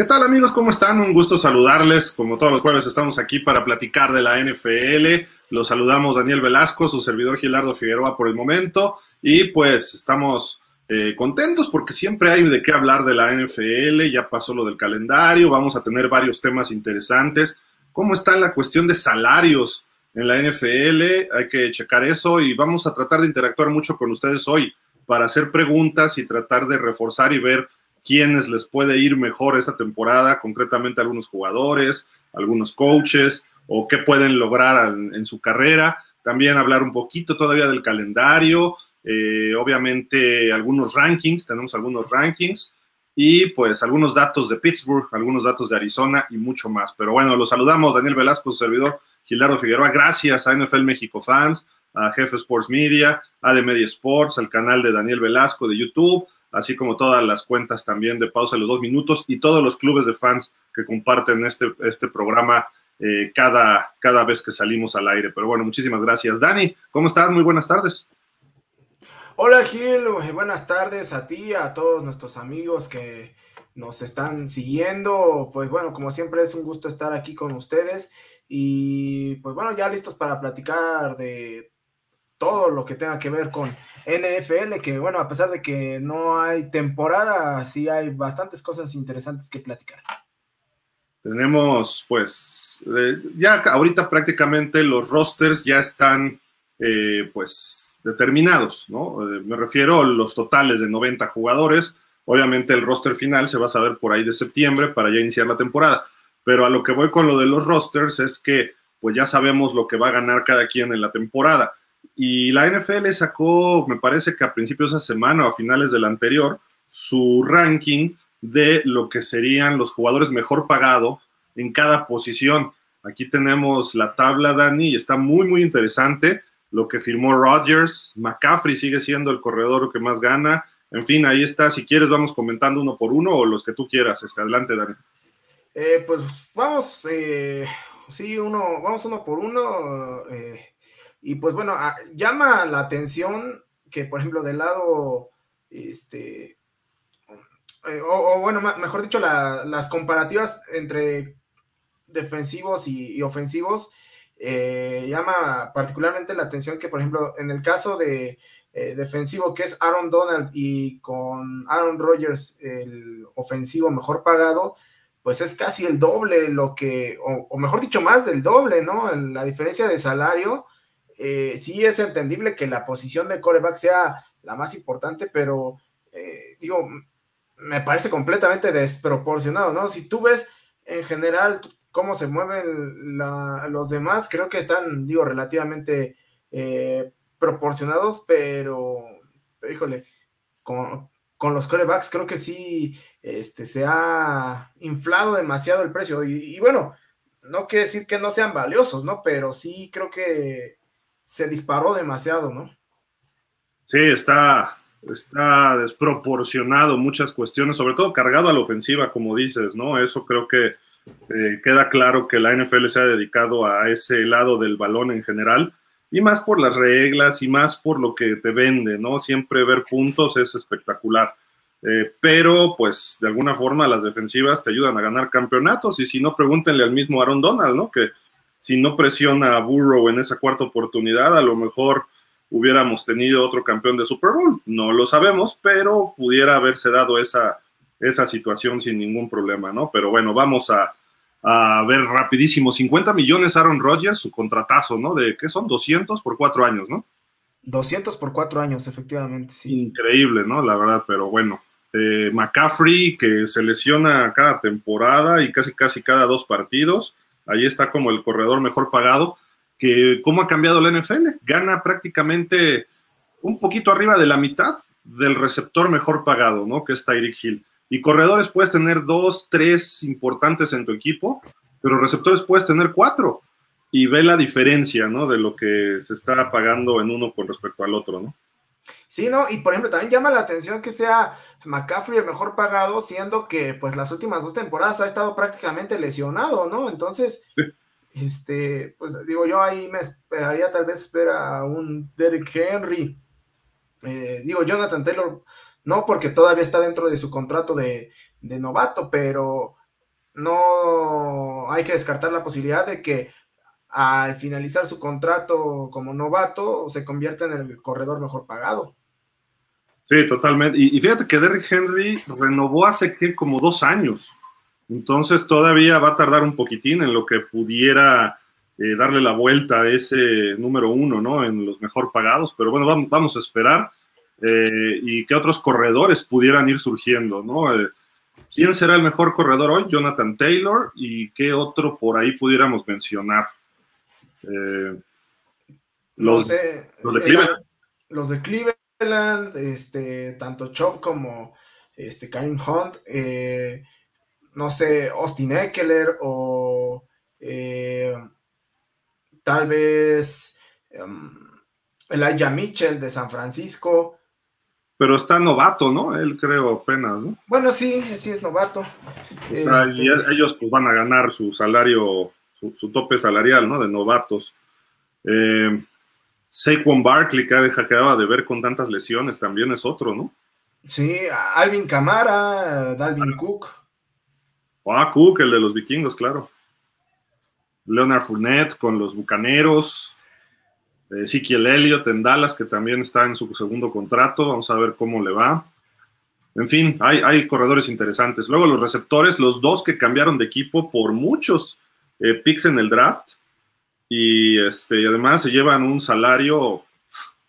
¿Qué tal amigos? ¿Cómo están? Un gusto saludarles. Como todos los jueves estamos aquí para platicar de la NFL. Los saludamos Daniel Velasco, su servidor Gilardo Figueroa por el momento. Y pues estamos eh, contentos porque siempre hay de qué hablar de la NFL. Ya pasó lo del calendario. Vamos a tener varios temas interesantes. ¿Cómo está la cuestión de salarios en la NFL? Hay que checar eso y vamos a tratar de interactuar mucho con ustedes hoy para hacer preguntas y tratar de reforzar y ver quiénes les puede ir mejor esta temporada, concretamente algunos jugadores, algunos coaches, o qué pueden lograr en, su carrera. También hablar un poquito todavía del calendario, eh, obviamente algunos rankings, tenemos algunos rankings, y pues algunos datos de Pittsburgh, algunos datos de Arizona y mucho más. Pero bueno, los saludamos, Daniel Velasco, servidor, Gilardo Figueroa, gracias a NFL México Fans, a Jefe Sports Media, a The Media Sports, al canal de Daniel Velasco de YouTube, así como todas las cuentas también de Pausa los Dos Minutos y todos los clubes de fans que comparten este, este programa eh, cada, cada vez que salimos al aire. Pero bueno, muchísimas gracias. Dani, ¿cómo estás? Muy buenas tardes. Hola Gil, buenas tardes a ti, a todos nuestros amigos que nos están siguiendo. Pues bueno, como siempre es un gusto estar aquí con ustedes y pues bueno, ya listos para platicar de todo lo que tenga que ver con NFL, que bueno, a pesar de que no hay temporada, sí hay bastantes cosas interesantes que platicar. Tenemos, pues, eh, ya ahorita prácticamente los rosters ya están, eh, pues, determinados, ¿no? Eh, me refiero a los totales de 90 jugadores. Obviamente el roster final se va a saber por ahí de septiembre para ya iniciar la temporada. Pero a lo que voy con lo de los rosters es que, pues, ya sabemos lo que va a ganar cada quien en la temporada y la NFL sacó, me parece que a principios de esa semana o a finales del anterior, su ranking de lo que serían los jugadores mejor pagados en cada posición. Aquí tenemos la tabla, Dani, y está muy, muy interesante lo que firmó Rodgers. McCaffrey sigue siendo el corredor que más gana. En fin, ahí está. Si quieres, vamos comentando uno por uno o los que tú quieras. Este, adelante, Dani. Eh, pues vamos, eh, sí, uno, vamos uno por uno. Eh, y pues bueno, ah, llama la atención que, por ejemplo, del lado, este, eh, o, bueno, mejor dicho, las comparativas entre defensivos y, ofensivos, eh, llama particularmente la atención que, por ejemplo, en el caso de eh, defensivo, que es Aaron Donald y con Aaron Rodgers, el ofensivo mejor pagado, pues es casi el doble lo que, o, o mejor dicho, más del doble, ¿no? La diferencia de salario eh, sí es entendible que la posición de coreback sea la más importante, pero eh, digo, me parece completamente desproporcionado, ¿no? Si tú ves en general cómo se mueven los demás, creo que están, digo, relativamente eh, proporcionados, pero, híjole, con, los corebacks creo que sí este, se ha inflado demasiado el precio. Y, y, bueno, no quiere decir que no sean valiosos, ¿no? Pero sí creo que se disparó demasiado, ¿no? Sí, está, está desproporcionado muchas cuestiones, sobre todo cargado a la ofensiva, como dices, ¿no? Eso creo que eh, queda claro que la NFL se ha dedicado a ese lado del balón en general, y más por las reglas y más por lo que te vende, ¿no? Siempre ver puntos es espectacular. Eh, pero, pues, de alguna forma las defensivas te ayudan a ganar campeonatos, y si no, pregúntenle al mismo Aaron Donald, ¿no? Que si no presiona a Burrow en esa cuarta oportunidad, a lo mejor hubiéramos tenido otro campeón de Super Bowl. No lo sabemos, pero pudiera haberse dado esa, esa situación sin ningún problema, ¿no? Pero bueno, vamos a, ver rapidísimo. 50 millones Aaron Rodgers, su contratazo, ¿no? De, ¿qué son? 200 por cuatro años, ¿no? 200 por cuatro años, efectivamente, sí. Increíble, ¿no? La verdad, pero bueno. Eh, McCaffrey, que se lesiona cada temporada y casi, casi cada dos partidos ahí está como el corredor mejor pagado, que cómo ha cambiado la NFL, gana prácticamente un poquito arriba de la mitad del receptor mejor pagado, ¿no? Que es Tyreek Hill. Y corredores puedes tener dos, tres importantes en tu equipo, pero receptores puedes tener cuatro. Y ve la diferencia, ¿no? De lo que se está pagando en uno con respecto al otro, ¿no? Sí, ¿no? Y por ejemplo, también llama la atención que sea McCaffrey el mejor pagado, siendo que pues las últimas dos temporadas ha estado prácticamente lesionado, ¿no? Entonces, este, pues digo, yo ahí me esperaría tal vez ver a un Derrick Henry. Eh, digo, Jonathan Taylor, no porque todavía está dentro de su contrato de, de novato, pero no hay que descartar la posibilidad de que al finalizar su contrato como novato se convierta en el corredor mejor pagado. Sí, totalmente. Y, fíjate que Derrick Henry renovó hace que como dos años. Entonces todavía va a tardar un poquitín en lo que pudiera eh, darle la vuelta a ese número uno, ¿no? En los mejor pagados. Pero bueno, vamos, a esperar. Eh, y que otros corredores pudieran ir surgiendo, ¿no? Eh, ¿Quién será el mejor corredor hoy? Jonathan Taylor. ¿Y qué otro por ahí pudiéramos mencionar? los, los de Cleveland. Los de Cleveland este, tanto Chop como este, Karim Hunt, eh, no sé, Austin Eckler o eh, tal vez um, Elijah Mitchell de San Francisco. Pero está novato, ¿no? Él creo apenas, ¿no? Bueno, sí, sí es novato. y este ellos pues, van a ganar su salario, su, tope salarial, ¿no? De novatos. Eh, Saquon Barkley, que quedaba de ver con tantas lesiones, también es otro, ¿no? Sí, Alvin Camara, Dalvin Cook. Ah, Cook, el de los vikingos, claro. Leonard Fournette con los Bucaneros. Ezekiel Elliott en Dallas, que también está en su segundo contrato. Vamos a ver cómo le va. En fin, hay, hay corredores interesantes. Luego los receptores, los dos que cambiaron de equipo por muchos eh, picks en el draft y, este, y además se llevan un salario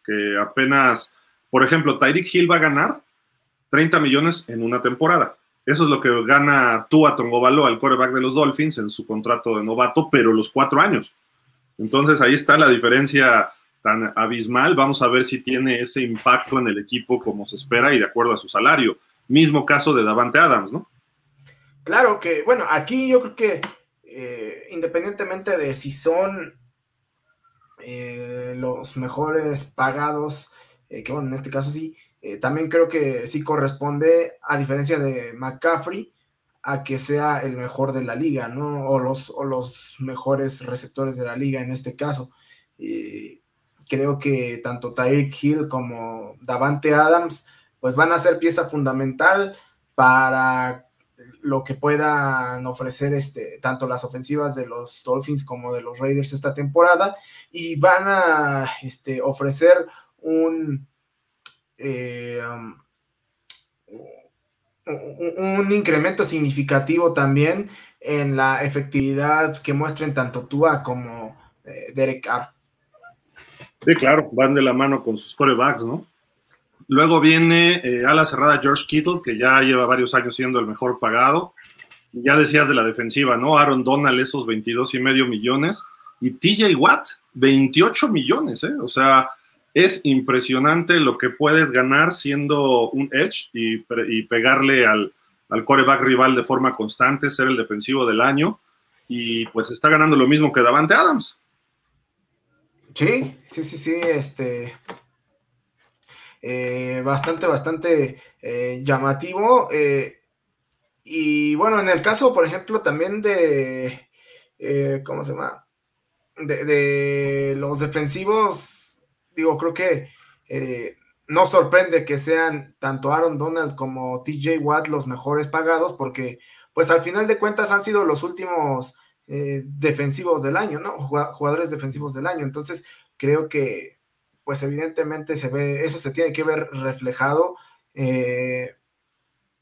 que apenas, por ejemplo, Tyreek Hill va a ganar 30 millones en una temporada. Eso es lo que gana Tua Tongobalo al quarterback de los Dolphins en su contrato de novato, pero los cuatro años. Entonces ahí está la diferencia tan abismal. Vamos a ver si tiene ese impacto en el equipo como se espera y de acuerdo a su salario. Mismo caso de Davante Adams, ¿no? Claro que, bueno, aquí yo creo que eh, independientemente de si son eh, los mejores pagados, eh, que bueno, en este caso sí, también creo que sí corresponde, a diferencia de McCaffrey, a que sea el mejor de la liga, ¿no? O los, o los mejores receptores de la liga en este caso. creo que tanto Tyreek Hill como Davante Adams, pues van a ser pieza fundamental para lo que puedan ofrecer este, tanto las ofensivas de los Dolphins como de los Raiders esta temporada y van a este, ofrecer un, eh, un, incremento significativo también en la efectividad que muestren tanto Tua como eh, Derek Carr. Sí, claro, van de la mano con sus corebacks, ¿no? Luego viene eh, a la cerrada George Kittle, que ya lleva varios años siendo el mejor pagado. Ya decías de la defensiva, ¿no? Aaron Donald, esos 22 y medio millones. Y TJ Watt, 28 millones, ¿eh? O sea, es impresionante lo que puedes ganar siendo un edge y, pegarle al, al coreback rival de forma constante, ser el defensivo del año. Y pues está ganando lo mismo que Davante Adams. Sí, sí, sí, sí, este, eh, bastante, bastante eh, llamativo. Eh, y bueno, en el caso, por ejemplo, también de, ¿cómo se llama? De, los defensivos, digo, creo que no sorprende que sean tanto Aaron Donald como TJ Watt los mejores pagados, porque pues al final de cuentas han sido los últimos defensivos del año, ¿no? Jugadores defensivos del año. Entonces, creo que pues evidentemente se ve, eso se tiene que ver reflejado. Eh,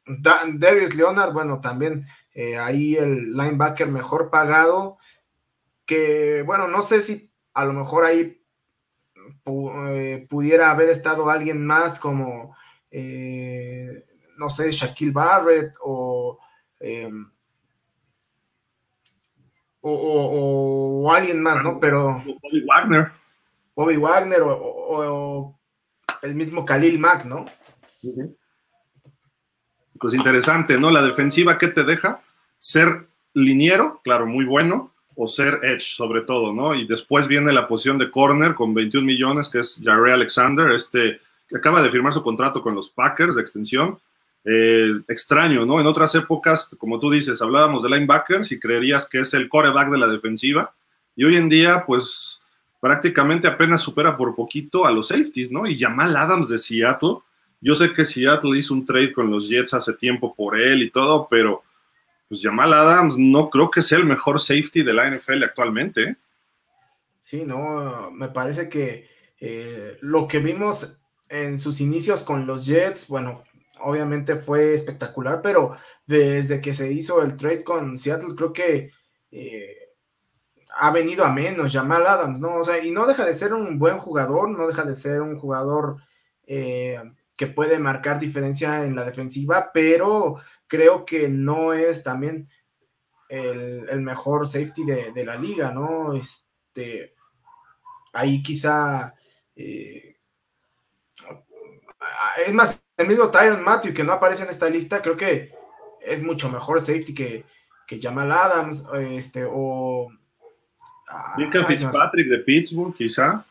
Darius Leonard, bueno, también eh, ahí el linebacker mejor pagado, que bueno, no sé si a lo mejor ahí eh, pudiera haber estado alguien más como, no sé, Shaquille Barrett em, o, o, alguien más, ¿no? Pero... Wagner. Bobby Wagner o, el mismo Khalil Mack, ¿no? Pues interesante, ¿no? La defensiva, ¿qué te deja? Ser liniero, claro, muy bueno, o ser edge, sobre todo, ¿no? Y después viene la posición de corner con 21 millones, que es Jarry Alexander, este que acaba de firmar su contrato con los Packers de extensión. Eh, extraño, ¿no? En otras épocas, como tú dices, hablábamos de linebackers y creerías que es el coreback de la defensiva. Y hoy en día, pues prácticamente apenas supera por poquito a los safeties, ¿no? Y Jamal Adams de Seattle, yo sé que Seattle hizo un trade con los Jets hace tiempo por él y todo, pero pues Jamal Adams no creo que sea el mejor safety de la NFL actualmente. ¿eh? Sí, no, me parece que eh, lo que vimos en sus inicios con los Jets, bueno, obviamente fue espectacular, pero desde que se hizo el trade con Seattle, creo que eh, ha venido a menos Jamal Adams, ¿no? O sea, y no deja de ser un buen jugador, no deja de ser un jugador eh, que puede marcar diferencia en la defensiva, pero creo que no es también el, mejor safety de, la liga, ¿no? Este, ahí quizá... Eh, es más, el mismo Tyron Matthew que no aparece en esta lista, creo que es mucho mejor safety que, que Jamal Adams, este, o... Mika Fitzpatrick de Pittsburgh, quizá.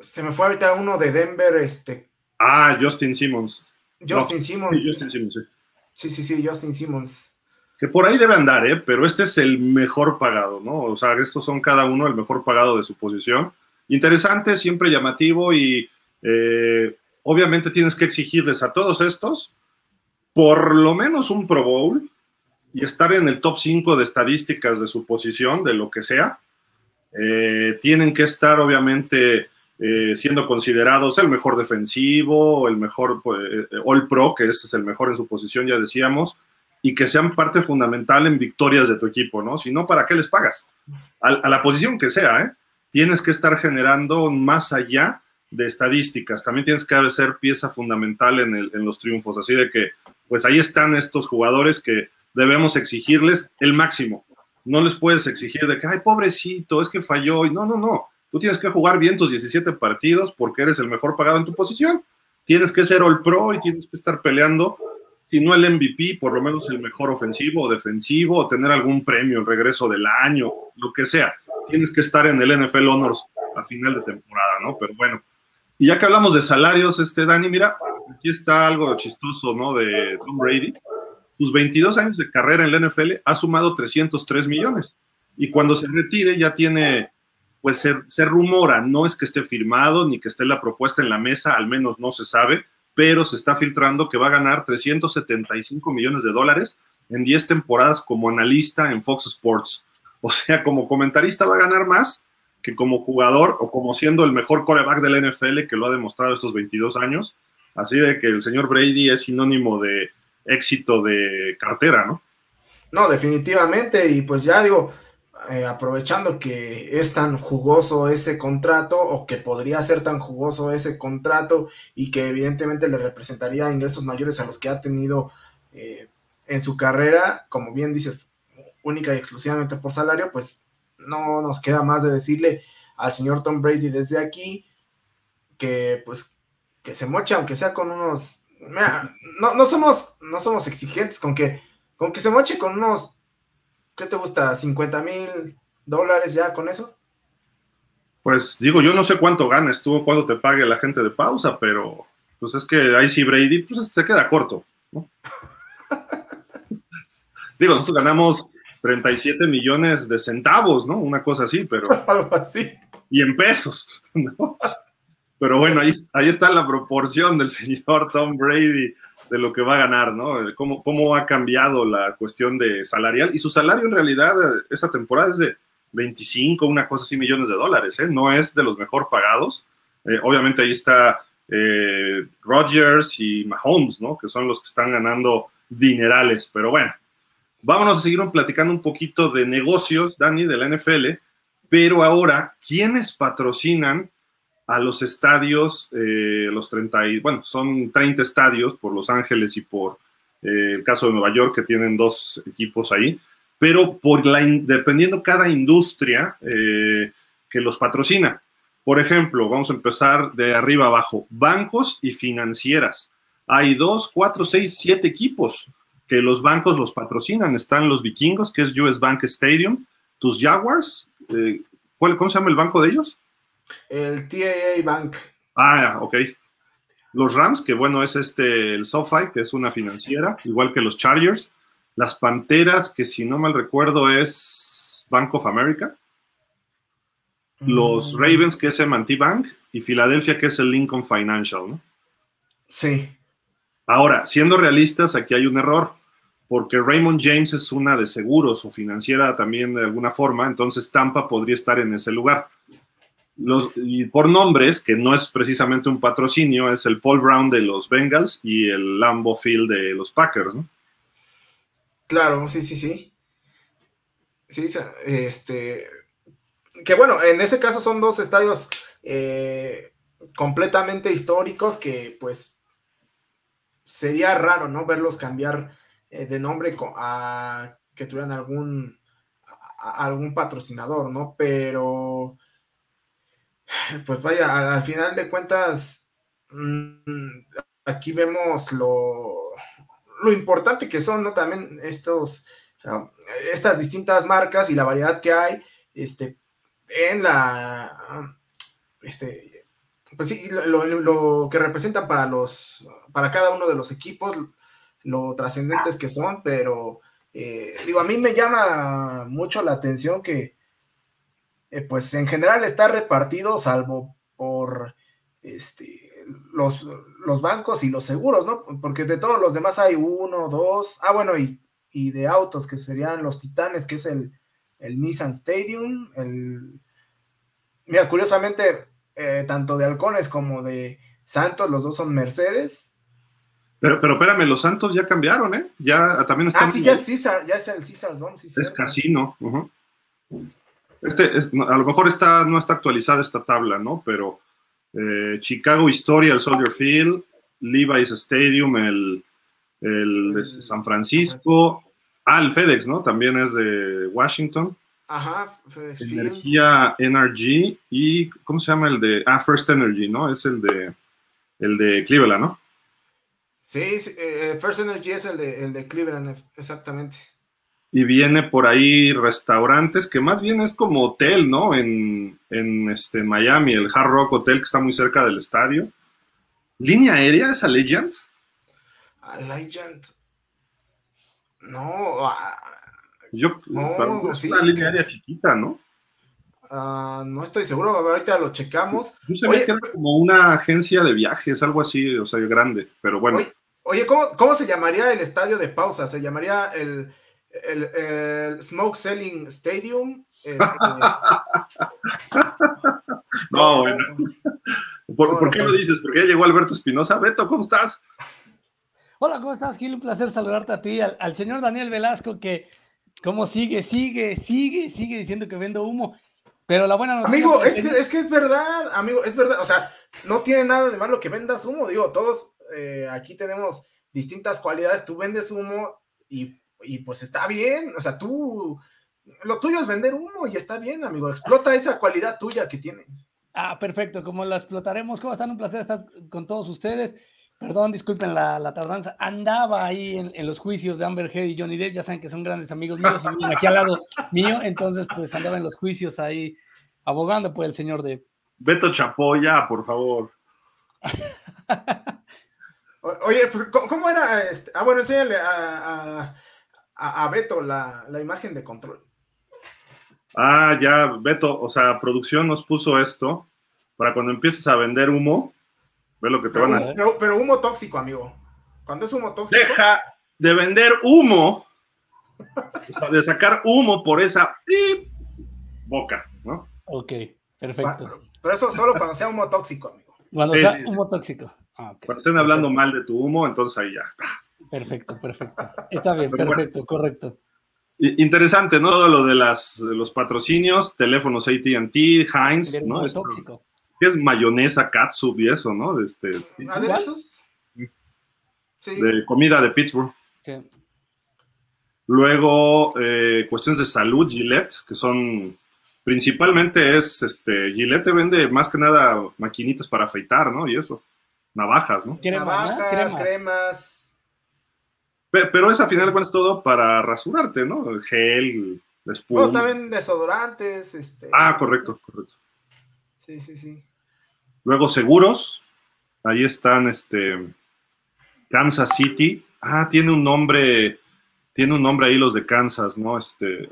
Se me fue ahorita uno de Denver, este. Ah, Justin Simmons. Justin Simmons. Sí, Justin Simmons, sí. Sí, sí, Justin Simmons. Que por ahí debe andar, ¿eh? Pero este es el mejor pagado, ¿no? O sea, estos son cada uno el mejor pagado de su posición. Interesante, siempre llamativo y eh, obviamente tienes que exigirles a todos estos por lo menos un Pro Bowl y estar en el top 5 de estadísticas de su posición, de lo que sea. Eh, tienen que estar obviamente eh, siendo considerados el mejor defensivo, el mejor pues, eh, All Pro, que ese es el mejor en su posición, ya decíamos, y que sean parte fundamental en victorias de tu equipo, ¿no? Si no, ¿para qué les pagas? A, la posición que sea, ¿eh? Tienes que estar generando más allá de estadísticas, también tienes que ser pieza fundamental en, en los triunfos, así de que, pues ahí están estos jugadores que debemos exigirles el máximo. No les puedes exigir de que, ay, pobrecito, es que falló. No, no, no Tú tienes que jugar bien tus 17 partidos porque eres el mejor pagado en tu posición. Tienes que ser All Pro y tienes que estar peleando, si no el MVP, por lo menos el mejor ofensivo o defensivo, o tener algún premio, el regreso del año, lo que sea. Tienes que estar en el NFL Honors a final de temporada, ¿no? Pero bueno. Y ya que hablamos de salarios, este Dani, mira, aquí está algo chistoso, ¿no? De Tom Brady. Sus 22 años de carrera en la NFL ha sumado 303 millones. Y cuando se retire ya tiene pues se, rumora, no es que esté firmado ni que esté la propuesta en la mesa, al menos no se sabe, pero se está filtrando que va a ganar 375 millones de dólares en 10 temporadas como analista en Fox Sports. O sea, como comentarista va a ganar más que como jugador o como siendo el mejor coreback del NFL que lo ha demostrado estos 22 años. Así de que el señor Brady es sinónimo de éxito de cartera, ¿no? No, definitivamente. Y pues ya digo, eh, aprovechando que es tan jugoso ese contrato o que podría ser tan jugoso ese contrato y que evidentemente le representaría ingresos mayores a los que ha tenido eh, en su carrera, como bien dices, única y exclusivamente por salario, pues no nos queda más de decirle al señor Tom Brady desde aquí que pues que se moche, aunque sea con unos... no, no, somos, no somos exigentes con que, con que se moche con unos ¿qué te gusta? ¿50 mil dólares ya con eso? Pues digo, yo no sé cuánto ganes tú o cuánto te pague la gente de pausa, pero pues es que ahí sí Brady pues se queda corto, ¿no? digo, nosotros ganamos 37 millones de centavos, ¿no? Una cosa así, pero... Algo así. Y en pesos, ¿no? Pero bueno, ahí, ahí está la proporción del señor Tom Brady de lo que va a ganar, ¿no? Cómo, cómo ha cambiado la cuestión de salarial. Y su salario en realidad esta temporada es de 25, una cosa así, millones de dólares, ¿eh? No es de los mejor pagados. Eh, obviamente ahí está eh, Rodgers y Mahomes, ¿no? Que son los que están ganando dinerales. Pero bueno, vámonos a seguir platicando un poquito de negocios, Dani, de la NFL. Pero ahora, ¿quiénes patrocinan a los estadios, eh, los 30, y, bueno, son 30 estadios por Los Ángeles y por eh, el caso de Nueva York, que tienen dos equipos ahí, pero por la, dependiendo cada industria eh, que los patrocina. Por ejemplo, vamos a empezar de arriba abajo, bancos y financieras. Hay dos, cuatro, seis, siete equipos que los bancos los patrocinan. Están los vikingos, que es US Bank Stadium, tus Jaguars, ¿cuál, ¿cómo se llama el banco de ellos? El TAA Bank. Ah, ok. Los Rams, que bueno, es este, el SoFi, que es una financiera, igual que los Chargers. Las Panteras, que si no mal recuerdo es Bank of America. Los mm. Ravens, que es M&T Bank. Y Filadelfia, que es el Lincoln Financial, ¿no? Sí. Ahora, siendo realistas, aquí hay un error. porque Raymond James es una de seguros o financiera también de alguna forma, entonces Tampa podría estar en ese lugar. Los, y por nombres, que no es precisamente un patrocinio, es el Paul Brown de los Bengals y el Lambo Field de los Packers, ¿no? Claro, sí, sí, sí. Sí, este. Que bueno, en ese caso son dos estadios eh, completamente históricos que, pues, sería raro, ¿no? Verlos cambiar eh, de nombre a que tuvieran algún, algún patrocinador, ¿no? Pero, pues vaya, al, final de cuentas, mm, aquí vemos lo, lo importante que son, ¿no? También estos, ah, estas distintas marcas y la variedad que hay, este, en la, este, pues sí, lo, que representan para los, para cada uno de los equipos, lo trascendentes que son, pero eh, digo, a mí me llama mucho la atención que, eh, pues en general está repartido, salvo por este, los, los, bancos y los seguros, ¿no? Porque de todos los demás hay uno, dos, ah, bueno, y, y de autos, que serían los Titanes, que es el, el Nissan Stadium, el... Mira, curiosamente, eh, tanto de Halcones como de Santos, los dos son Mercedes, pero, pero espérame, los Santos ya cambiaron, ¿eh? Ya también están. Ah, sí, ya es César, ya es el César Zone, sí, Es casino. Este, es, a lo mejor está, no está actualizada esta tabla, ¿no? Pero eh, Chicago Historia, el Soldier Field, Levi's Stadium, el, el de San Francisco. Ah, el FedEx, ¿no? También es de Washington. Ajá, FedEx Energía NRG y ¿cómo se llama el de? Ah, First Energy, ¿no? Es el de el de Cleveland, ¿no? Sí, eh, First Energy es el de, el de Cleveland, exactamente. Y viene por ahí restaurantes, que más bien es como hotel, ¿no? En, este, Miami, el Hard Rock Hotel, que está muy cerca del estadio. ¿Línea aérea es Allegiant? Allegiant. No. Ah, Yo, no, es una línea aérea chiquita, ¿no? Ah, no estoy seguro, ahorita lo checamos. Yo sabía que era como una agencia de viajes, algo así, o sea, grande, pero bueno. Oye, ¿cómo, se llamaría el estadio de pausa? ¿Se llamaría el, el, Smoke Selling Stadium? Este, no, bueno. ¿Por, qué lo dices? Porque ya llegó Alberto Espinosa. Beto, ¿cómo estás? Hola, ¿cómo estás, Gil? Un placer saludarte a ti, al, al señor Daniel Velasco, que como sigue, sigue, sigue, sigue diciendo que vendo humo. Pero la buena noticia. Amigo, es que, es que es verdad, amigo, es verdad. O sea, no tiene nada de malo que vendas humo. Digo, todos eh, aquí tenemos distintas cualidades. Tú vendes humo y, pues está bien. O sea, tú. Lo tuyo es vender humo y está bien, amigo. Explota esa cualidad tuya que tienes. Ah, perfecto. Como la explotaremos, ¿cómo están? Un placer estar con todos ustedes. Perdón, disculpen la, tardanza. Andaba ahí en, los juicios de Amber Heard y Johnny Depp. Ya saben que son grandes amigos míos y aquí al lado mío. Entonces, pues andaba en los juicios ahí abogando por el señor Depp. Beto Chapoya, por favor. Oye, pues, ¿cómo era? Este? Ah, bueno, enséñale a, a, Beto la, imagen de control. Ah, ya, Beto, o sea, producción nos puso esto para cuando empieces a vender humo, ve lo que te van a... Pero, pero humo tóxico, amigo. Cuando es humo tóxico... Deja de vender humo, o sea, de sacar humo por esa boca, ¿no? Ok, perfecto. Pero eso solo cuando sea humo tóxico, amigo. Cuando sea humo tóxico. Ah, cuando estén hablando mal de tu humo, entonces ahí ya. Perfecto, perfecto. Está bien, perfecto, correcto. Interesante, ¿no? Lo de las, los patrocinios, teléfonos ATT, Heinz, ¿no? Es, ¿Qué es mayonesa, catsup y eso, no? De este, ¿Aderezos? Sí. De comida de Pittsburgh. Sí. Luego, eh, cuestiones de salud, Gillette, que son principalmente es, este, Gillette vende más que nada maquinitas para afeitar, ¿no? Y eso, navajas, ¿no? Navajas, cremas. Pero, es a final de cuentas todo para rasurarte, ¿no? El gel, espuma. No, también desodorantes, este. Ah, correcto, correcto. Sí, sí, sí. Luego seguros, ahí están, este, Kansas City. Ah, tiene un nombre, tiene un nombre ahí los de Kansas, ¿no? Este,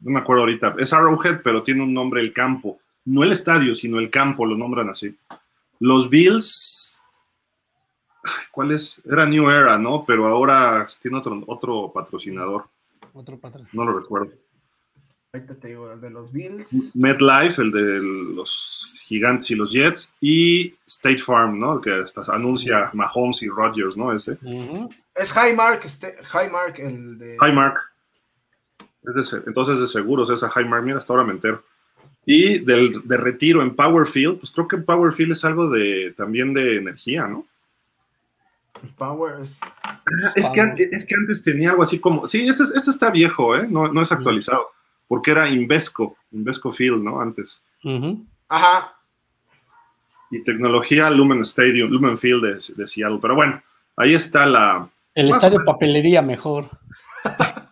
no me acuerdo ahorita, es Arrowhead, pero tiene un nombre el campo, no el estadio, sino el campo, lo nombran así. Los Bills, ¿cuál es? Era New Era, ¿no? Pero ahora tiene otro, otro patrocinador. Otro patrocinador. No lo recuerdo. Ahorita te digo, el de los Bills. MetLife, el de los Gigantes y los Jets, y State Farm, ¿no? Que hasta anuncia Mahomes y Rodgers, ¿no? Ese. Es Highmark, este, Highmark, el de. Highmark. Es de, entonces de seguros, esa Highmark, mira, hasta ahora me entero. Y del, de retiro en Powerfield, pues creo que Powerfield es algo de también de energía, ¿no? Power es... Que, es que antes tenía algo así como. Sí, este, este está viejo, ¿eh? No, no es actualizado. Porque era Invesco, Invesco Field, ¿no? Antes. Ajá. Y tecnología Lumen Stadium, Lumen Field de, de Seattle. Pero bueno, ahí está la. El estadio papelería mejor.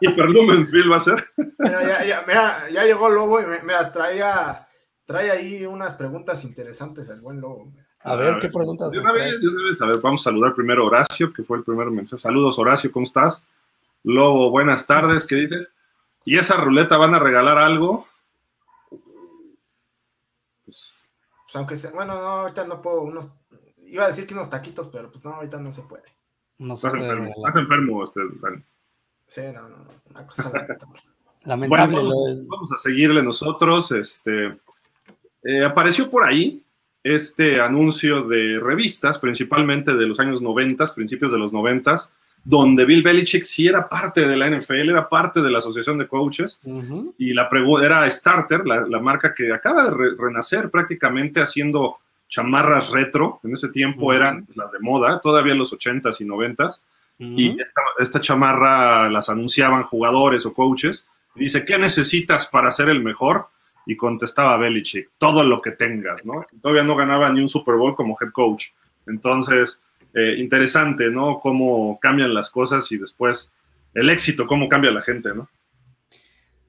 Hiperlumen Field va a ser. Mira, ya, ya, ya llegó Lobo y me, traía, trae ahí unas preguntas interesantes el buen Lobo. A ver, ¿qué preguntas? De una, vez, de una vez, a ver, vamos a saludar primero a Horacio, que fue el primer mensaje. Saludos, Horacio, ¿cómo estás? Lobo, buenas tardes, ¿qué dices? ¿Y esa ruleta van a regalar algo? Pues, pues aunque sea, bueno, no, ahorita no puedo, unos, iba a decir que unos taquitos, pero pues no, ahorita no se puede. No se estás, puede enfermo, estás enfermo, usted, Dani. Sí, no, no, no, una cosa lamentable. Lamentable. Bueno, vamos, vamos, a seguirle nosotros. Este, eh, apareció por ahí este anuncio de revistas, principalmente de los años 90, principios de los 90, donde Bill Belichick sí era parte de la NFL, era parte de la asociación de coaches, uh -huh. y la era Starter, la, la, marca que acaba de re renacer prácticamente haciendo chamarras retro, en ese tiempo uh -huh. eran las de moda, todavía en los 80s y 90s, uh -huh. y esta, esta chamarra las anunciaban jugadores o coaches, y dice, ¿qué necesitas para ser el mejor? Y contestaba Belichick, todo lo que tengas, ¿no? Todavía no ganaba ni un Super Bowl como head coach. Entonces, eh, interesante, ¿no? Cómo cambian las cosas y después el éxito, cómo cambia la gente, ¿no?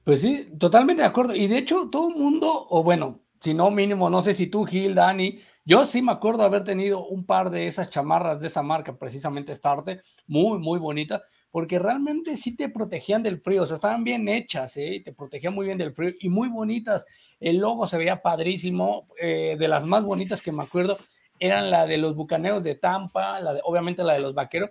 Pues sí, totalmente de acuerdo. Y de hecho, todo el mundo, o bueno, si no mínimo, no sé si tú, Gil, Dani, yo sí me acuerdo haber tenido un par de esas chamarras de esa marca, precisamente Starte, muy, muy bonita, porque realmente sí te protegían del frío, o sea, estaban bien hechas, ¿eh? te protegían muy bien del frío y muy bonitas. El logo se veía padrísimo, eh, de las más bonitas que me acuerdo eran la de los bucaneros de Tampa, la de, obviamente la de los vaqueros,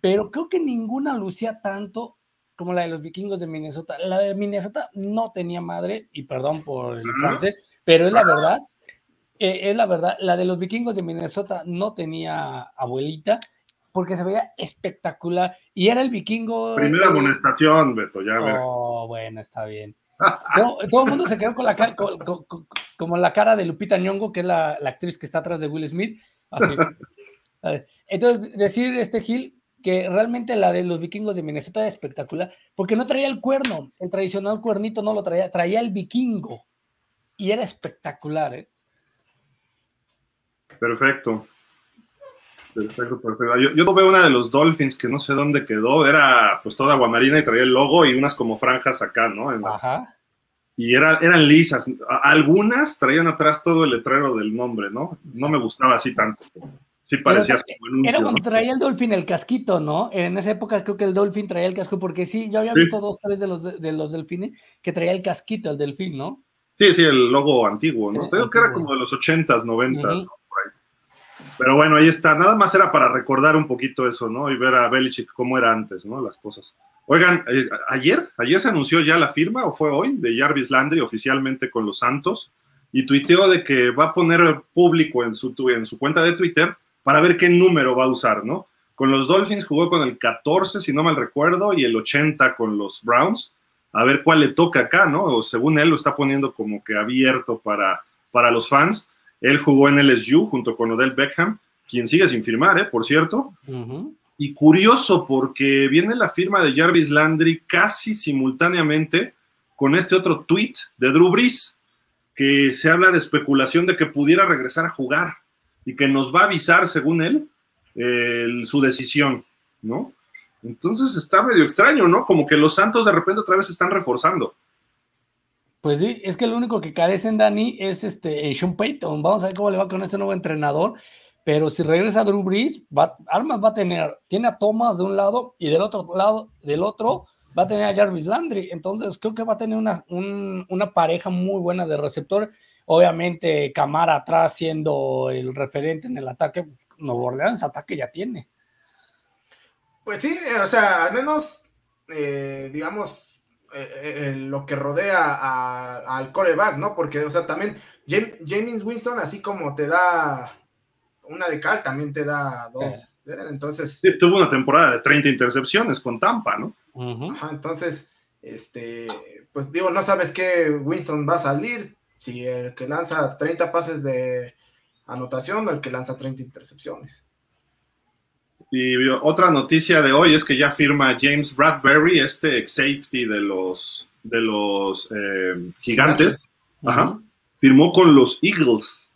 pero creo que ninguna lucía tanto como la de los vikingos de Minnesota. La de Minnesota no tenía madre, y perdón por el francés, pero es la verdad, eh, es la verdad, la de los vikingos de Minnesota no tenía abuelita, porque se veía espectacular. Y era el vikingo. Primera amonestación, Beto, ya. Oh, bueno, está bien. todo, todo, el mundo se quedó con la cara, con, con, con, como la cara de Lupita Nyong'o, que es la, la, actriz que está atrás de Will Smith. Así. Entonces, decir este Gil que realmente la de los vikingos de Minnesota era espectacular, porque no traía el cuerno, el tradicional cuernito no lo traía, traía el vikingo. Y era espectacular, ¿eh? Perfecto. Perfecto, perfecto. Yo, yo veo una de los Dolphins que no sé dónde quedó, era pues toda aguamarina y traía el logo y unas como franjas acá, ¿no? La... Ajá. Y era, eran lisas. Algunas traían atrás todo el letrero del nombre, ¿no? No me gustaba así tanto. Sí parecía como Era cuando ¿no? traía el Dolphin el casquito, ¿no? En esa época creo que el Dolphin traía el casco, porque sí, yo había sí. visto dos, tres de los, de, los delfines que traía el casquito, el delfín, ¿no? Sí, sí, el logo antiguo, ¿no? Sí, Creo que era como de los 80s, 90s, uh -huh. ¿no? Pero bueno, ahí está. Nada más era para recordar un poquito eso, ¿no? Y ver a Belichick cómo era antes, ¿no? Las cosas. Oigan, eh, ayer, ayer se anunció ya la firma, o fue hoy, de Jarvis Landry oficialmente con los Santos, y tuiteó de que va a poner público en su, en su cuenta de Twitter para ver qué número va a usar, ¿no? Con los Dolphins jugó con el 14, si no mal recuerdo, y el 80 con los Browns. A ver cuál le toca acá, ¿no? O según él lo está poniendo como que abierto para, para los fans él jugó en LSU junto con Odell Beckham, quien sigue sin firmar, ¿eh? por cierto. Uh -huh. Y curioso porque viene la firma de Jarvis Landry casi simultáneamente con este otro tweet de Drew Brees, que se habla de especulación de que pudiera regresar a jugar y que nos va a avisar, según él, eh, su decisión, ¿no? Entonces está medio extraño, ¿no? Como que los Santos de repente otra vez se están reforzando. Pues sí, es que lo único que carecen, Dani, es este Sean Payton. Vamos a ver cómo le va con este nuevo entrenador. Pero si regresa Drew Brees, va, Armas va a tener, tiene a Thomas de un lado y del otro lado, del otro, va a tener a Jarvis Landry. Entonces creo que va a tener una, un, una pareja muy buena de receptor. obviamente Camara atrás siendo el referente en el ataque, Nuevo Orleans ataque ya tiene. Pues sí, o sea, al menos, eh, digamos, eh, eh, lo que rodea al coreback, ¿no? Porque, o sea, también James Winston, así como te da una de cal, también te da dos. Entonces. Sí, tuvo una temporada de 30 intercepciones con Tampa, ¿no? Ajá, entonces, este, pues digo, no sabes qué Winston va a salir, si el que lanza 30 pases de anotación o el que lanza 30 intercepciones. Y otra noticia de hoy es que ya firma James Bradbury, este ex safety de los, de los eh, gigantes. Firmó con los Eagles.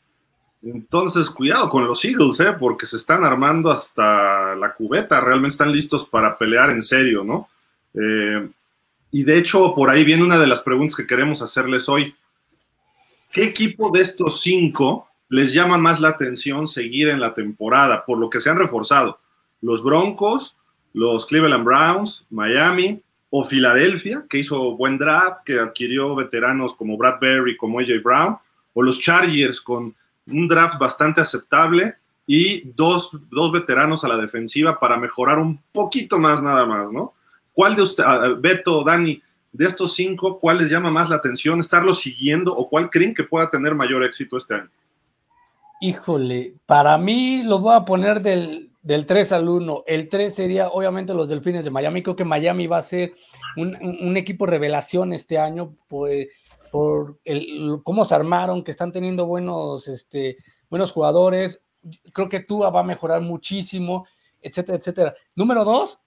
Entonces, cuidado con los Eagles, ¿eh? porque se están armando hasta la cubeta. Realmente están listos para pelear en serio, ¿no? Eh, y de hecho, por ahí viene una de las preguntas que queremos hacerles hoy. ¿Qué equipo de estos cinco les llama más la atención seguir en la temporada, por lo que se han reforzado? ¿Los Broncos, los Cleveland Browns, Miami o Filadelfia, que hizo buen draft, que adquirió veteranos como Brad Berry, como AJ Brown, o los Chargers con un draft bastante aceptable y dos, dos veteranos a la defensiva para mejorar un poquito más nada más, ¿no? ¿Cuál de usted, Beto, Dani, de estos cinco, cuál les llama más la atención estarlo siguiendo o cuál creen que pueda tener mayor éxito este año? Híjole, para mí los voy a poner del, del 3 al 1. El 3 sería obviamente los Delfines de Miami. Creo que Miami va a ser un, equipo revelación este año pues, por, el, cómo se armaron, que están teniendo buenos, este, buenos jugadores. Creo que Tua va a mejorar muchísimo, etcétera, etcétera. Número 2,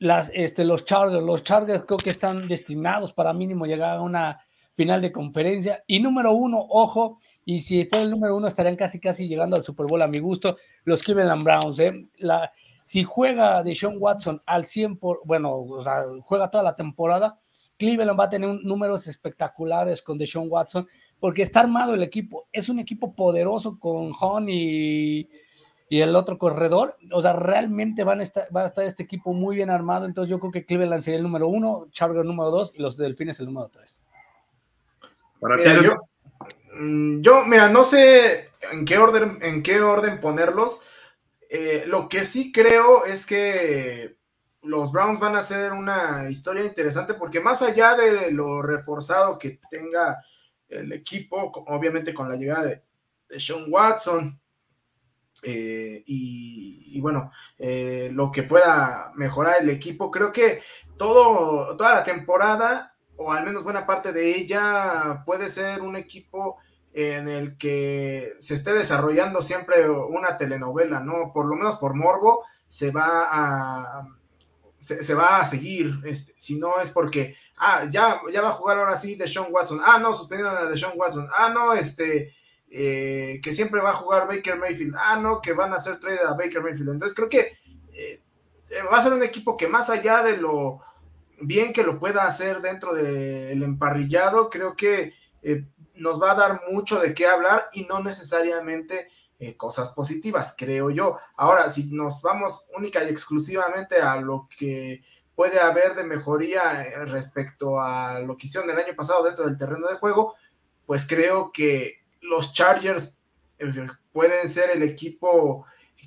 las, este, los Chargers, los Chargers creo que están destinados para mínimo llegar a una final de conferencia. Y número uno, ojo, y si fue el número uno estarían casi casi llegando al Super Bowl a mi gusto, los Cleveland Browns. ¿eh? La, si juega de Sean Watson al 100 por, bueno, o sea, juega toda la temporada, Cleveland va a tener números espectaculares con Deshaun Watson, porque está armado el equipo. Es un equipo poderoso con Hon y, el otro corredor. O sea, realmente van a estar, va a estar este equipo muy bien armado. Entonces yo creo que Cleveland sería el número uno, Chargers el número dos y los Delfines el número tres. Para mm, yo, mira, no sé en qué orden, en qué orden ponerlos. Eh, lo que sí creo es que los Browns van a ser una historia interesante porque más allá de lo reforzado que tenga el equipo, obviamente con la llegada de, de Sean Watson, eh, y, bueno, eh, lo que pueda mejorar el equipo. Creo que todo, toda la temporada, o al menos buena parte de ella, puede ser un equipo en el que se esté desarrollando siempre una telenovela, ¿no? Por lo menos por Morbo se va a se, va a seguir, este, si no es porque, ah, ya, ya va a jugar ahora sí de Sean Watson, ah, no, suspendieron a Sean Watson, ah, no, este, eh, que siempre va a jugar Baker Mayfield. Ah, no, que van a hacer trade a Baker Mayfield. Entonces creo que eh, va a ser un equipo que más allá de lo bien que lo pueda hacer dentro del emparrillado, creo que nos va a dar mucho de qué hablar y no necesariamente cosas positivas, creo yo. Ahora, si nos vamos única y exclusivamente a lo que puede haber de mejoría respecto a lo que hicieron el año pasado dentro del terreno de juego, pues creo que los Chargers eh, pueden ser el equipo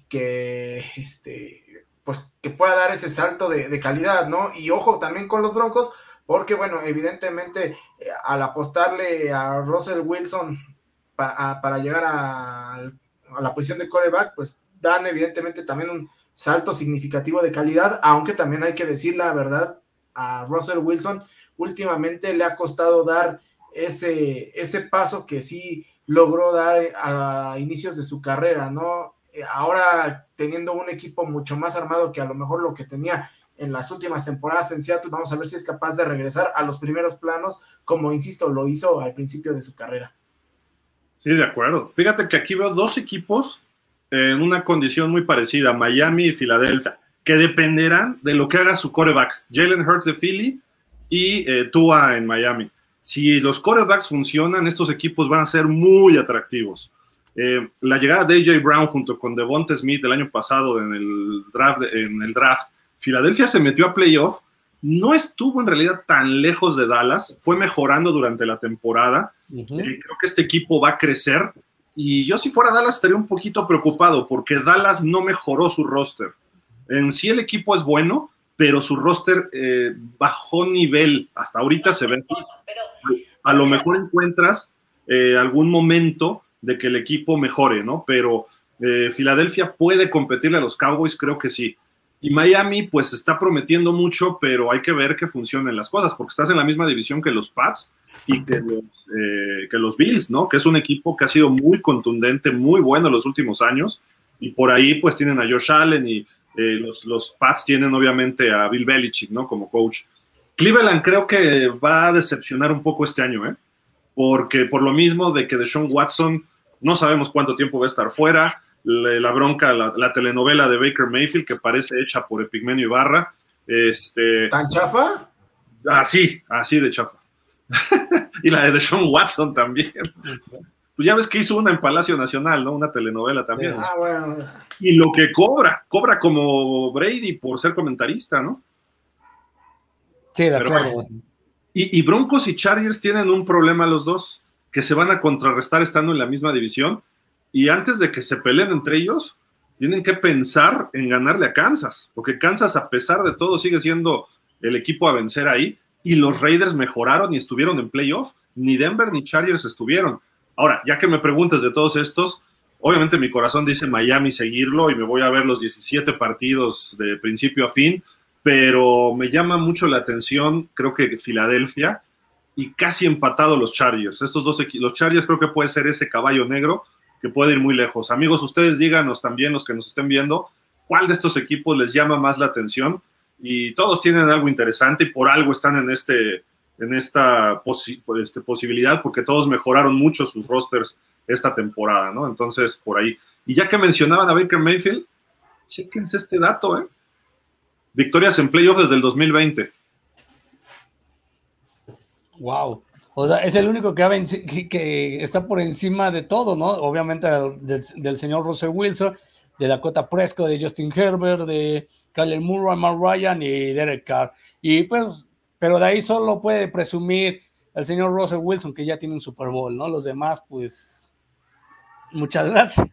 que, este, pues, que pueda dar ese salto de, calidad, ¿no? Y ojo también con los Broncos, porque, bueno, evidentemente, eh, al apostarle a Russell Wilson para llegar a, la posición de coreback, pues dan evidentemente también un salto significativo de calidad, aunque también hay que decir la verdad, a Russell Wilson últimamente le ha costado dar ese, ese paso que sí logró dar a inicios de su carrera, ¿no? Eh, ahora teniendo un equipo mucho más armado que a lo mejor lo que tenía en las últimas temporadas en Seattle, vamos a ver si es capaz de regresar a los primeros planos, como insisto, lo hizo al principio de su carrera. Sí, de acuerdo. Fíjate que aquí veo dos equipos en una condición muy parecida, Miami y Filadelfia, que dependerán de lo que haga su coreback, Jalen Hurts de Philly y eh, Tua en Miami si los quarterbacks funcionan, estos equipos van a ser muy atractivos. Eh, la llegada de AJ Brown junto con Devonta Smith el año pasado en el draft, en el draft, Filadelfia se metió a playoff, no estuvo en realidad tan lejos de Dallas, fue mejorando durante la temporada Eh, creo que este equipo va a crecer y yo si fuera Dallas estaría un poquito preocupado porque Dallas no mejoró su roster. En sí el equipo es bueno, pero su roster eh, bajó nivel. Hasta ahorita se ve así. A lo mejor encuentras eh, algún momento de que el equipo mejore, ¿no? Pero eh, Filadelfia puede competirle a los Cowboys, creo que sí. Y Miami, pues está prometiendo mucho, pero hay que ver que funcionen las cosas, porque estás en la misma división que los Pats y que los, eh, que los Bills, ¿no? Que es un equipo que ha sido muy contundente, muy bueno en los últimos años. Y por ahí, pues tienen a Josh Allen y los, los Pats tienen obviamente a Bill Belichick, ¿no? Como coach. Cleveland creo que va a decepcionar un poco este año, ¿eh? Porque por lo mismo de que Deshaun Watson no sabemos cuánto tiempo va a estar fuera, la, bronca, la, telenovela de Baker Mayfield que parece hecha por Epigmenio Ibarra. Este, ¿Tan chafa? Así, así de chafa. y la de Deshaun Watson también. Pues ya ves que hizo una en Palacio Nacional, ¿no? Una telenovela también. ah, bueno. Y lo que cobra, cobra como Brady por ser comentarista, ¿no? Sí, de acuerdo. y, y, Broncos y Chargers tienen un problema los dos, que se van a contrarrestar estando en la misma división. Y antes de que se peleen entre ellos, tienen que pensar en ganarle a Kansas, porque Kansas, a pesar de todo, sigue siendo el equipo a vencer ahí. Y los Raiders mejoraron y estuvieron en playoff. Ni Denver ni Chargers estuvieron. Ahora, ya que me preguntas de todos estos, obviamente mi corazón dice Miami seguirlo y me voy a ver los 17 partidos de principio a fin pero me llama mucho la atención, creo que Filadelfia y casi empatado los Chargers. Estos dos equipos, los Chargers creo que puede ser ese caballo negro que puede ir muy lejos. Amigos, ustedes díganos también, los que nos estén viendo, cuál de estos equipos les llama más la atención. Y todos tienen algo interesante y por algo están en, este, en esta este, posibilidad, porque todos mejoraron mucho sus rosters esta temporada, ¿no? Entonces, por ahí. Y ya que mencionaban a Baker Mayfield, chéquense este dato, ¿eh? victorias en playoffs desde el 2020. Wow. O sea, es el único que, está por encima de todo, ¿no? Obviamente del, señor Russell Wilson, de Dakota Prescott, de Justin Herbert, de Kyler Murray, Mark Ryan y Derek Carr. Y pues, pero de ahí solo puede presumir el señor Russell Wilson que ya tiene un Super Bowl, ¿no? Los demás, pues, muchas gracias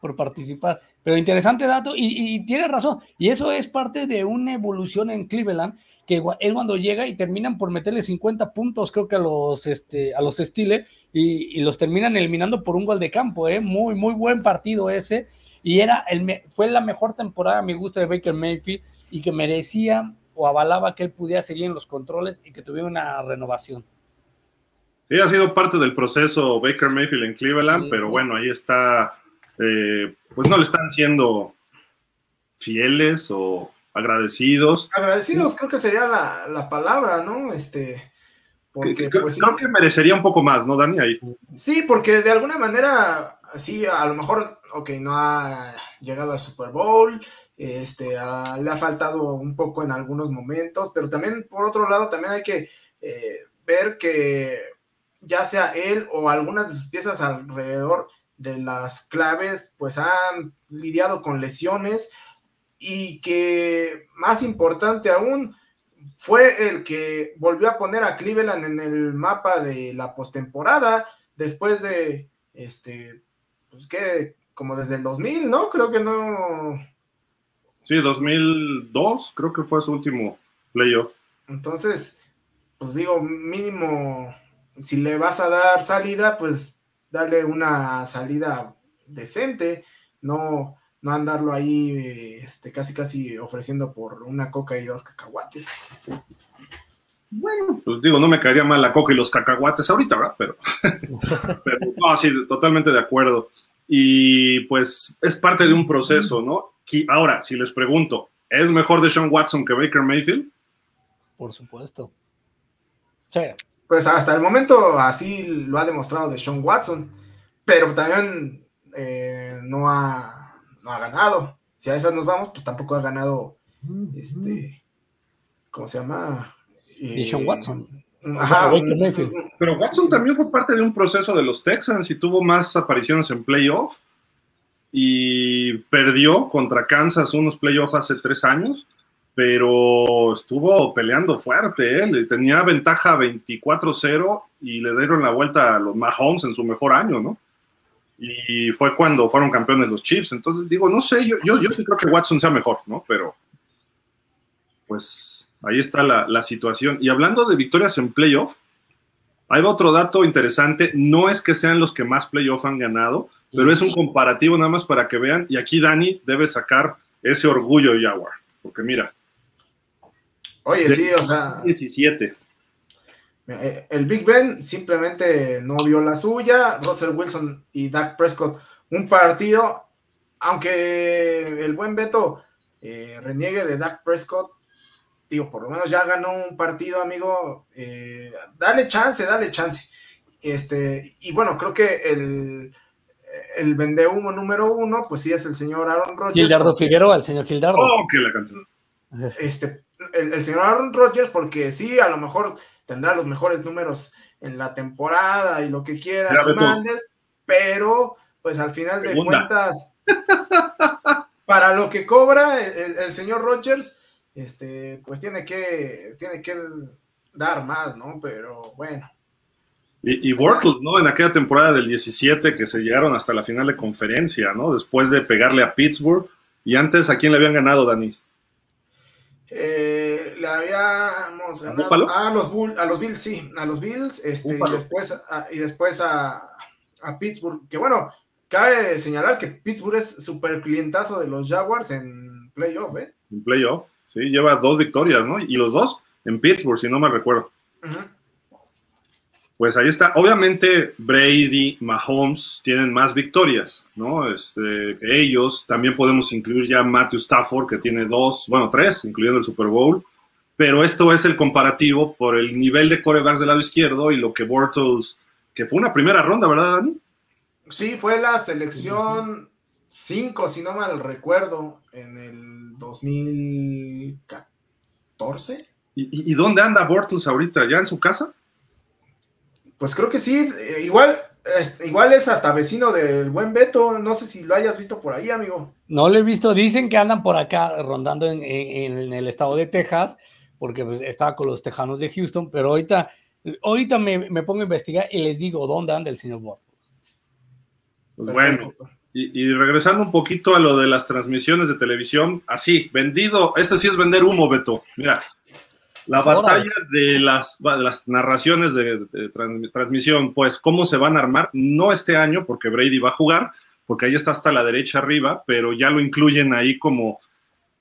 por participar. Pero interesante dato y, tiene razón. Y eso es parte de una evolución en Cleveland, que es cuando llega y terminan por meterle 50 puntos, creo que a los, este, a los Steelers, y, los terminan eliminando por un gol de campo. ¿eh? Muy, muy buen partido ese. Y era el, fue la mejor temporada, a mi gusto, de Baker Mayfield y que merecía o avalaba que él pudiera seguir en los controles y que tuviera una renovación. Sí, ha sido parte del proceso Baker Mayfield en Cleveland, pero bueno, ahí está eh, pues no le están siendo fieles o agradecidos. Agradecidos creo que sería la, palabra, ¿no? Este, porque, pues, creo que merecería un poco más, ¿no, Dani? Ahí. Sí, porque de alguna manera, sí, a lo mejor, ok, no ha llegado al Super Bowl, este, le ha faltado un poco en algunos momentos, pero también, por otro lado, también hay que eh, ver que ya sea él o algunas de sus piezas alrededor de las claves, pues han lidiado con lesiones y que más importante aún fue el que volvió a poner a Cleveland en el mapa de la postemporada después de este pues que como desde el 2000, ¿no? Creo que no Sí, 2002 creo que fue su último playoff. Entonces, pues digo, mínimo si le vas a dar salida, pues darle una salida decente, no, no andarlo ahí este, casi casi ofreciendo por una coca y dos cacahuates. Bueno, pues digo, no me caería mal la coca y los cacahuates ahorita, ¿verdad? Pero, pero no, sí, totalmente de acuerdo. Y pues es parte de un proceso, ¿no? ahora, si les pregunto, ¿es mejor de Sean Watson que Baker Mayfield? Por supuesto. Sí pues hasta el momento así lo ha demostrado de Sean Watson, pero también eh, no, ha, no ha ganado. Si a esas nos vamos, pues tampoco ha ganado, este, ¿cómo se llama? Eh, Sean Watson. pero Watson también fue parte de un proceso de los Texans y tuvo más apariciones en playoff y perdió contra Kansas unos playoffs hace tres años pero estuvo peleando fuerte, él tenía ventaja 24-0 y le dieron la vuelta a los Mahomes en su mejor año, ¿no? Y fue cuando fueron campeones los Chiefs. Entonces digo, no sé, yo, yo, yo sí creo que Watson sea mejor, ¿no? Pero pues ahí está la, la situación. Y hablando de victorias en playoff, hay otro dato interesante, no es que sean los que más playoff han ganado, pero es un comparativo nada más para que vean, y aquí Dani debe sacar ese orgullo Jaguar, porque mira. Oye, sí, o sea. 17. Eh, el Big Ben simplemente no vio la suya, Russell Wilson y Dak Prescott, un partido, aunque el buen Beto eh, reniegue de Dak Prescott, digo, por lo menos ya ganó un partido, amigo, eh, dale chance, dale chance. Este, y bueno, creo que el, el vende humo número uno, pues sí es el señor Aaron Rodgers. Gildardo Figueroa, el señor Gildardo. Oh, que la canción. Este, el, señor Aaron Rodgers, porque sí, a lo mejor tendrá los mejores números en la temporada y lo que quieras y mandes, pero pues al final de cuentas, para lo que cobra el, señor Rodgers, este, pues tiene que, tiene que dar más, ¿no? Pero bueno. Y, y ¿no? En aquella temporada del 17 que se llegaron hasta la final de conferencia, ¿no? Después de pegarle a Pittsburgh. Y antes, ¿a quién le habían ganado, Dani? Eh, le habíamos ganado ¿A, los a los Bills, sí, a los Bills, este, y después, a, y después a, Pittsburgh, que bueno, cabe señalar que Pittsburgh es súper clientazo de los Jaguars en playoff, ¿eh? En playoff, sí, lleva dos victorias, ¿no? Y los dos en Pittsburgh, si no me recuerdo. Pues ahí está. Obviamente Brady, Mahomes tienen más victorias, ¿no? Este, que ellos. También podemos incluir ya Matthew Stafford, que tiene dos, bueno, tres, incluyendo el Super Bowl. Pero esto es el comparativo por el nivel de corebacks del lado izquierdo y lo que Bortles, que fue una primera ronda, ¿verdad, Dani? Sí, fue la selección 5, si no mal recuerdo, en el 2014. ¿Y, y dónde anda Bortles ahorita? ¿Ya en su casa? Pues creo que sí, eh, igual, igual es hasta vecino del buen Beto, no sé si lo hayas visto por ahí, amigo. No lo he visto, dicen que andan por acá rondando en, el estado de Texas, porque pues, estaba con los tejanos de Houston, pero ahorita, ahorita me, pongo a investigar y les digo dónde anda el señor Bortles. Pues bueno, y, y, regresando un poquito a lo de las transmisiones de televisión, así, vendido, este sí es vender humo, Beto. Mira, la batalla de las, las narraciones de, transmisión, pues cómo se van a armar, no este año, porque Brady va a jugar, porque ahí está hasta la derecha arriba, pero ya lo incluyen ahí como...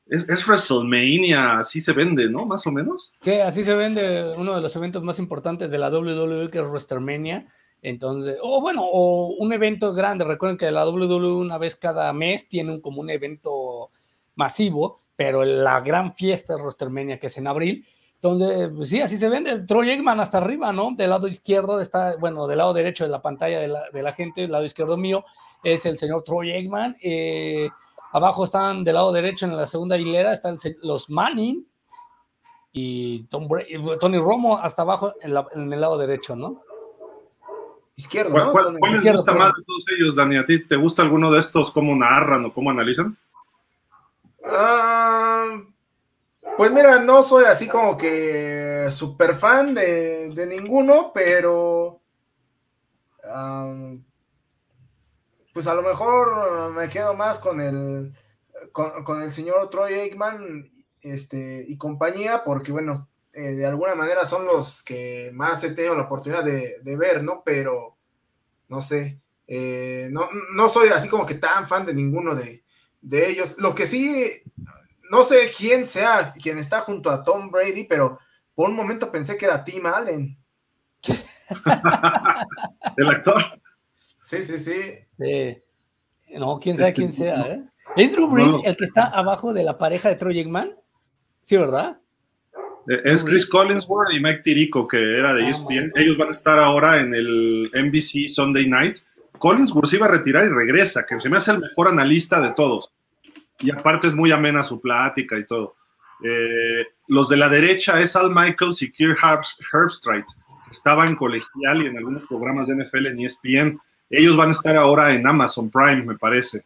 Es, WrestleMania, así se vende, ¿no? Más o menos. Sí, así se vende uno de los eventos más importantes de la WWE, que es WrestleMania. Entonces, o bueno, o un evento grande. Recuerden que la WWE una vez cada mes tiene un, como un evento masivo, pero la gran fiesta de WrestleMania, que es en abril, entonces, pues sí, así se vende. Troy Eggman hasta arriba, ¿no? Del lado izquierdo está, bueno, del lado derecho de la pantalla de la, de la gente, el lado izquierdo mío es el señor Troy Eggman. Eh, abajo están del lado derecho en la segunda hilera están los Manning y Tony Romo hasta abajo en, el lado derecho, ¿no? Izquierdo. ¿Cuál, ¿cuál, cuál les gusta más de todos ellos, Dani? ¿A ti te gusta alguno de estos? ¿Cómo narran o cómo analizan? Ah pues mira, no soy así como que súper fan de, ninguno, pero pues a lo mejor me quedo más con el con, el señor Troy Aikman este, y compañía, porque bueno, eh, de alguna manera son los que más he tenido la oportunidad de, ver, ¿no? Pero no sé, eh, no, no, soy así como que tan fan de ninguno de, de ellos. Lo que sí no sé quién sea quien está junto a Tom Brady, pero por un momento pensé que era Tim Allen. ¿El actor? Sí, sí, sí. No, quién sabe quién sea, ¿eh? ¿Es Drew Brees el que está abajo de la pareja de Troy Aikman? Sí, ¿verdad? Eh, es Chris Collinsworth y Mike Tirico, que era de ESPN. Ellos van a estar ahora en el NBC Sunday Night. Collinsworth se iba a retirar y regresa, que se me hace el mejor analista de todos y aparte es muy amena su plática y todo. Eh, los de la derecha es Al Michaels y Kirk Herbstreit, que estaban en colegial y en algunos programas de NFL en ESPN. Ellos van a estar ahora en Amazon Prime, me parece.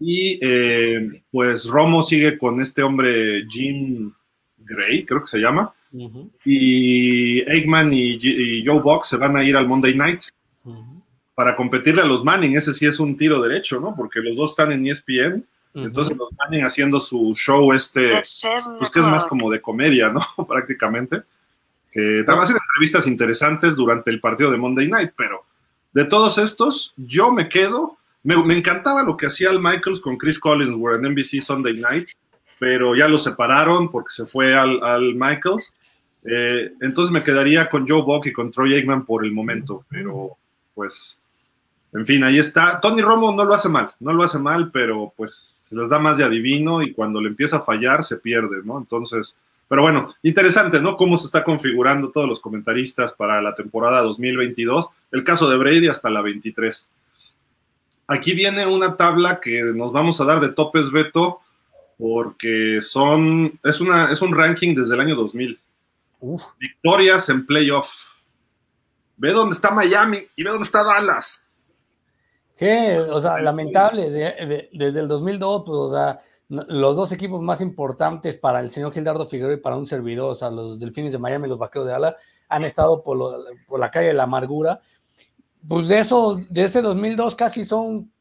Y eh, pues Romo sigue con este hombre Jim Gray, creo que se llama. Y Eggman y, Joe Box se van a ir al Monday Night para competirle a los Manning. Ese sí es un tiro derecho, ¿no? Porque los dos están en ESPN. Entonces los Manning haciendo su show este, pues que es más como de comedia, ¿no? Prácticamente. Que están haciendo entrevistas interesantes durante el partido de Monday Night, pero de todos estos, yo me quedo. Me, encantaba lo que hacía el Michaels con Chris Collinsworth en NBC Sunday Night, pero ya lo separaron porque se fue al, al Michaels. Eh, entonces me quedaría con Joe Buck y con Troy Aikman por el momento, pero pues, en fin, ahí está. Tony Romo no lo hace mal, no lo hace mal, pero pues les da más de adivino y cuando le empieza a fallar se pierde, ¿no? Entonces, pero bueno, interesante, ¿no? Cómo se está configurando todos los comentaristas para la temporada 2022. El caso de Brady hasta la 23. Aquí viene una tabla que nos vamos a dar de topes, Beto, porque son, es, una, es un ranking desde el año 2000. Victorias en playoff. Ve dónde está Miami y ve dónde está Dallas. Sí, o sea, lamentable. desde el 2002, pues, o sea, los dos equipos más importantes para el señor Gildardo Figueroa y para un servidor, o sea, los Delfines de Miami y los Vaqueros de Dallas, han estado por, por la calle de la amargura. Pues de esos, de ese 2002 casi son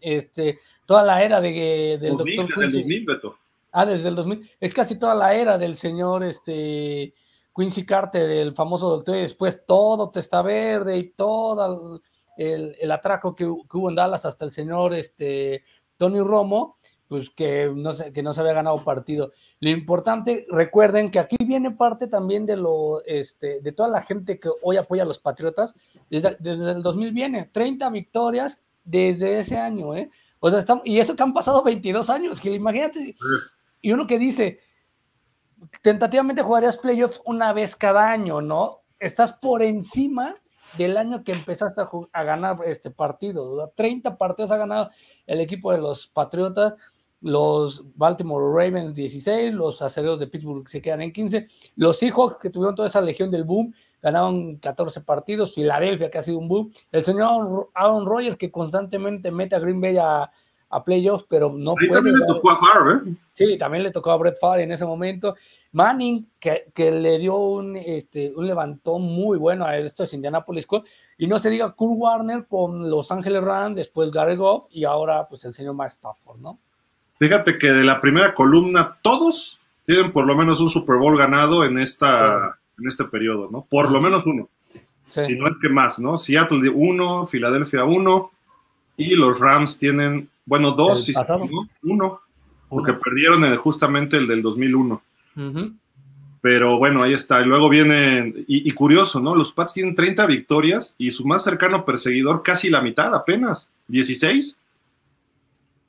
este, toda la era de, del 2000, Desde el 2000, Beto. Ah, desde el 2000. Es casi toda la era del señor este, Quincy Carter, el famoso doctor, y después todo Testa Verde y todo el, el, atraco que, hubo en Dallas hasta el señor este, Tony Romo, pues que no, se, que no se había ganado partido. Lo importante, recuerden que aquí viene parte también de lo, este, de toda la gente que hoy apoya a los Patriotas, desde, desde el 2000 viene, 30 victorias desde ese año, ¿eh? O sea, estamos, y eso que han pasado 22 años, que imagínate, y uno que dice, tentativamente jugarías playoffs una vez cada año, ¿no? Estás por encima del año que empezaste a, ganar este partido. 30 partidos ha ganado el equipo de los Patriotas, los Baltimore Ravens 16, los acereros de Pittsburgh se quedan en 15, los Seahawks que tuvieron toda esa legión del boom ganaron 14 partidos, Filadelfia que ha sido un boom, el señor Aaron Rodgers que constantemente mete a Green Bay a, a playoffs, pero no puede. También le tocó a Favre, ¿eh? Sí, también le tocó a Brett Favre en ese momento. Manning, que, que le dio un, este, un levantón muy bueno a estos Indianapolis Colts. Y no se diga Kurt Warner con Los Ángeles Rams, después Gary Goff y ahora pues el señor Matt Stafford, ¿no? Fíjate que de la primera columna todos tienen por lo menos un Super Bowl ganado en, esta, en este periodo, ¿no? Por lo menos uno. Sí. Si no es que más, ¿no? Seattle uno, Filadelfia uno y los Rams tienen bueno, dos, y uno, porque perdieron justamente el del 2001. Pero bueno, ahí está. Y luego viene, y, curioso, ¿no? Los Pats tienen 30 victorias y su más cercano perseguidor casi la mitad apenas, 16.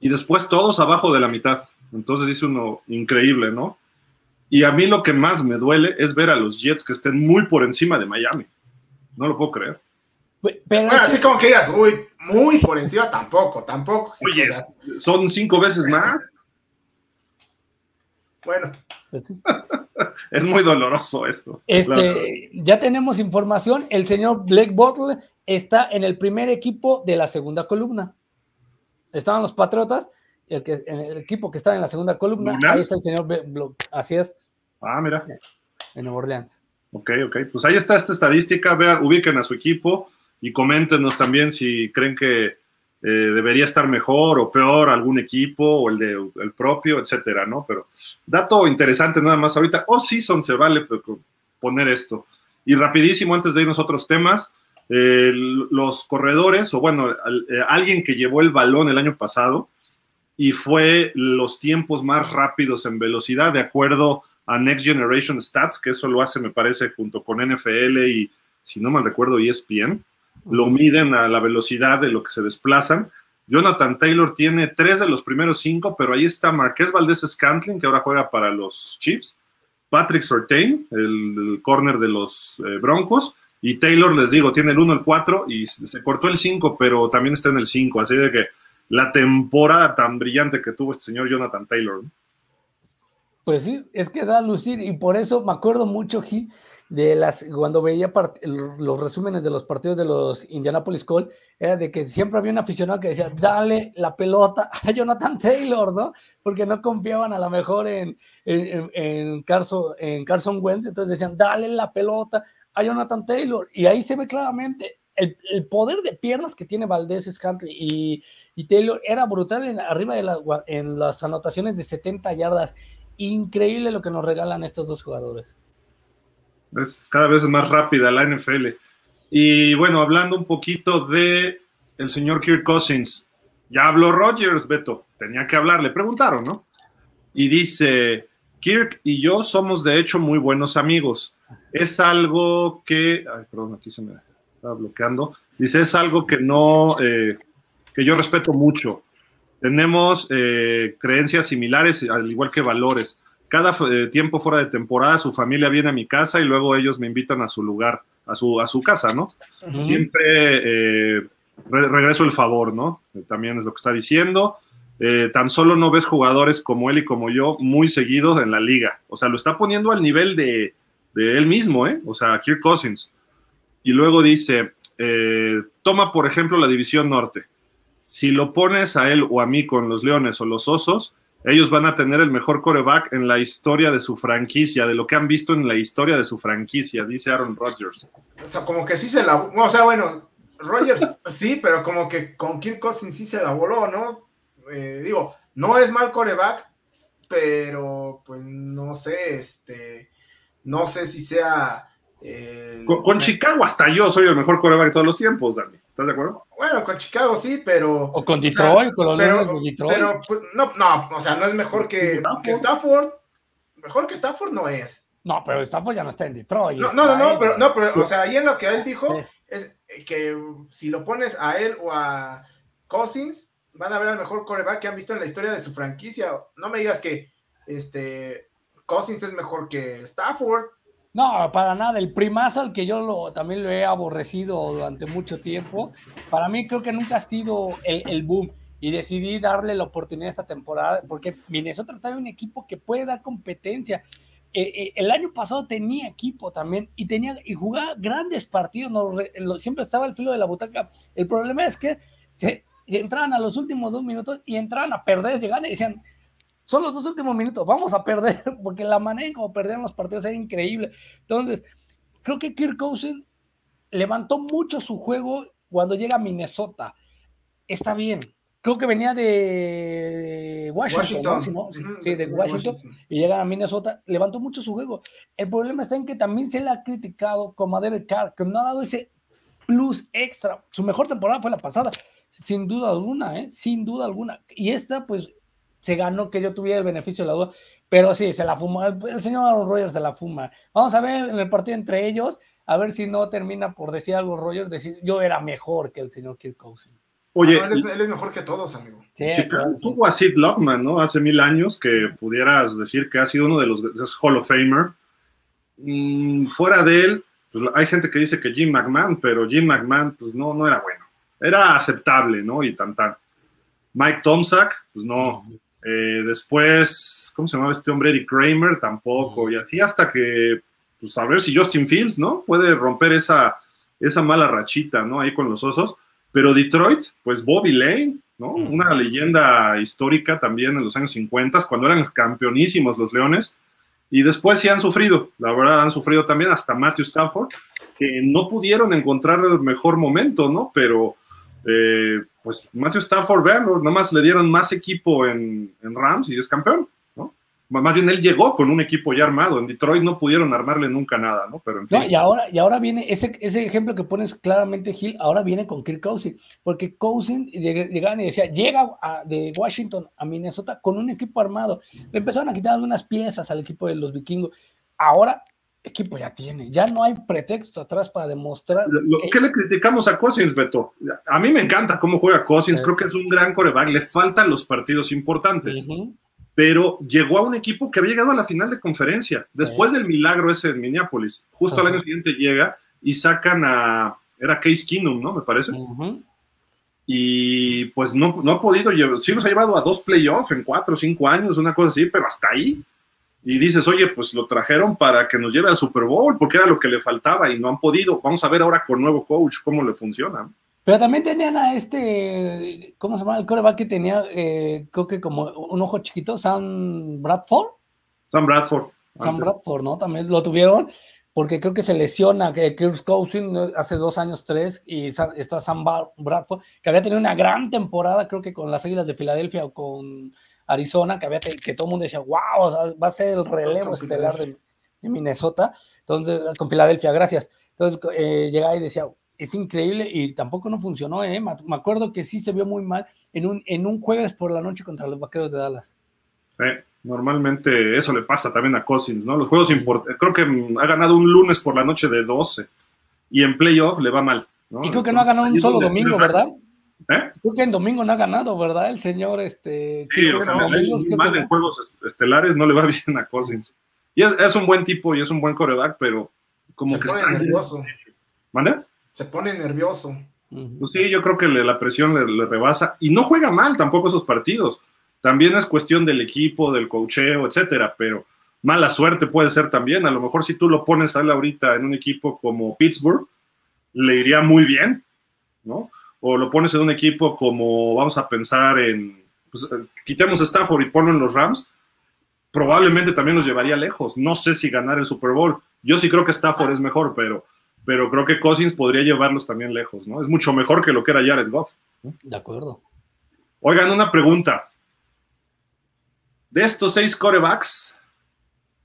Y después todos abajo de la mitad. Entonces dice uno, increíble, ¿no? Y a mí lo que más me duele es ver a los Jets que estén muy por encima de Miami. No lo puedo creer. Pero así como que digas, uy, muy por encima tampoco, tampoco. Oye, son cinco veces más. Bueno. Pues es muy doloroso esto. Este, ya tenemos información. El señor Blake Butler está en el primer equipo de la segunda columna. Estaban los Patriotas, el, que, el equipo que estaba en la segunda columna. Ahí está el señor Blake. Así es. Ah, mira. En Nueva Orleans. Ok, ok. Pues ahí está esta estadística. Vean, ubiquen a su equipo y coméntenos también si creen que eh, debería estar mejor o peor algún equipo o el de el propio, etcétera, ¿no? Pero dato interesante nada más ahorita, oh season se vale poner esto. Y rapidísimo, antes de irnos a otros temas, eh, los corredores, o bueno, eh, alguien que llevó el balón el año pasado y fue los tiempos más rápidos en velocidad, de acuerdo a Next Generation Stats, que eso lo hace, me parece, junto con NFL y, si no mal recuerdo, ESPN lo miden a la velocidad de lo que se desplazan. Jonathan Taylor tiene tres de los primeros cinco, pero ahí está Marqués Valdés Scantling, que ahora juega para los Chiefs, Patrick Sortain, el, corner de los eh, Broncos, y Taylor, les digo, tiene el 1, el 4 y se cortó el 5, pero también está en el 5, así de que la temporada tan brillante que tuvo este señor Jonathan Taylor. Pues sí, es que da a lucir y por eso me acuerdo mucho, Gil, de las, cuando veía los resúmenes de los partidos de los Indianapolis Colts, era de que siempre había un aficionado que decía, dale la pelota a Jonathan Taylor, ¿no? Porque no confiaban a lo mejor en, en, en, Carson, en Carson Wentz, entonces decían, dale la pelota a Jonathan Taylor. Y ahí se ve claramente el, poder de piernas que tiene Valdés, Scantley y, y Taylor era brutal en, arriba de la, en las anotaciones de 70 yardas. Increíble lo que nos regalan estos dos jugadores. Es cada vez más rápida la NFL. Y bueno, hablando un poquito de el señor Kirk Cousins, ya habló Rogers, Beto, tenía que hablar, le preguntaron, ¿no? Y dice, Kirk y yo somos de hecho muy buenos amigos. Es algo que, perdón, aquí se me está bloqueando. Dice, es algo que no, eh, que yo respeto mucho. Tenemos eh, creencias similares, al igual que valores cada eh, tiempo fuera de temporada su familia viene a mi casa y luego ellos me invitan a su lugar, a su, a su casa, ¿no? Siempre eh, regreso el favor, ¿no? También es lo que está diciendo. Eh, tan solo no ves jugadores como él y como yo muy seguidos en la liga. O sea, lo está poniendo al nivel de, de él mismo, ¿eh? O sea, Kirk Cousins. Y luego dice, toma por ejemplo la División Norte. Si lo pones a él o a mí con los Leones o los Osos, ellos van a tener el mejor coreback en la historia de su franquicia, de lo que han visto en la historia de su franquicia, dice Aaron Rodgers. O sea, como que sí se la. O sea, bueno, Rodgers sí, pero como que con Kirk Cousins sí se la voló, ¿no? Eh, digo, no es mal coreback, pero pues no sé, este. No sé si sea. con, Chicago hasta yo soy el mejor coreback de todos los tiempos, Dani. ¿Estás de acuerdo? Bueno, con Chicago sí, pero. O con Detroit, con los pero, de Detroit. Pero, pues, no, no, o sea, no es mejor que Stafford. Mejor que Stafford no es. No, pero Stafford ya no está en Detroit. No, no, no, pero, no, pero, o sea, ahí en lo que él dijo es que si lo pones a él o a Cousins, van a ver al mejor coreback que han visto en la historia de su franquicia. No me digas que este Cousins es mejor que Stafford. No, para nada. El primazo al que yo lo, también lo he aborrecido durante mucho tiempo, para mí creo que nunca ha sido el, boom. Y decidí darle la oportunidad esta temporada porque Minnesota trae un equipo que puede dar competencia. Eh, eh, el año pasado tenía equipo también y tenía y jugaba grandes partidos, no, siempre estaba al filo de la butaca. El problema es que se, entraban a los últimos dos minutos y entraban a perder, llegaban y decían, son los dos últimos minutos, vamos a perder, porque la manera en cómo perdieron los partidos era increíble. Entonces, creo que Kirk Cousins levantó mucho su juego cuando llega a Minnesota. Está bien. Creo que venía de Washington, Sí, de Washington, y llega a Minnesota, levantó mucho su juego. El problema está en que también se le ha criticado como a Derek Carr, que no ha dado ese plus extra. Su mejor temporada fue la pasada, sin duda alguna, ¿eh? sin duda alguna. Y esta, pues, se ganó que yo tuviera el beneficio de la duda, pero sí, se la fumó, el señor Aaron Rodgers se la fuma. Vamos a ver en el partido entre ellos, a ver si no termina por decir algo Rodgers, decir yo era mejor que el señor Kirk Cousins. Oye, él, es, mejor que todos, amigo. tuvo a Sid Lockman, ¿no? Hace mil años que pudieras decir que ha sido uno de los Hall of Famer. Mm, fuera de él, pues, hay gente que dice que Jim McMahon, pero Jim McMahon, pues no, no era bueno. Era aceptable, ¿no? Y tan tan. Mike Tomczak, pues no. Eh, después, ¿cómo se llamaba este hombre? Eric Kramer, tampoco. Y así hasta que, pues a ver si Justin Fields, ¿no? Puede romper esa, esa mala rachita, ¿no? Ahí con los osos. Pero Detroit, pues Bobby Lane, ¿no? Una leyenda histórica también en los años 50, cuando eran campeonísimos los Leones. Y después sí han sufrido, la verdad, han sufrido también hasta Matthew Stafford, que no pudieron encontrar el mejor momento, ¿no? Pero eh, pues Matthew Stafford, vean, nada más le dieron más equipo en, Rams y es campeón, ¿no? Más bien él llegó con un equipo ya armado. En Detroit no pudieron armarle nunca nada, ¿no? Pero en fin. y, ahora, y ahora viene ese, ese ejemplo que pones claramente, Gil, ahora viene con Kirk Cousins, porque Cousins llegaban y decía, llega de Washington a Minnesota con un equipo armado. Le empezaron a quitar algunas piezas al equipo de los vikingos. Ahora equipo ya tiene, ya no hay pretexto atrás para demostrar. Lo, que... le criticamos a Cousins, Beto? A mí me encanta cómo juega Cousins, creo que es un gran coreback, le faltan los partidos importantes, pero llegó a un equipo que había llegado a la final de conferencia, después del milagro ese en Minneapolis, justo al año siguiente llega y sacan a, era Case Keenum, ¿no? Me parece. Y pues no, no ha podido, sí nos ha llevado a dos playoffs en cuatro o cinco años, una cosa así, pero hasta ahí y dices, oye, pues lo trajeron para que nos lleve al Super Bowl, porque era lo que le faltaba y no han podido. Vamos a ver ahora con nuevo coach cómo le funciona. Pero también tenían a este, ¿cómo se llama? El coreback que tenía, eh, creo que como un ojo chiquito, Sam Bradford. Sam Bradford. Sam Bradford, ¿no? También lo tuvieron porque creo que se lesiona que Kirk Cousin hace dos años, tres, y está Sam Bradford, que había tenido una gran temporada, creo que con las Águilas de Filadelfia o con Arizona, que, había, que todo el mundo decía, wow, va a ser el relevo estelar de, Minnesota, entonces, con Filadelfia, gracias. Entonces, eh, llegaba y decía, es increíble y tampoco no funcionó, ¿eh? Me acuerdo que sí se vio muy mal en un, en un jueves por la noche contra los Vaqueros de Dallas. normalmente eso le pasa también a Cousins, ¿no? Los juegos importantes, creo que ha ganado un lunes por la noche de 12 y en playoff le va mal. ¿no? Y creo que no ha ganado un solo domingo, ¿verdad? ¿Eh? Creo que en domingo no ha ganado, ¿verdad? El señor, este. Sí, o sea, mal en juegos estelares, no le va bien a Cousins. Y es, un buen tipo y es un buen coreback, pero como se que pone está. nervioso. ¿Mande? Se pone nervioso. Pues sí, yo creo que la presión le, rebasa. Y no juega mal tampoco esos partidos. También es cuestión del equipo, del cocheo, etcétera, pero mala suerte puede ser también. A lo mejor si tú lo pones a él ahorita en un equipo como Pittsburgh, le iría muy bien, ¿no? O lo pones en un equipo como vamos a pensar en, pues, eh, quitemos Stafford y ponlo en los Rams, probablemente también los llevaría lejos. No sé si ganar el Super Bowl. Yo sí creo que Stafford es mejor, pero, pero creo que Cousins podría llevarlos también lejos, ¿no? Es mucho mejor que lo que era Jared Goff. De acuerdo. Oigan, una pregunta. De estos seis corebacks,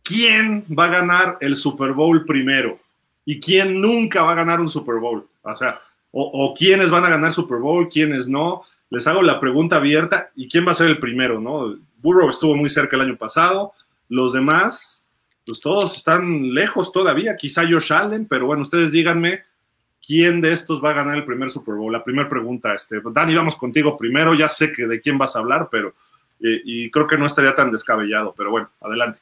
¿quién va a ganar el Super Bowl primero? ¿Y quién nunca va a ganar un Super Bowl? O sea, o, quiénes van a ganar Super Bowl, quiénes no. Les hago la pregunta abierta y quién va a ser el primero, ¿no? Burrow estuvo muy cerca el año pasado, los demás, pues todos están lejos todavía, quizá Josh Allen, pero bueno, ustedes díganme quién de estos va a ganar el primer Super Bowl. La primera pregunta, este, Dani, vamos contigo primero, ya sé que de quién vas a hablar, pero eh, y creo que no estaría tan descabellado, pero bueno, adelante.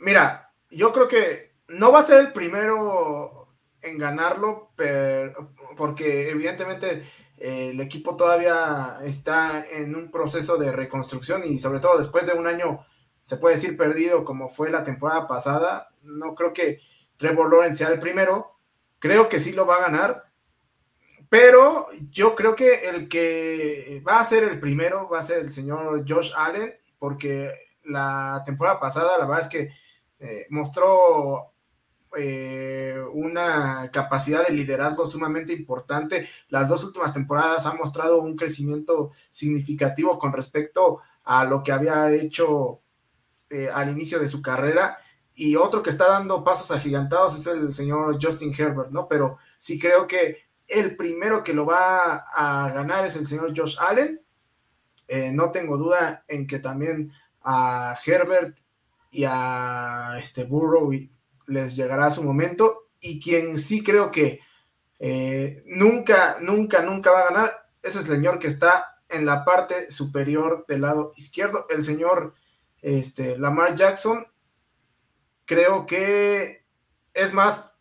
Mira, yo creo que no va a ser el primero en ganarlo, pero porque evidentemente eh, el equipo todavía está en un proceso de reconstrucción y sobre todo después de un año, se puede decir perdido como fue la temporada pasada, no creo que Trevor Lawrence sea el primero, creo que sí lo va a ganar, pero yo creo que el que va a ser el primero va a ser el señor Josh Allen, porque la temporada pasada la verdad es que eh, mostró eh, una capacidad de liderazgo sumamente importante. Las dos últimas temporadas han mostrado un crecimiento significativo con respecto a lo que había hecho eh, al inicio de su carrera. Y otro que está dando pasos agigantados es el señor Justin Herbert, ¿no? Pero sí creo que el primero que lo va a ganar es el señor Josh Allen. Eh, no tengo duda en que también a Herbert y a este Burrow les llegará su momento y quien sí creo que eh, nunca, nunca, nunca va a ganar es el señor que está en la parte superior del lado izquierdo, el señor este, Lamar Jackson. Creo que es más,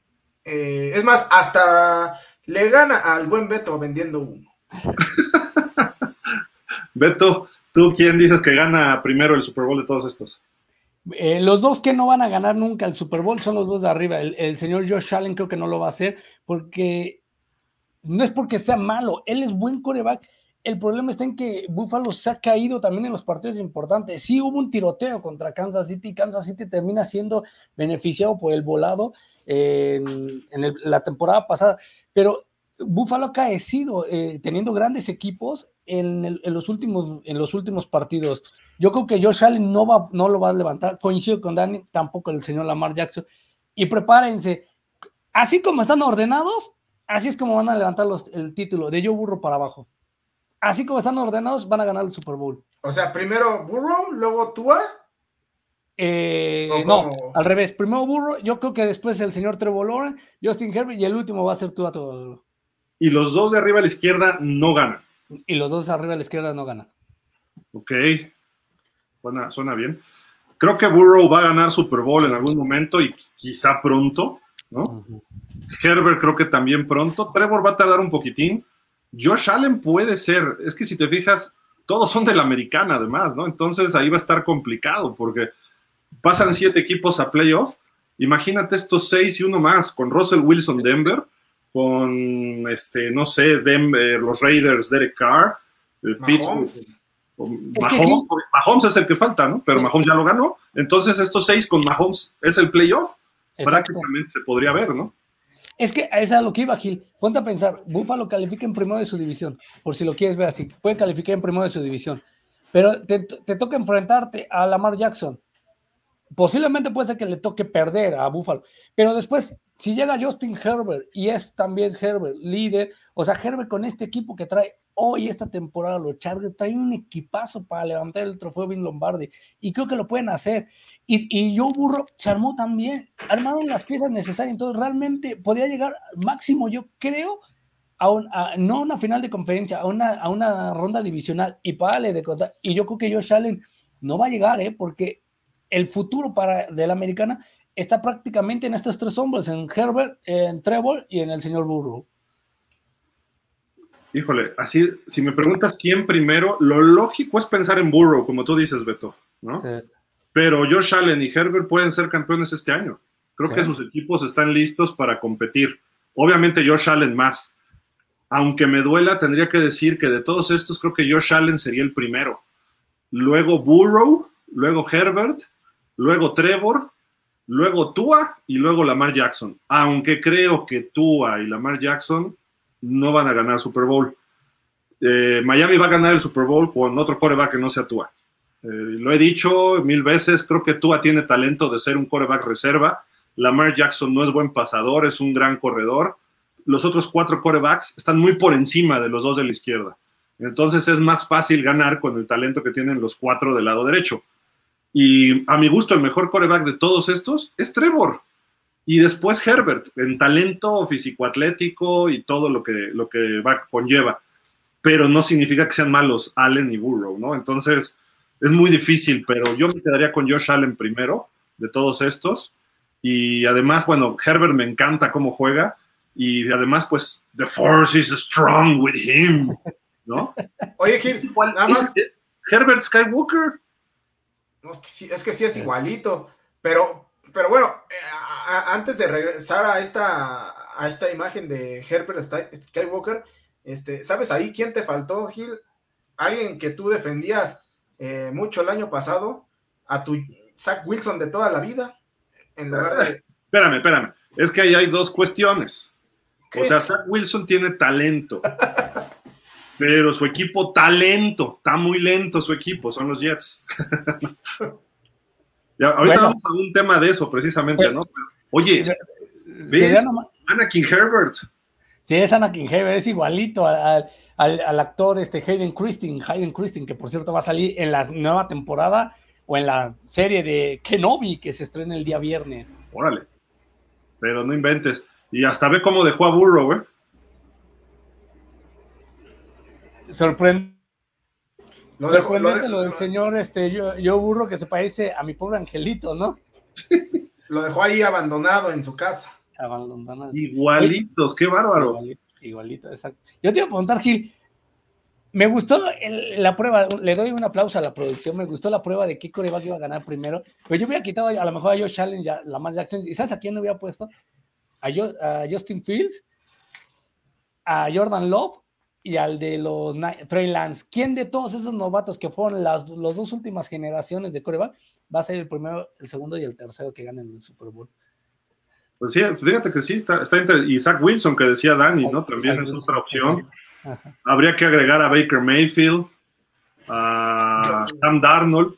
eh, es más, hasta le gana al buen Beto vendiendo uno. Beto, ¿tú quién dices que gana primero el Super Bowl de todos estos? Eh, los dos que no van a ganar nunca el Super Bowl son los dos de arriba. El, señor Josh Allen creo que no lo va a hacer porque no es porque sea malo, él es buen coreback. El problema está en que Buffalo se ha caído también en los partidos importantes. Sí hubo un tiroteo contra Kansas City. Kansas City termina siendo beneficiado por el volado en, la temporada pasada. Pero Buffalo ha caecido eh, teniendo grandes equipos en, los últimos, en los últimos partidos. Yo creo que Josh Allen no, va, no lo va a levantar. Coincido con Danny, tampoco el señor Lamar Jackson. Y prepárense. Así como están ordenados, así es como van a levantar los, el título de Yo Burro para abajo. Así como están ordenados, van a ganar el Super Bowl. O sea, primero Burro, luego Tua. Eh, no, al revés. Primero Burro, yo creo que después el señor Trevor Lawrence, Justin Herbert y el último va a ser Tua todo. Y los dos de arriba a la izquierda no ganan. Y los dos de arriba a la izquierda no ganan. Ok, Suena, bien. Creo que Burrow va a ganar Super Bowl en algún momento y quizá pronto, ¿no? Herbert creo que también pronto. Trevor va a tardar un poquitín. Josh Allen puede ser, es que si te fijas, todos son de la americana además, ¿no? Entonces ahí va a estar complicado porque pasan siete equipos a playoff. Imagínate estos seis y uno más, con Russell Wilson Denver, con, este, no sé, Denver, los Raiders, Derek Carr, Pittsburgh. Mahomes, Mahomes, es el que falta, ¿no? Pero Mahomes ya lo ganó. Entonces, estos seis con Mahomes es el playoff. Prácticamente se podría ver, ¿no? Es que es a lo que iba, Gil. Ponte a pensar, Buffalo califica en primero de su división, por si lo quieres ver así. Puede calificar en primero de su división. Pero te, te toca enfrentarte a Lamar Jackson. Posiblemente puede ser que le toque perder a Buffalo. Pero después, si llega Justin Herbert y es también Herbert líder, o sea, Herbert con este equipo que trae hoy esta temporada los Chargers traen un equipazo para levantar el trofeo Vin Lombardi y creo que lo pueden hacer. Y, y Joe Burro se armó también, armaron las piezas necesarias, entonces realmente podría llegar máximo, yo creo, a, un, no a una final de conferencia, a una, a una ronda divisional y para de contar. Y yo creo que Josh Allen no va a llegar, ¿eh? porque el futuro para, de la americana está prácticamente en estos tres hombres, en Herbert, en Trevor y en el señor Burrow. Híjole, así, si me preguntas quién primero, lo lógico es pensar en Burrow, como tú dices, Beto, ¿no? Pero Josh Allen y Herbert pueden ser campeones este año. Creo que sus equipos están listos para competir. Obviamente Josh Allen más. Aunque me duela, tendría que decir que de todos estos, creo que Josh Allen sería el primero. Luego Burrow, luego Herbert, luego Trevor, luego Tua y luego Lamar Jackson. Aunque creo que Tua y Lamar Jackson no van a ganar Super Bowl. Eh, Miami va a ganar el Super Bowl con otro coreback que no sea Tua. Eh, lo he dicho mil veces, creo que Tua tiene talento de ser un coreback reserva. Lamar Jackson no es buen pasador, es un gran corredor. Los otros cuatro corebacks están muy por encima de los dos de la izquierda. Entonces es más fácil ganar con el talento que tienen los cuatro del lado derecho. Y a mi gusto, el mejor coreback de todos estos es Trevor. Y después Herbert, en talento físico-atlético y todo lo que, lo que va, conlleva. Pero no significa que sean malos Allen y Burrow, ¿no? Entonces, es muy difícil, pero yo me quedaría con Josh Allen primero de todos estos. Y además, bueno, Herbert me encanta cómo juega. Y además, pues, the force is strong with him, ¿no? Oye, Gil, nada más. Herbert Skywalker. es, que sí, es que sí es igualito, pero pero bueno, eh, antes de regresar a esta, a esta imagen de Herbert Skywalker, este, ¿sabes ahí quién te faltó, Gil? Alguien que tú defendías eh, mucho el año pasado, a tu Zach Wilson de toda la vida, en lugar de... Espérame, espérame. Es que ahí hay dos cuestiones. O sea, Zach Wilson tiene talento. pero su equipo, talento, está muy lento su equipo, son los Jets. ahorita vamos a un tema de eso precisamente, ¿no? Oye, ¿ves? Anakin Herbert. Sí, es Anakin Herbert, es igualito al, actor este Hayden Christine, Hayden Christine, que por cierto va a salir en la nueva temporada o en la serie de Kenobi que se estrena el día viernes. Órale. Pero no inventes. Y hasta ve cómo dejó a Burrow, ¿eh? Sorprende lo, dejo, lo, lo, del señor este, yo, yo, burro que se parece a mi pobre angelito, ¿no? lo dejó ahí abandonado en su casa. Abandonado. Igualitos, qué bárbaro. Igualito, exacto. Yo te iba a preguntar, Gil, me gustó la prueba, le doy un aplauso a la producción, me gustó la prueba de qué coreback iba a ganar primero, pero yo hubiera quitado a lo mejor a Josh Challenge, a Lamar Jackson, ¿y sabes a quién le hubiera puesto? A, a Justin Fields, a Jordan Love y al de los Trey Lance. ¿Quién de todos esos novatos que fueron las los dos últimas generaciones de coreback va a ser el primero, el segundo y el tercero que ganen el Super Bowl? Pues sí, fíjate que sí, está, está entre Isaac Wilson, que decía Dani, ¿no? También es otra opción. Habría que agregar a Baker Mayfield, a Sam Darnold.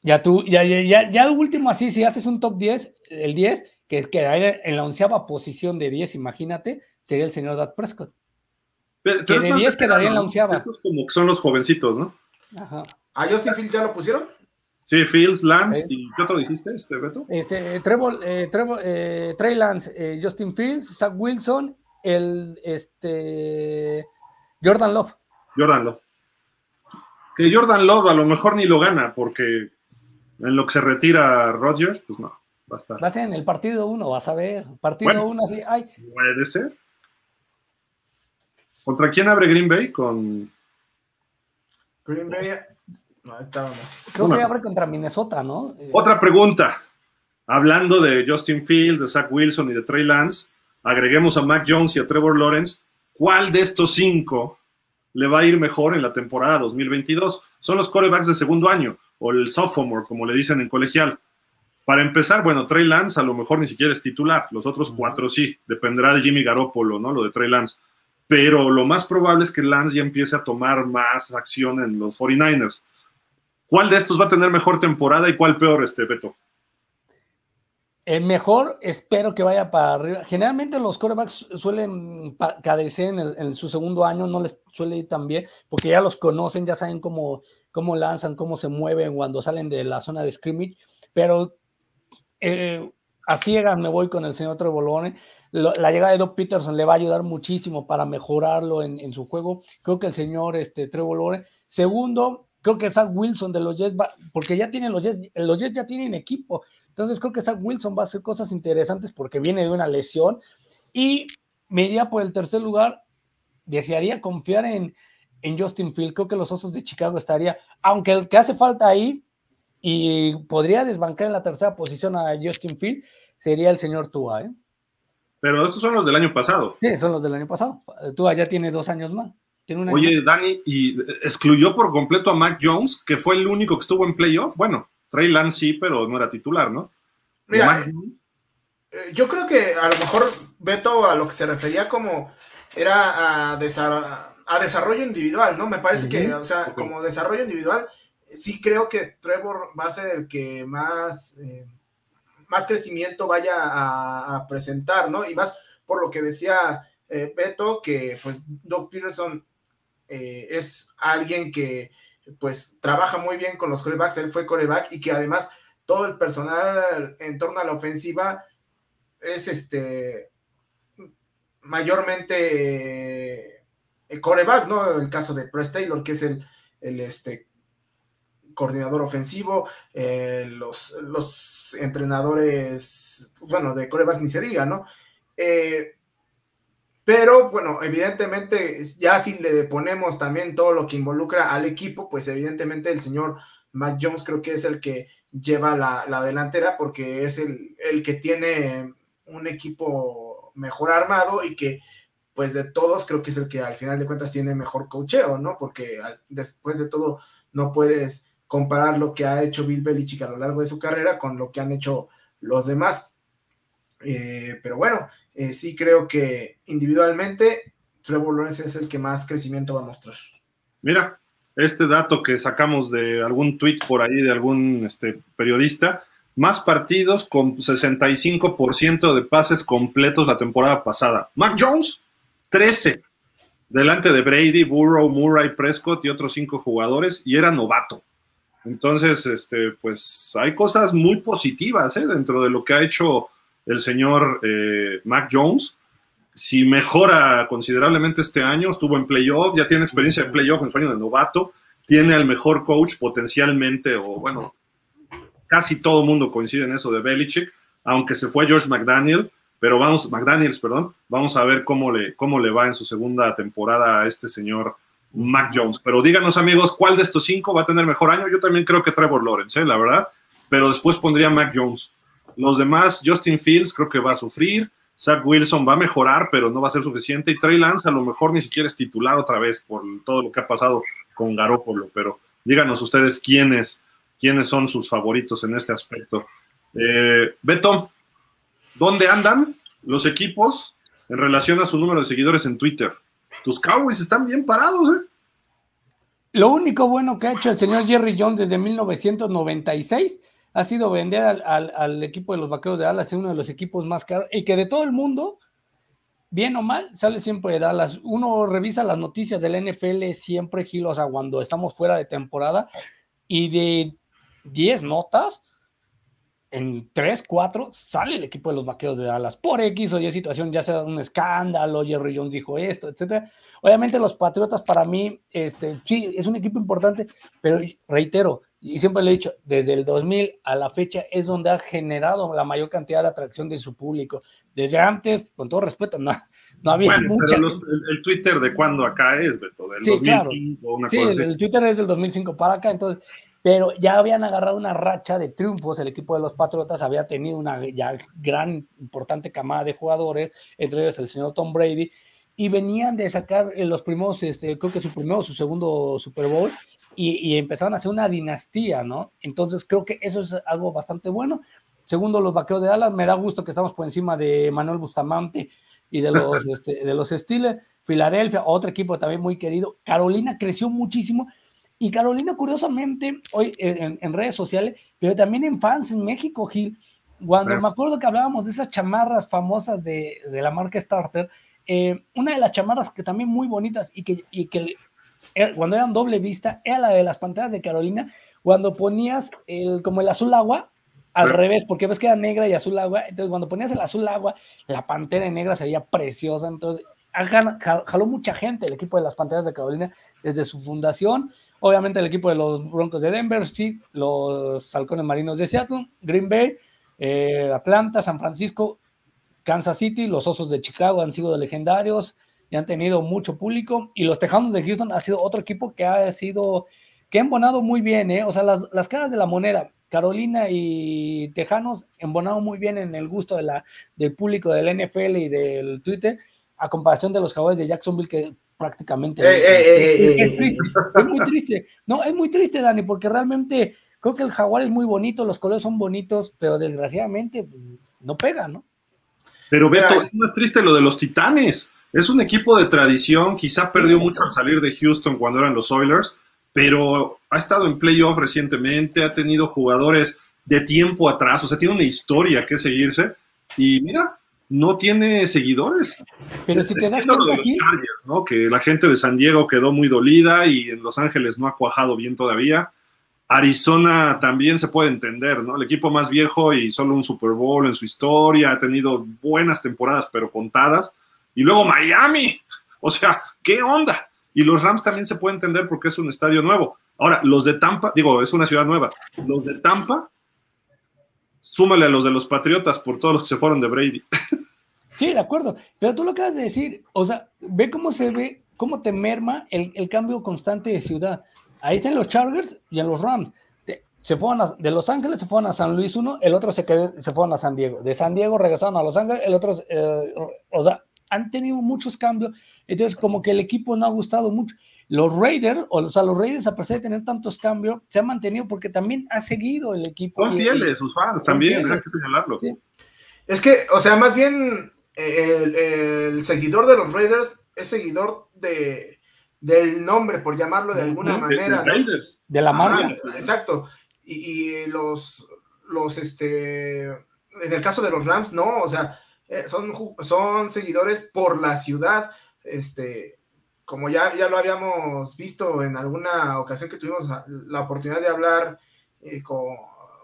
Ya tú, ya, ya, ya, último así, si haces un top 10, el 10, que quedaría en la onceava posición de 10, imagínate, sería el señor Dad Prescott que de 10 quedaría en la onceava. como que son los jovencitos, ¿no? Ajá. ¿A Justin Fields ya lo pusieron? Sí, Fields, Lance, ¿y qué otro dijiste, este Beto? Este, eh, Trevor, eh, Trevor eh, Trey Lance, eh, Justin Fields, Zach Wilson, el este Jordan Love. Jordan Love. Que Jordan Love a lo mejor ni lo gana, porque en lo que se retira Rodgers, pues no, va a estar. Va a ser en el partido 1, vas a ver. Partido 1, así, ay. Puede ser. ¿Contra quién abre Green Bay? Con. Green Bay. Creo que abre contra Minnesota, ¿no? Eh, Otra pregunta. Hablando de Justin Fields, de Zach Wilson y de Trey Lance, agreguemos a Mac Jones y a Trevor Lawrence. ¿Cuál de estos cinco le va a ir mejor en la temporada 2022? Son los corebacks de segundo año o el sophomore, como le dicen en colegial. Para empezar, bueno, Trey Lance a lo mejor ni siquiera es titular, los otros cuatro sí, dependerá de Jimmy Garoppolo, ¿no? Lo de Trey Lance. Pero lo más probable es que Lance ya empiece a tomar más acción en los 49ers. ¿Cuál de estos va a tener mejor temporada y cuál peor, este Beto? El mejor, espero que vaya para arriba. Generalmente los corebacks suelen cadecer en, su segundo año, no les suele ir tan bien, porque ya los conocen, ya saben cómo, cómo lanzan, cómo se mueven cuando salen de la zona de scrimmage, pero eh, a ciegas me voy con el señor La llegada de Doc Peterson le va a ayudar muchísimo para mejorarlo en, su juego. Creo que el señor este, Trevolone. Segundo, creo que Zach Wilson de los Jets, va, porque ya tienen los Jets, los Jets ya tienen equipo. Entonces creo que Zach Wilson va a hacer cosas interesantes porque viene de una lesión. Y me iría por el tercer lugar. Desearía confiar en, en Justin Field. Creo que los Osos de Chicago estaría, aunque el que hace falta ahí y podría desbancar en la tercera posición a Justin Field, sería el señor Tua. ¿eh? Pero estos son los del año pasado. Sí, son los del año pasado. Tua ya tiene dos años más. Oye, Dani, ¿y excluyó por completo a Mac Jones, que fue el único que estuvo en playoff? Bueno, Trey Lance sí, pero no era titular, ¿no? Mira, eh, yo creo que a lo mejor Beto a lo que se refería como era a, desarrollo individual, ¿no? Me parece que, o sea, como desarrollo individual, sí creo que Trevor va a ser el que más, eh, más crecimiento vaya a, presentar, ¿no? Y más por lo que decía eh, Beto, que pues Doc Peterson eh, es alguien que pues trabaja muy bien con los corebacks, él fue coreback y que además todo el personal en torno a la ofensiva es este mayormente coreback, ¿no? El caso de Press Taylor, que es el, el este, coordinador ofensivo, eh, los, los, entrenadores, bueno, de coreback ni se diga, ¿no? Eh, pero bueno, evidentemente, ya si le ponemos también todo lo que involucra al equipo, pues evidentemente el señor Mac Jones creo que es el que lleva la, la delantera porque es el, el, que tiene un equipo mejor armado y que pues de todos creo que es el que al final de cuentas tiene mejor cocheo, ¿no? Porque después de todo no puedes comparar lo que ha hecho Bill Belichick a lo largo de su carrera con lo que han hecho los demás. Eh, pero bueno, eh, sí creo que individualmente Trevor Lawrence es el que más crecimiento va a mostrar. Mira, este dato que sacamos de algún tweet por ahí de algún este, periodista, más partidos con 65% de pases completos la temporada pasada. Mac Jones, 13, delante de Brady, Burrow, Murray, Prescott y otros cinco jugadores, y era novato. Entonces, este, pues hay cosas muy positivas ¿eh? dentro de lo que ha hecho el señor eh, Mac Jones. Si mejora considerablemente este año, estuvo en playoff, ya tiene experiencia en playoff en su año de novato, tiene al mejor coach potencialmente, o bueno, casi todo mundo coincide en eso de Belichick, aunque se fue George McDaniel, pero vamos, McDaniels, perdón, vamos a ver cómo le, cómo le va en su segunda temporada a este señor Mac Jones. Pero díganos, amigos, ¿cuál de estos cinco va a tener mejor año? Yo también creo que Trevor Lawrence, ¿eh? la verdad. Pero después pondría Mac Jones. Los demás, Justin Fields, creo que va a sufrir. Zach Wilson va a mejorar, pero no va a ser suficiente. Y Trey Lance a lo mejor ni siquiera es titular otra vez por todo lo que ha pasado con Garópolo. Pero díganos ustedes quiénes, quiénes son sus favoritos en este aspecto. Eh, Beto, ¿dónde andan los equipos en relación a su número de seguidores en Twitter? Tus Cowboys están bien parados, ¿eh? Lo único bueno que ha hecho el señor Jerry Jones desde 1996 ha sido vender al, equipo de los Vaqueros de Dallas, uno de los equipos más caros, y que de todo el mundo, bien o mal, sale siempre de Dallas. Uno revisa las noticias del NFL siempre, Gil, o cuando estamos fuera de temporada, y de 10 notas, en 3, 4 sale el equipo de los vaqueros de Dallas por X o Y situación, ya sea un escándalo, Jerry Jones dijo esto, etcétera. Obviamente los Patriotas para mí, este, sí, es un equipo importante, pero reitero, y siempre le he dicho, desde el 2000 a la fecha es donde ha generado la mayor cantidad de atracción de su público. desde antes, con todo respeto, no, no había bueno, mucha. Pero el, Twitter de cuándo acá es, Beto, del sí, 2005 claro. una sí, cosa el Twitter es del 2005 para acá, entonces, pero ya habían agarrado una racha de triunfos, el equipo de los Patriotas había tenido una ya gran, importante camada de jugadores, entre ellos el señor Tom Brady, y venían de sacar los primeros, este, creo que su primero, su segundo Super Bowl, y, y, empezaron a hacer una dinastía, ¿no? Entonces creo que eso es algo bastante bueno. Segundo, los vaqueros de Dallas, me da gusto que estamos por encima de Manuel Bustamante y de los, este, de los Steelers. Filadelfia, otro equipo también muy querido. Carolina creció muchísimo. Y Carolina, curiosamente, hoy en, en redes sociales, pero también en fans en México, Gil, cuando me acuerdo que hablábamos de esas chamarras famosas de, de la marca Starter, eh, una de las chamarras que también muy bonitas y que, y que cuando eran doble vista era la de las pantallas de Carolina, cuando ponías el, como el azul agua, al revés, porque ves que era negra y azul agua, entonces cuando ponías el azul agua, la pantera negra se veía preciosa, entonces jaló mucha gente el equipo de las panteras de Carolina desde su fundación, obviamente el equipo de los Broncos de Denver, sí, los halcones marinos de Seattle, Green Bay, eh, Atlanta, San Francisco, Kansas City, los Osos de Chicago han sido legendarios y han tenido mucho público, y los Tejanos de Houston ha sido otro equipo que ha sido, que ha embonado muy bien, ¿eh? o sea, las, las caras de la moneda, Carolina y Tejanos embonado muy bien en el gusto de la, del público del NFL y del Twitter, a comparación de los Jaguares de Jacksonville que prácticamente es, triste, es muy triste. No, es muy triste, Dani, porque realmente creo que el Jaguar es muy bonito, los colores son bonitos, pero desgraciadamente pues, no pega, ¿no? Pero Beto, es más triste lo de los Titanes. Es un equipo de tradición, quizá perdió mucho al salir de Houston cuando eran los Oilers, pero ha estado en playoff recientemente, ha tenido jugadores de tiempo atrás, o sea, tiene una historia que seguirse y mira, no tiene seguidores. Pero si te das cuenta aquí... ¿no? Que la gente de San Diego quedó muy dolida y en Los Ángeles no ha cuajado bien todavía. Arizona también se puede entender, ¿no? El equipo más viejo y solo un Super Bowl en su historia, ha tenido buenas temporadas, pero contadas. Y luego Miami, o sea, ¿qué onda? Y los Rams también se puede entender porque es un estadio nuevo. Ahora, los de Tampa, digo, es una ciudad nueva. Los de Tampa, súmale a los de los Patriotas por todos los que se fueron de Brady. Sí, de acuerdo. Pero tú lo acabas de decir, o sea, ve cómo se ve, cómo te merma el, el cambio constante de ciudad. Ahí están los Chargers y en los Rams. Se fueron a, de Los Ángeles se fueron a San Luis uno, el otro se quedó, se fueron a San Diego. De San Diego regresaron a Los Ángeles, el otro, eh, o sea, han tenido muchos cambios. Entonces, como que el equipo no ha gustado mucho. Los Raiders, o sea, los Raiders, a pesar de tener tantos cambios, se han mantenido porque también ha seguido el equipo. Son fieles, sus fans también, hay que señalarlo. Es que, o sea, más bien el, seguidor de los Raiders es seguidor de, del nombre, por llamarlo de alguna manera. De, la marca. exacto. Y, los, los, este, en el caso de los Rams, no, o sea, eh, son, son seguidores por la ciudad, este, como ya, ya lo habíamos visto en alguna ocasión que tuvimos la oportunidad de hablar eh, con,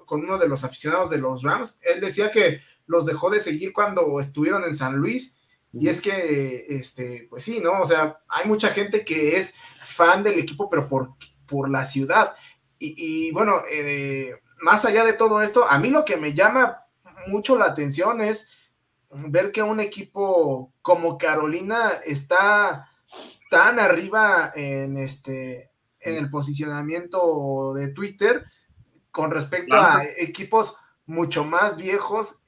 con, uno de los aficionados de los Rams, él decía que los dejó de seguir cuando estuvieron en San Luis. Y es que, este, pues sí, ¿no? O sea, hay mucha gente que es fan del equipo, pero por, por la ciudad. Y, bueno, eh, más allá de todo esto, a mí lo que me llama mucho la atención es ver que un equipo como Carolina está tan arriba en este en el posicionamiento de Twitter con respecto a equipos mucho más viejos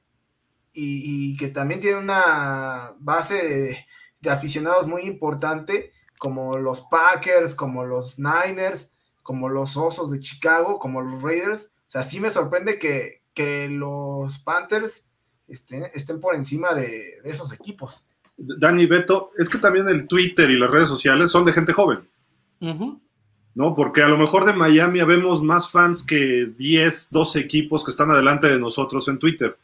y, que también tienen una base de, aficionados muy importante como los Packers, como los Niners, como los Osos de Chicago, como los Raiders. O sea, sí me sorprende que, que los Panthers estén, estén por encima de, esos equipos. Dani Beto, es que también el Twitter y las redes sociales son de gente joven. ¿No? Porque a lo mejor de Miami vemos más fans que 10, 12 equipos que están adelante de nosotros en Twitter.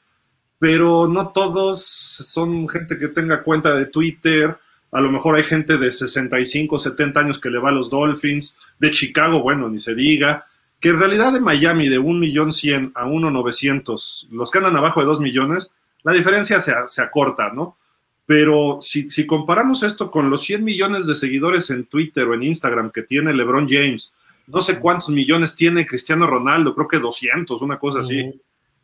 Pero no todos son gente que tenga cuenta de Twitter. A lo mejor hay gente de 65, 70 años que le va a los Dolphins. De Chicago, bueno, ni se diga que en realidad de Miami de 1.100.000 a 1.900, los que andan abajo de 2 millones, la diferencia se, se acorta, ¿no? Pero si, si, comparamos esto con los 100 millones de seguidores en Twitter o en Instagram que tiene LeBron James, no sé cuántos millones tiene Cristiano Ronaldo, creo que 200, una cosa así.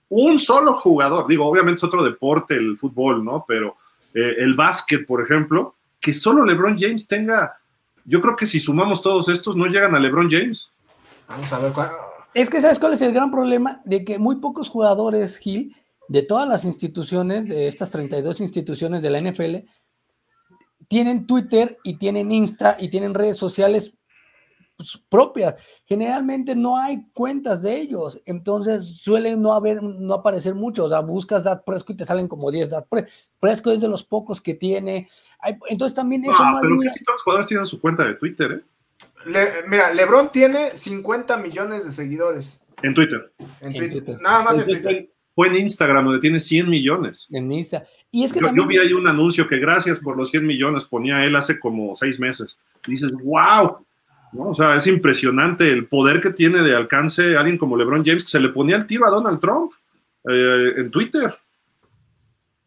un solo jugador, digo, obviamente es otro deporte el fútbol, ¿no? Pero eh, el básquet, por ejemplo, que solo LeBron James tenga, yo creo que si sumamos todos estos no llegan a LeBron James. Vamos a ver cuál. Es que sabes cuál es el gran problema de que muy pocos jugadores, Gil, de todas las instituciones, de estas 32 instituciones de la NFL, tienen Twitter y tienen Insta y tienen redes sociales pues, propias. Generalmente no hay cuentas de ellos, entonces suelen no haber, no aparecer mucho. O sea, buscas Dat Presco y te salen como 10 Dat Presco. es de los pocos que tiene. entonces también eso. No, pero casi todos los jugadores tienen su cuenta de Twitter, ¿eh? mira, LeBron tiene 50 millones de seguidores. En Twitter. En, Twitter. Nada más en, Twitter. Fue en Instagram donde tiene 100 millones. En Insta. Y es que yo, vi ahí un anuncio que gracias por los 100 millones ponía él hace como seis meses. Y dices, wow. O sea, es impresionante el poder que tiene de alcance alguien como LeBron James que se le ponía el tiro a Donald Trump eh, en Twitter.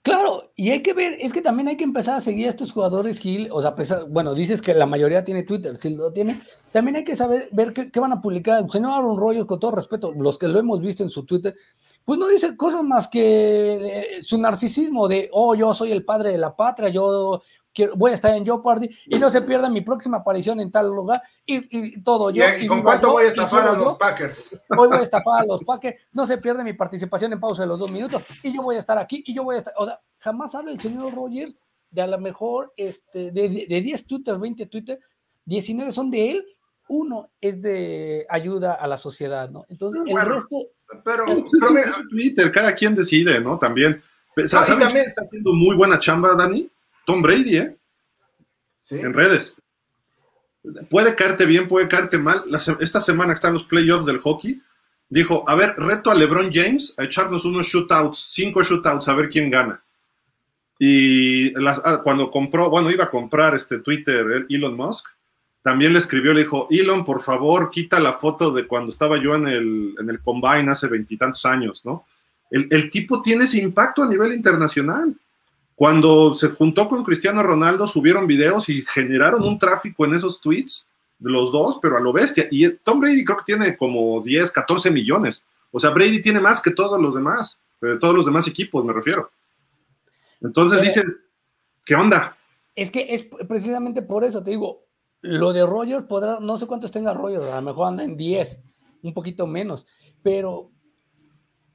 Claro, y hay que ver, es que también hay que empezar a seguir a estos jugadores Gil, o sea, bueno, dices que la mayoría tiene Twitter, si lo tiene, también hay que saber, ver qué, van a publicar. El señor Aaron con todo respeto, los que lo hemos visto en su Twitter, pues no dice cosas más que su narcisismo de, oh, yo soy el padre de la patria, yo voy a estar en Jeopardy y no se pierda mi próxima aparición en tal lugar y, todo. Yo, ¿Y, con cuánto voy a estafar a los Packers? Hoy voy a estafar a los Packers, no se pierde mi participación en pausa de los dos minutos y yo voy a estar aquí y yo voy a estar, o sea, jamás habla el señor Rogers de a lo mejor este, de, de, 10 Twitter, 20 Twitter, 19 son de él, uno es de ayuda a la sociedad, ¿no? Entonces, el resto... Pero, Twitter, cada quien decide, ¿no? También. también está haciendo muy buena chamba, Dani? Tom Brady, ¿eh? ¿Sí? En redes. Puede caerte bien, puede caerte mal. esta semana que están los playoffs del hockey, dijo, a ver, reto a LeBron James a echarnos unos shootouts, cinco shootouts, a ver quién gana. Y ah, cuando compró, bueno, iba a comprar este Twitter Elon Musk, también le escribió, le dijo, Elon, por favor, quita la foto de cuando estaba yo en el, en el Combine hace veintitantos años, ¿no? El, el, tipo tiene ese impacto a nivel internacional. Cuando se juntó con Cristiano Ronaldo, subieron videos y generaron un tráfico en esos tweets, de los dos, pero a lo bestia. Y Tom Brady creo que tiene como 10, 14 millones. O sea, Brady tiene más que todos los demás, de todos los demás equipos, me refiero. Entonces dices, ¿qué onda? Es que es precisamente por eso, te digo, lo de Rogers podrá, no sé cuántos tenga Rogers, a lo mejor anda en 10, un poquito menos, pero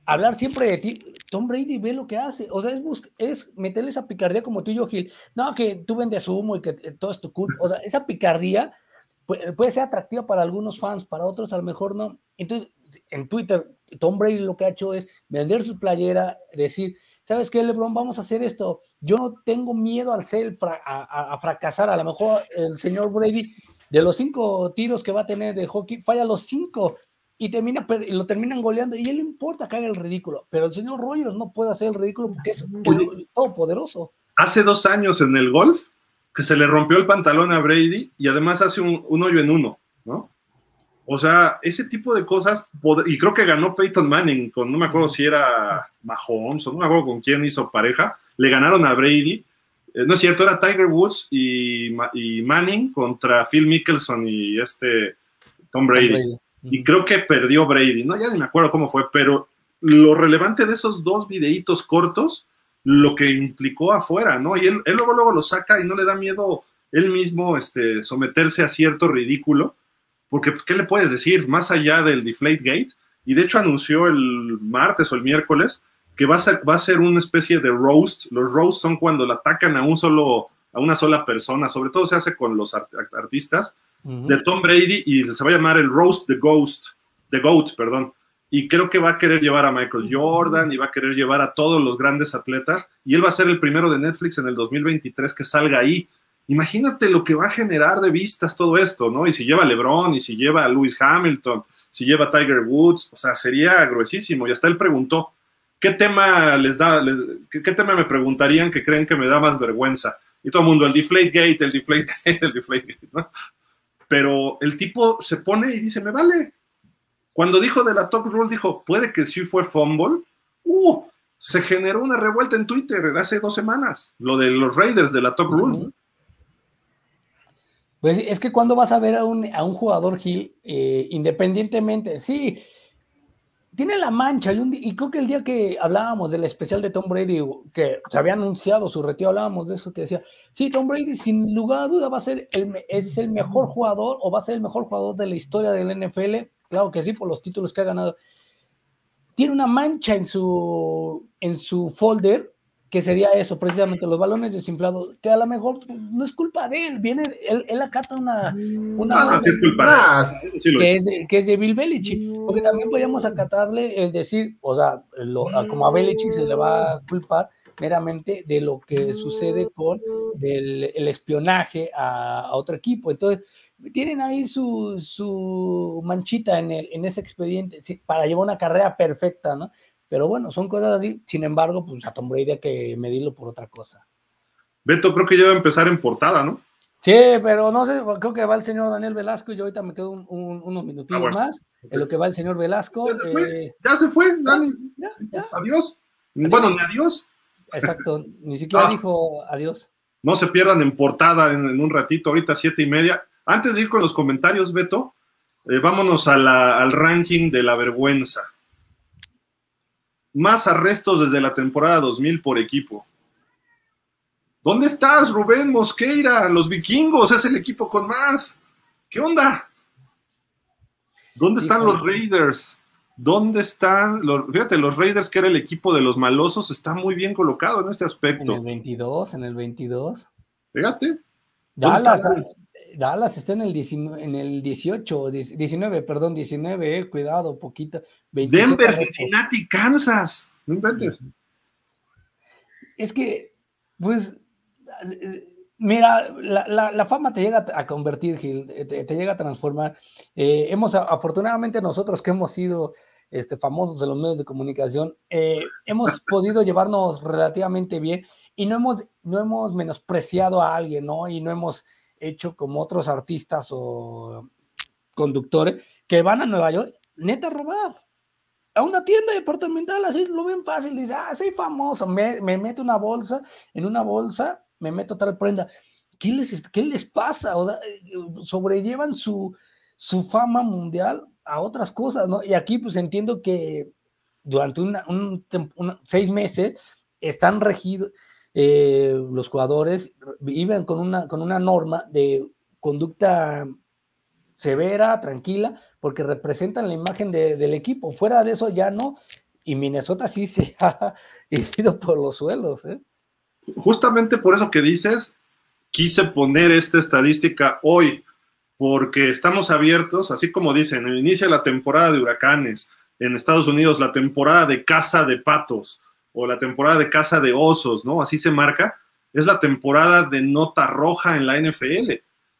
hablar siempre de ti. Tom Brady ve lo que hace. O sea, es, es meterle esa picardía como tú y yo, Gil. No, que tú vendes humo y que todo es tu culpa. O sea, esa picardía puede, puede, ser atractiva para algunos fans, para otros a lo mejor no. Entonces, en Twitter, Tom Brady lo que ha hecho es vender su playera, decir, ¿sabes qué, LeBron? Vamos a hacer esto. Yo no tengo miedo al ser, a, a fracasar. A lo mejor el señor Brady, de los cinco tiros que va a tener de hockey, falla los cinco y termina, lo terminan goleando y él le importa que haga el ridículo, pero el señor Rogers no puede hacer el ridículo porque es todopoderoso. Hace dos años en el golf que se le rompió el pantalón a Brady y además hace un, hoyo en uno, ¿no? O sea, ese tipo de cosas, y creo que ganó Peyton Manning con, no me acuerdo si era Mahomes o no me acuerdo con quién hizo pareja, le ganaron a Brady. Eh, no es cierto, era Tiger Woods y, y Manning contra Phil Mickelson y este Tom Brady. Y creo que perdió Brady, no, ya ni me acuerdo cómo fue, pero lo relevante de esos dos videitos cortos, lo que implicó afuera, ¿no? Y él, luego, luego lo saca y no le da miedo él mismo este, someterse a cierto ridículo, porque ¿qué le puedes decir? Más allá del Deflate Gate, y de hecho anunció el martes o el miércoles que va a ser, va a ser una especie de roast. Los roasts son cuando le atacan a un solo, a una sola persona, sobre todo se hace con los artistas, de Tom Brady y se va a llamar el Roast the Ghost, The Goat, perdón. Y creo que va a querer llevar a Michael Jordan y va a querer llevar a todos los grandes atletas. Y él va a ser el primero de Netflix en el 2023 que salga ahí. Imagínate lo que va a generar de vistas todo esto, ¿no? Y si lleva LeBron, y si lleva a Lewis Hamilton, si lleva a Tiger Woods, o sea, sería gruesísimo. Y hasta él preguntó, ¿qué tema les da, qué, qué, tema me preguntarían que creen que me da más vergüenza? Y todo el mundo, el Deflate Gate, el Deflate Gate, el Deflate Gate, ¿no? pero el tipo se pone y dice, me vale. Cuando dijo de la top rule, dijo, puede que sí fue fumble. ¡Uh! Se generó una revuelta en Twitter hace dos semanas, lo de los Raiders de la top rule. Pues es que cuando vas a ver a un, a un jugador Gil, eh, independientemente, sí, tiene la mancha, y, creo que el día que hablábamos del especial de Tom Brady, que se había anunciado su retiro, hablábamos de eso, que decía, sí, Tom Brady sin lugar a duda va a ser el, es el mejor jugador o va a ser el mejor jugador de la historia del NFL, claro que sí, por los títulos que ha ganado. Tiene una mancha en su, en su folder que sería eso, precisamente los balones desinflados, que a lo mejor no es culpa de él, viene, él, él acata una... una ah, sí es culpa de él. que, es de, que, es de, Bill Belichick, porque también podríamos acatarle el decir, o sea, como a Belichick se le va a culpar meramente de lo que sucede con el, el espionaje a, a, otro equipo, entonces tienen ahí su, su manchita en, el, en ese expediente para llevar una carrera perfecta, ¿no? Pero bueno, son cosas así. Sin embargo, pues a Tom Brady hay que medirlo por otra cosa. Beto, creo que ya va a empezar en portada, ¿no? Sí, pero no sé, creo que va el señor Daniel Velasco y yo ahorita me quedo unos minutitos ah, más en lo que va el señor Velasco. Ya se fue, eh, ya se fue Dani. Adiós. Bueno, ni adiós. Exacto, ni siquiera ah. dijo adiós. No se pierdan en portada en, un ratito, ahorita siete y media. Antes de ir con los comentarios, Beto, eh, vámonos al ranking de la vergüenza. Más arrestos desde la temporada 2000 por equipo. ¿Dónde estás, Rubén Mosqueira? Los vikingos es el equipo con más. ¿Qué onda? ¿Dónde están los Raiders? ¿Dónde están los, fíjate, los Raiders, que era el equipo de los malosos, está muy bien colocado en este aspecto. En el 22, en el 22. Fíjate. Dallas, Dallas está en el, en el 18, 19, perdón, 19, eh, cuidado, poquito. Denver, Cincinnati, Kansas. No inventes. Es que, pues, mira, la, fama te llega a convertir, Gil, te, llega a transformar. Eh, hemos, afortunadamente nosotros que hemos sido este, famosos en los medios de comunicación, eh, hemos podido llevarnos relativamente bien y no hemos, no hemos menospreciado a alguien, ¿no? Y no hemos hecho como otros artistas o conductores que van a Nueva York, neta, a robar. A una tienda departamental, así lo ven fácil, dice, ah, soy famoso, me, me meto una bolsa, en una bolsa me meto tal prenda. ¿Qué les, qué les pasa? O sobrellevan su, su fama mundial a otras cosas, ¿no? Y aquí pues entiendo que durante un, seis meses están regidos, eh, los jugadores viven con una, con una norma de conducta severa, tranquila, porque representan la imagen del equipo. Fuera de eso ya no. Y Minnesota sí se ha ido por los suelos. ¿eh? Justamente por eso que dices, quise poner esta estadística hoy, porque estamos abiertos, así como dicen, inicia la temporada de huracanes, en Estados Unidos la temporada de caza de patos, o la temporada de caza de osos, ¿no? Así se marca, es la temporada de nota roja en la NFL.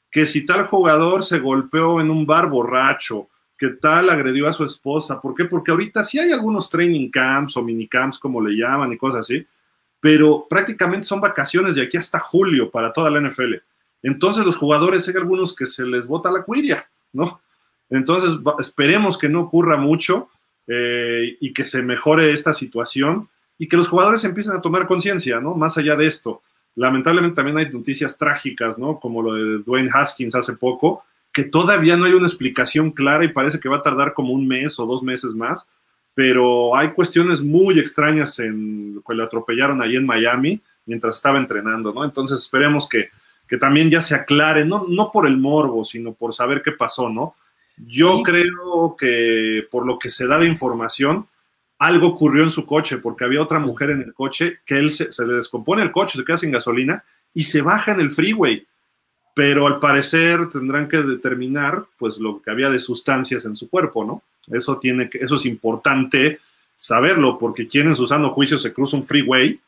Que si tal jugador se golpeó en un bar borracho, que tal agredió a su esposa, ¿por qué? Porque ahorita sí hay algunos training camps o minicamps, como le llaman y cosas así, pero prácticamente son vacaciones de aquí hasta julio para toda la NFL. Entonces los jugadores hay algunos que se les bota la cuiria, ¿no? Entonces esperemos que no ocurra mucho eh, y que se mejore esta situación y que los jugadores empiecen a tomar conciencia, ¿no? Más allá de esto. Lamentablemente también hay noticias trágicas, ¿no? Como lo de Dwayne Haskins hace poco, que todavía no hay una explicación clara y parece que va a tardar como un mes o dos meses más, pero hay cuestiones muy extrañas en que le atropellaron ahí en Miami mientras estaba entrenando, ¿no? Entonces esperemos que, que también ya se aclare, no, no por el morbo, sino por saber qué pasó, ¿no? Yo creo que por lo que se da de información, algo ocurrió en su coche, porque había otra mujer en el coche que él se, le descompone el coche, se queda sin gasolina y se baja en el freeway. Pero al parecer tendrán que determinar pues lo que había de sustancias en su cuerpo, ¿no? Eso tiene que, eso es importante saberlo, porque quien en su sano juicio se cruza un freeway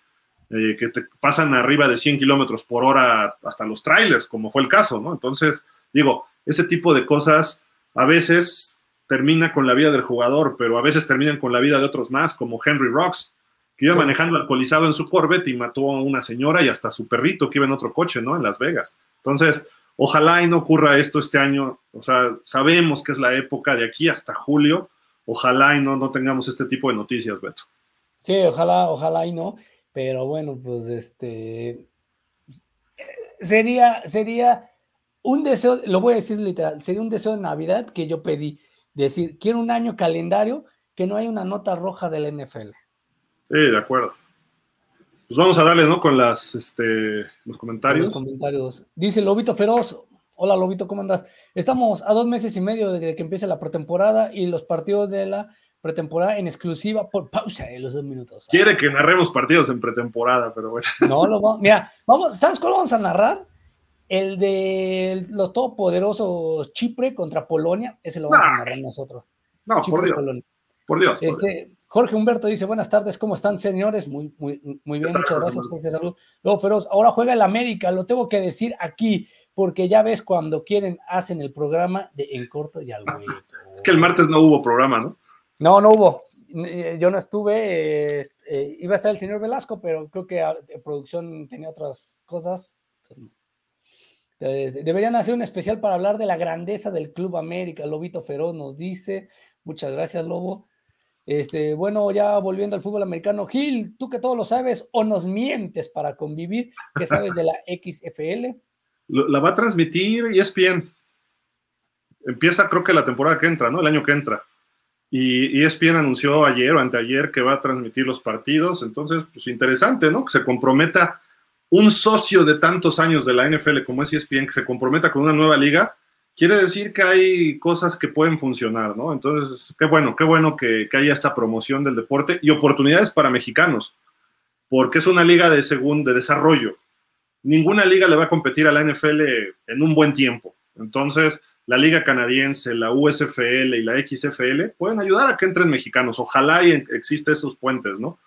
eh, que te pasan arriba de 100 kilómetros por hora hasta los trailers, como fue el caso, ¿no? Entonces, digo, ese tipo de cosas a veces termina con la vida del jugador, pero a veces terminan con la vida de otros más, como Henry Rocks, que iba manejando alcoholizado en su Corvette y mató a una señora y hasta a su perrito que iba en otro coche, ¿no? En Las Vegas. Entonces, ojalá y no ocurra esto este año. O sea, sabemos que es la época de aquí hasta julio. Ojalá y no, no tengamos este tipo de noticias, Beto. Sí, ojalá, ojalá y no. Pero bueno, pues este sería, sería un deseo, lo voy a decir literal, sería un deseo de Navidad que yo pedí decir, quiero un año calendario que no hay una nota roja del NFL. Sí, de acuerdo. Pues vamos a darle, ¿no? Con las, este, los comentarios. Los comentarios. Dice Lobito Feroz. Hola Lobito, ¿cómo andas? Estamos a dos meses y medio de que empiece la pretemporada y los partidos de la pretemporada en exclusiva por pausa de los dos minutos. Quiere que narremos partidos en pretemporada, pero bueno. No, lo vamos. Mira, vamos, ¿sabes cuál vamos a narrar? El de los todopoderosos Chipre contra Polonia, ese lo vamos a narrar nosotros. No, por Dios. por Dios. Este, Jorge Humberto dice, buenas tardes, ¿cómo están, señores? Muy, muy, muy bien, muchas gracias, Jorge, salud. Luego, Feroz, ahora juega el América, lo tengo que decir aquí, porque ya ves, cuando quieren, hacen el programa de En Corto y al Hueco. Es que el martes no hubo programa, ¿no? No, no hubo. Eh, yo no estuve, eh, eh, iba a estar el señor Velasco, pero creo que producción tenía otras cosas. Deberían hacer un especial para hablar de la grandeza del Club América. Lobito Feroz nos dice. Muchas gracias, Lobo. Este, bueno, ya volviendo al fútbol americano, Gil, tú que todo lo sabes o nos mientes para convivir, ¿qué sabes de la XFL? La va a transmitir ESPN. Empieza, creo que la temporada que entra, ¿no? El año que entra. Y ESPN anunció ayer o anteayer que va a transmitir los partidos. Entonces, pues interesante, ¿no? Que se comprometa un socio de tantos años de la NFL como es ESPN que se comprometa con una nueva liga, quiere decir que hay cosas que pueden funcionar, ¿no? Entonces, qué bueno, qué bueno que, haya esta promoción del deporte y oportunidades para mexicanos, porque es una liga de de desarrollo. Ninguna liga le va a competir a la NFL en un buen tiempo. Entonces, la liga canadiense, la USFL y la XFL pueden ayudar a que entren mexicanos. Ojalá y esos puentes, ¿no?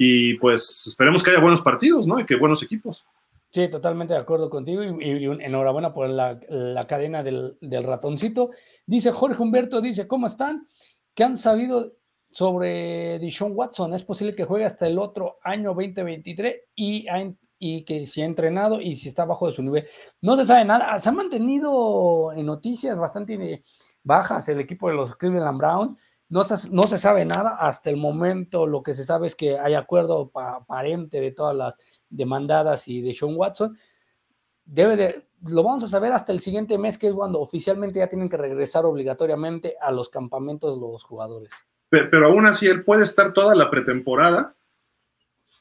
Y pues esperemos que haya buenos partidos, ¿no? Y que buenos equipos. Sí, totalmente de acuerdo contigo y, enhorabuena por la, cadena del, ratoncito. Dice Jorge Humberto, dice, ¿cómo están? ¿Qué han sabido sobre Dishon Watson? Es posible que juegue hasta el otro año 2023 y, y que si ha entrenado y si está bajo de su nivel. No se sabe nada. Se han mantenido en noticias bastante bajas el equipo de los Cleveland Browns no se, sabe nada hasta el momento. Lo que se sabe es que hay acuerdo aparente de todas las demandadas y de Sean Watson. Debe de, lo vamos a saber hasta el siguiente mes, que es cuando oficialmente ya tienen que regresar obligatoriamente a los campamentos de los jugadores. Pero, aún así, él puede estar toda la pretemporada.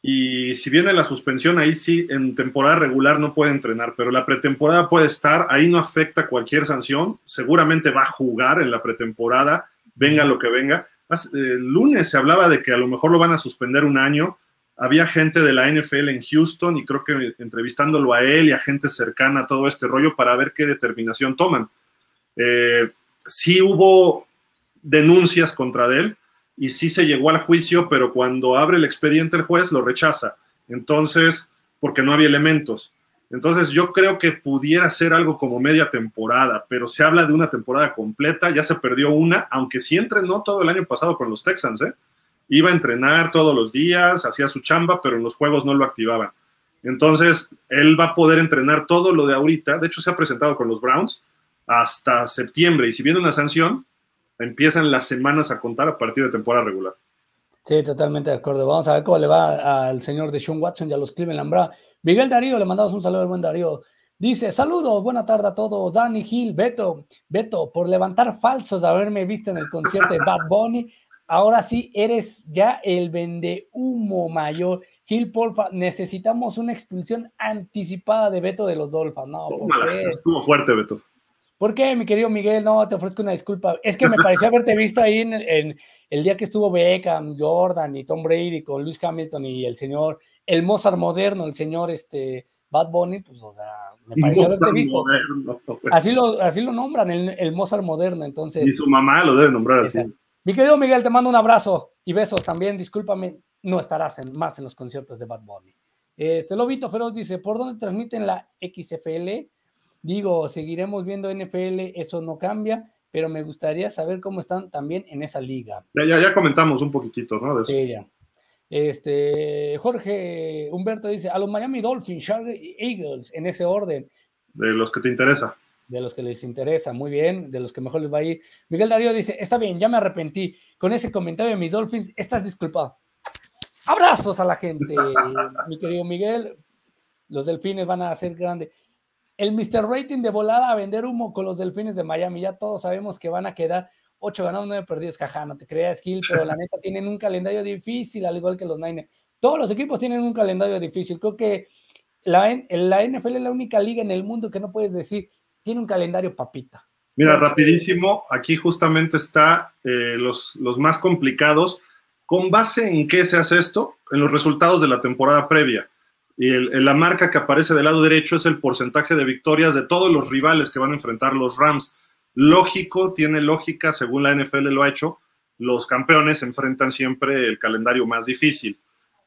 Y si viene la suspensión, ahí sí, en temporada regular no puede entrenar, pero la pretemporada puede estar, ahí no afecta cualquier sanción. Seguramente va a jugar en la pretemporada venga lo que venga. El lunes se hablaba de que a lo mejor lo van a suspender un año. Había gente de la NFL en Houston y creo que entrevistándolo a él y a gente cercana a todo este rollo para ver qué determinación toman. Eh, sí hubo denuncias contra él y sí se llegó al juicio, pero cuando abre el expediente el juez lo rechaza. Entonces, porque no había elementos. Entonces yo creo que pudiera ser algo como media temporada, pero se habla de una temporada completa, ya se perdió una, aunque sí entrenó todo el año pasado con los Texans, ¿eh? Iba a entrenar todos los días, hacía su chamba, pero en los juegos no lo activaban. Entonces, él va a poder entrenar todo lo de ahorita, de hecho se ha presentado con los Browns hasta septiembre, y si viene una sanción, empiezan las semanas a contar a partir de temporada regular. Sí, totalmente de acuerdo. Vamos a ver cómo le va al señor de Sean Watson y a los Cleveland Browns. Miguel Darío, le mandamos un saludo al buen Darío. Dice, saludos, buena tarde a todos. Dani Gil, Beto, Beto, por levantar falsos de haberme visto en el concierto de Bad Bunny. Ahora sí eres ya el vende humo mayor. Gil, porfa, necesitamos una expulsión anticipada de Beto de los Dolphins. No, estuvo fuerte, Beto. ¿Por qué, mi querido Miguel? No, te ofrezco una disculpa. Es que me pareció haberte visto ahí en, el día que estuvo Beckham, Jordan y Tom Brady con Luis Hamilton y el señor, el Mozart moderno, el señor este, Bad Bunny, pues, o sea, me pareció haberte visto. así, lo, así lo nombran, el, Mozart moderno, entonces. Y su mamá lo debe nombrar así. Mi querido Miguel, te mando un abrazo y besos también. Discúlpame, no estarás en, más en los conciertos de Bad Bunny. Este Lobito Feroz dice: ¿Por dónde transmiten la XFL? Digo, seguiremos viendo NFL, eso no cambia, pero me gustaría saber cómo están también en esa liga. Ya, ya, comentamos un poquitito, ¿no? Sí, ya. Este, Jorge Humberto dice, a los Miami Dolphins, Charlie Eagles, en ese orden. De los que te interesa. De los que les interesa, muy bien, de los que mejor les va a ir. Miguel Darío dice, está bien, ya me arrepentí. Con ese comentario de mis Dolphins, estás disculpado. Abrazos a la gente, mi querido Miguel. Los delfines van a ser grandes el Mr. Rating de volada a vender humo con los delfines de Miami. Ya todos sabemos que van a quedar 8 ganados, 9 perdidos. Jaja, no te creas, Gil, pero la neta tienen un calendario difícil, al igual que los Niners. Todos los equipos tienen un calendario difícil. Creo que la, la NFL es la única liga en el mundo que no puedes decir, tiene un calendario papita. Mira, rapidísimo, aquí justamente está eh, los, los más complicados. ¿Con base en qué se hace esto? En los resultados de la temporada previa. Y el, la marca que aparece del lado derecho es el porcentaje de victorias de todos los rivales que van a enfrentar los Rams. Lógico, tiene lógica, según la NFL lo ha hecho, los campeones enfrentan siempre el calendario más difícil,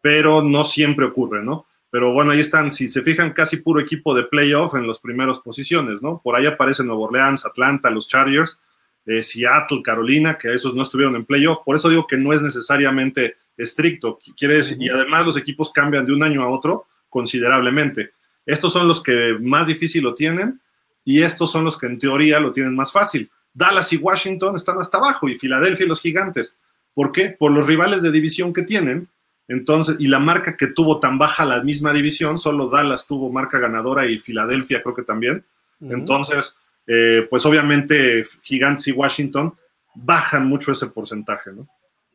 pero no siempre ocurre, ¿no? Pero bueno, ahí están, si se fijan, casi puro equipo de playoff en las primeras posiciones, ¿no? Por ahí aparecen Nuevo Orleans, Atlanta, los Chargers, eh, Seattle, Carolina, que esos no estuvieron en playoff. Por eso digo que no es necesariamente estricto. Quiere decir, y además los equipos cambian de un año a otro considerablemente. Estos son los que más difícil lo tienen y estos son los que en teoría lo tienen más fácil. Dallas y Washington están hasta abajo y Filadelfia y los gigantes. ¿Por qué? Por los rivales de división que tienen. Entonces, y la marca que tuvo tan baja la misma división, solo Dallas tuvo marca ganadora y Filadelfia creo que también. Entonces, eh, pues obviamente Gigantes y Washington bajan mucho ese porcentaje, ¿no?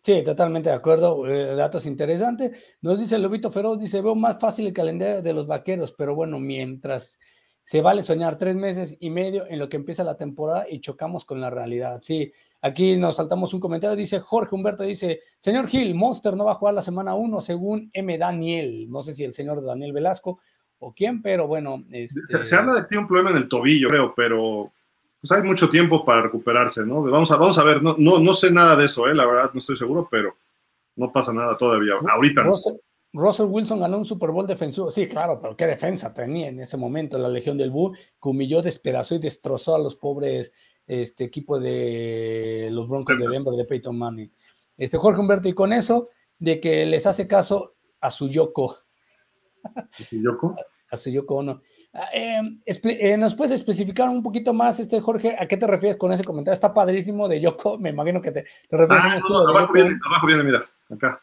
Sí, totalmente de acuerdo. Eh, datos interesantes. Nos dice Lobito Feroz, dice, veo más fácil el calendario de los vaqueros, pero bueno, mientras se vale soñar tres meses y medio en lo que empieza la temporada y chocamos con la realidad. Sí, aquí nos saltamos un comentario, dice Jorge Humberto, dice, señor Gil, Monster no va a jugar la semana 1 según M. Daniel, no sé si el señor Daniel Velasco o quién, pero bueno. Este... Se, habla de que tiene un problema en el tobillo, creo, pero pues hay mucho tiempo para recuperarse, ¿no? Vamos a, vamos a ver, no, no, no sé nada de eso, ¿eh? la verdad no estoy seguro, pero no pasa nada todavía, ahorita. Russell, Wilson ganó un Super Bowl defensivo, sí, claro, pero qué defensa tenía en ese momento la Legión del Bull, que humilló, despedazó y destrozó a los pobres este equipo de los Broncos de Denver de Peyton Manning. Este Jorge Humberto, y con eso, de que les hace caso a su Yoko. ¿A su Yoko? A su Yoko no. Ah, em, eh, ¿Nos puedes especificar un poquito más, este Jorge, a qué te refieres con ese comentario? Está padrísimo de Yoko, me imagino que te, refieres ah, no, abajo, viene, abajo viene, mira, acá.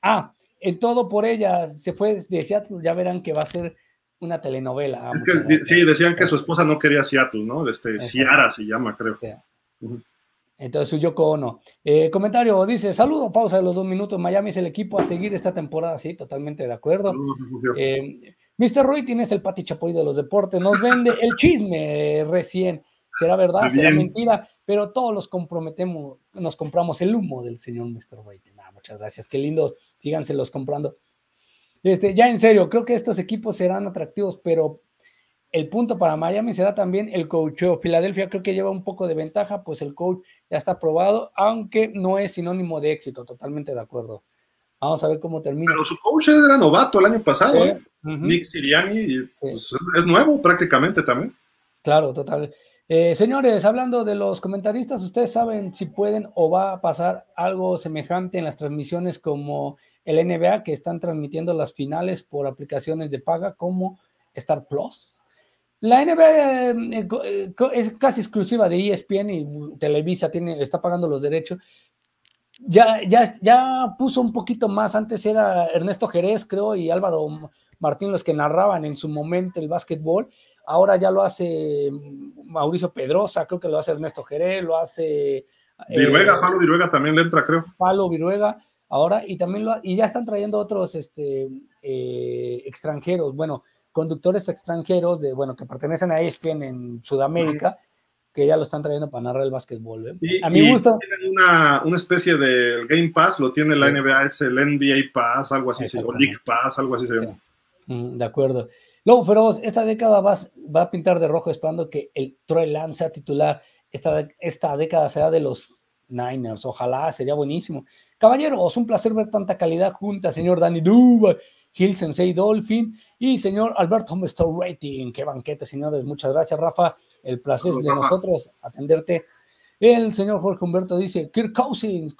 Ah, en todo por ella, se fue de Seattle, ya verán que va a ser una telenovela. sí, decían que su esposa no quería Seattle, ¿no? Este, Ciara se llama, creo. Entonces, su Yoko Ono. Eh, comentario, dice, saludo, pausa de los dos minutos, Miami es el equipo a seguir esta temporada, sí, totalmente de acuerdo. Eh, Mr. Roy tienes el Pati Chapoy de los deportes, nos vende el chisme recién. ¿Será verdad? ¿Será mentira? Pero todos los comprometemos, nos compramos el humo del señor Mr. Roy. Muchas gracias, qué lindo, síganse comprando. Este, ya en serio, creo que estos equipos serán atractivos, pero el punto para Miami será también el coach. Filadelfia creo que lleva un poco de ventaja, pues el coach ya está aprobado, aunque no es sinónimo de éxito, totalmente de acuerdo. Vamos a ver cómo termina. Pero su coach era novato el año pasado, ¿eh? Nick Siriani, pues, es, nuevo prácticamente también. Claro, total. Eh, señores, hablando de los comentaristas, ¿ustedes saben si pueden o va a pasar algo semejante en las transmisiones como el NBA, que están transmitiendo las finales por aplicaciones de paga como Star Plus? La NBA eh, es casi exclusiva de ESPN y Televisa tiene, está pagando los derechos ya, ya, ya puso un poquito más. Antes era Ernesto Jerez, creo, y Álvaro Martín los que narraban en su momento el básquetbol. Ahora ya lo hace Mauricio Pedrosa, creo que lo hace Ernesto Jerez, lo hace. Viruega, eh, Palo Viruega también le entra, creo. Palo Viruega, ahora, y también lo, y ya están trayendo otros este, eh, extranjeros, bueno, conductores extranjeros de, bueno, que pertenecen a ESPN en Sudamérica que ya lo están trayendo para narrar el básquetbol. ¿eh? a mí me gusta. Tienen una, una, especie de Game Pass, lo tiene la NBA, es el NBA Pass, algo así, o League Pass, algo así se llama. Mm, de acuerdo. Luego, Feroz, esta década va, va, a pintar de rojo esperando que el Troy Lance sea titular. Esta, esta década sea de los Niners. Ojalá, sería buenísimo. Caballeros, un placer ver tanta calidad junta, señor Danny Duba, Gil Sensei Dolphin y señor Alberto Mr. Rating. Qué banquete, señores. Muchas gracias, Rafa. El placer de nosotros atenderte. El señor Jorge Humberto dice, Kirk Cousins,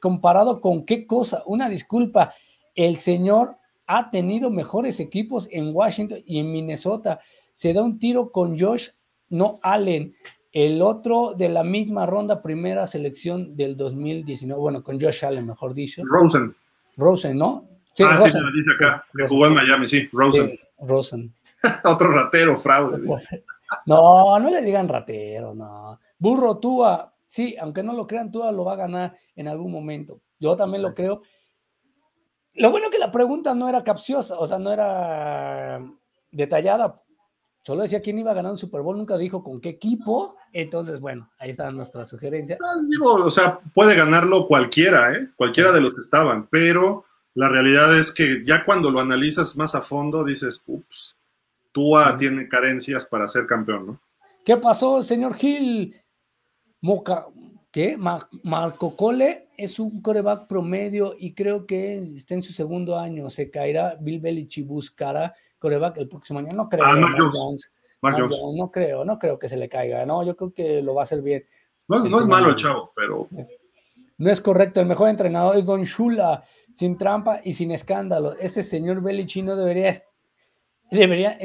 comparado con qué cosa, una disculpa, el señor ha tenido mejores equipos en Washington y en Minnesota. Se da un tiro con Josh, no Allen, el otro de la misma ronda, primera selección del 2019, bueno, con Josh Allen, mejor dicho. Rosen. Rosen, ¿no? Sí, ah, sí, me lo dice acá, que jugó en Miami, sí, Rosen. Rosen. Otro ratero, fraude. No, no le digan ratero, no. Burro Túa, Sí, aunque no lo crean, Tua lo va a ganar en algún momento. Yo también lo creo. Lo bueno que la pregunta no era capciosa, o sea, no era detallada. Solo decía quién iba a ganar un Super Bowl, nunca dijo con qué equipo. Entonces, bueno, ahí está nuestra sugerencia. digo, o sea, puede ganarlo cualquiera, ¿eh? Cualquiera de los que estaban, pero la realidad es que ya cuando lo analizas más a fondo, dices, ups, Tua tiene carencias para ser campeón, ¿no? ¿Qué pasó, señor Gil? Moca, ¿qué? Marco Cole es un coreback promedio y creo que está en su segundo año. Se caerá Bill Belichick buscará coreback el próximo año. No creo. Ah, no creo, no creo que se le caiga. No, yo creo que lo va a hacer bien. No, no es malo el chavo, pero. No es correcto. El mejor entrenador es Don Shula, sin trampa y sin escándalo. Ese señor Belichick no debería, debería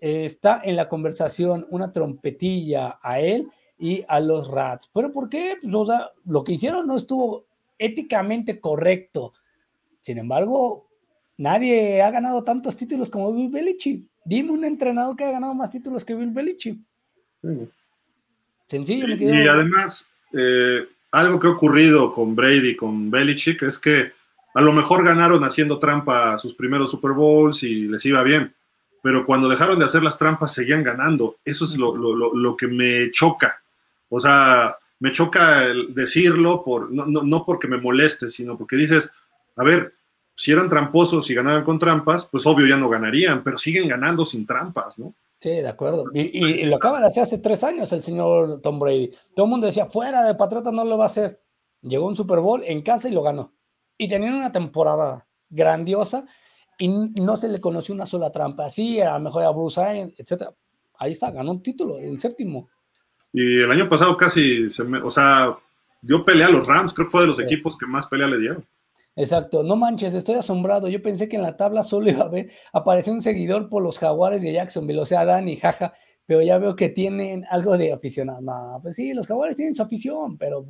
estar en la conversación una trompetilla a él y a los Rats. ¿Pero por qué? Pues, lo que hicieron no estuvo éticamente correcto. Sin embargo, nadie ha ganado tantos títulos como Bill Belichick. Dime un entrenador que ha ganado más títulos que Bill Belichick. Sencillo. Y, y además, eh, algo que ha ocurrido con Brady, con Belichick, es que a lo mejor ganaron haciendo trampa sus primeros Super Bowls y les iba bien, pero cuando dejaron de hacer las trampas seguían ganando. Eso es lo, lo que me choca. O sea, me choca decirlo por, no, no, porque me moleste, sino porque dices, a ver, si eran tramposos y ganaban con trampas, pues obvio ya no ganarían, pero siguen ganando sin trampas, ¿no? Sí, de acuerdo. Y, lo acaba de hacer hace tres años el señor Tom Brady. Todo el mundo decía, fuera de Patriota no lo va a hacer. Llegó un Super Bowl en casa y lo ganó. Y tenían una temporada grandiosa y no se le conoció una sola trampa. Sí, a lo mejor a Bruce Arians, etc. Ahí está, ganó un título, el séptimo. Y el año pasado casi, se me, o sea, dio pelea a los Rams, creo que fue de los equipos que más pelea le dieron. Exacto, no manches, estoy asombrado. Yo pensé que en la tabla solo iba a ver, aparecer un seguidor por los Jaguares de Jacksonville, o sea, Dani, jaja, pero ya veo que tienen algo de aficionado. No, pues sí, los Jaguares tienen su afición, pero.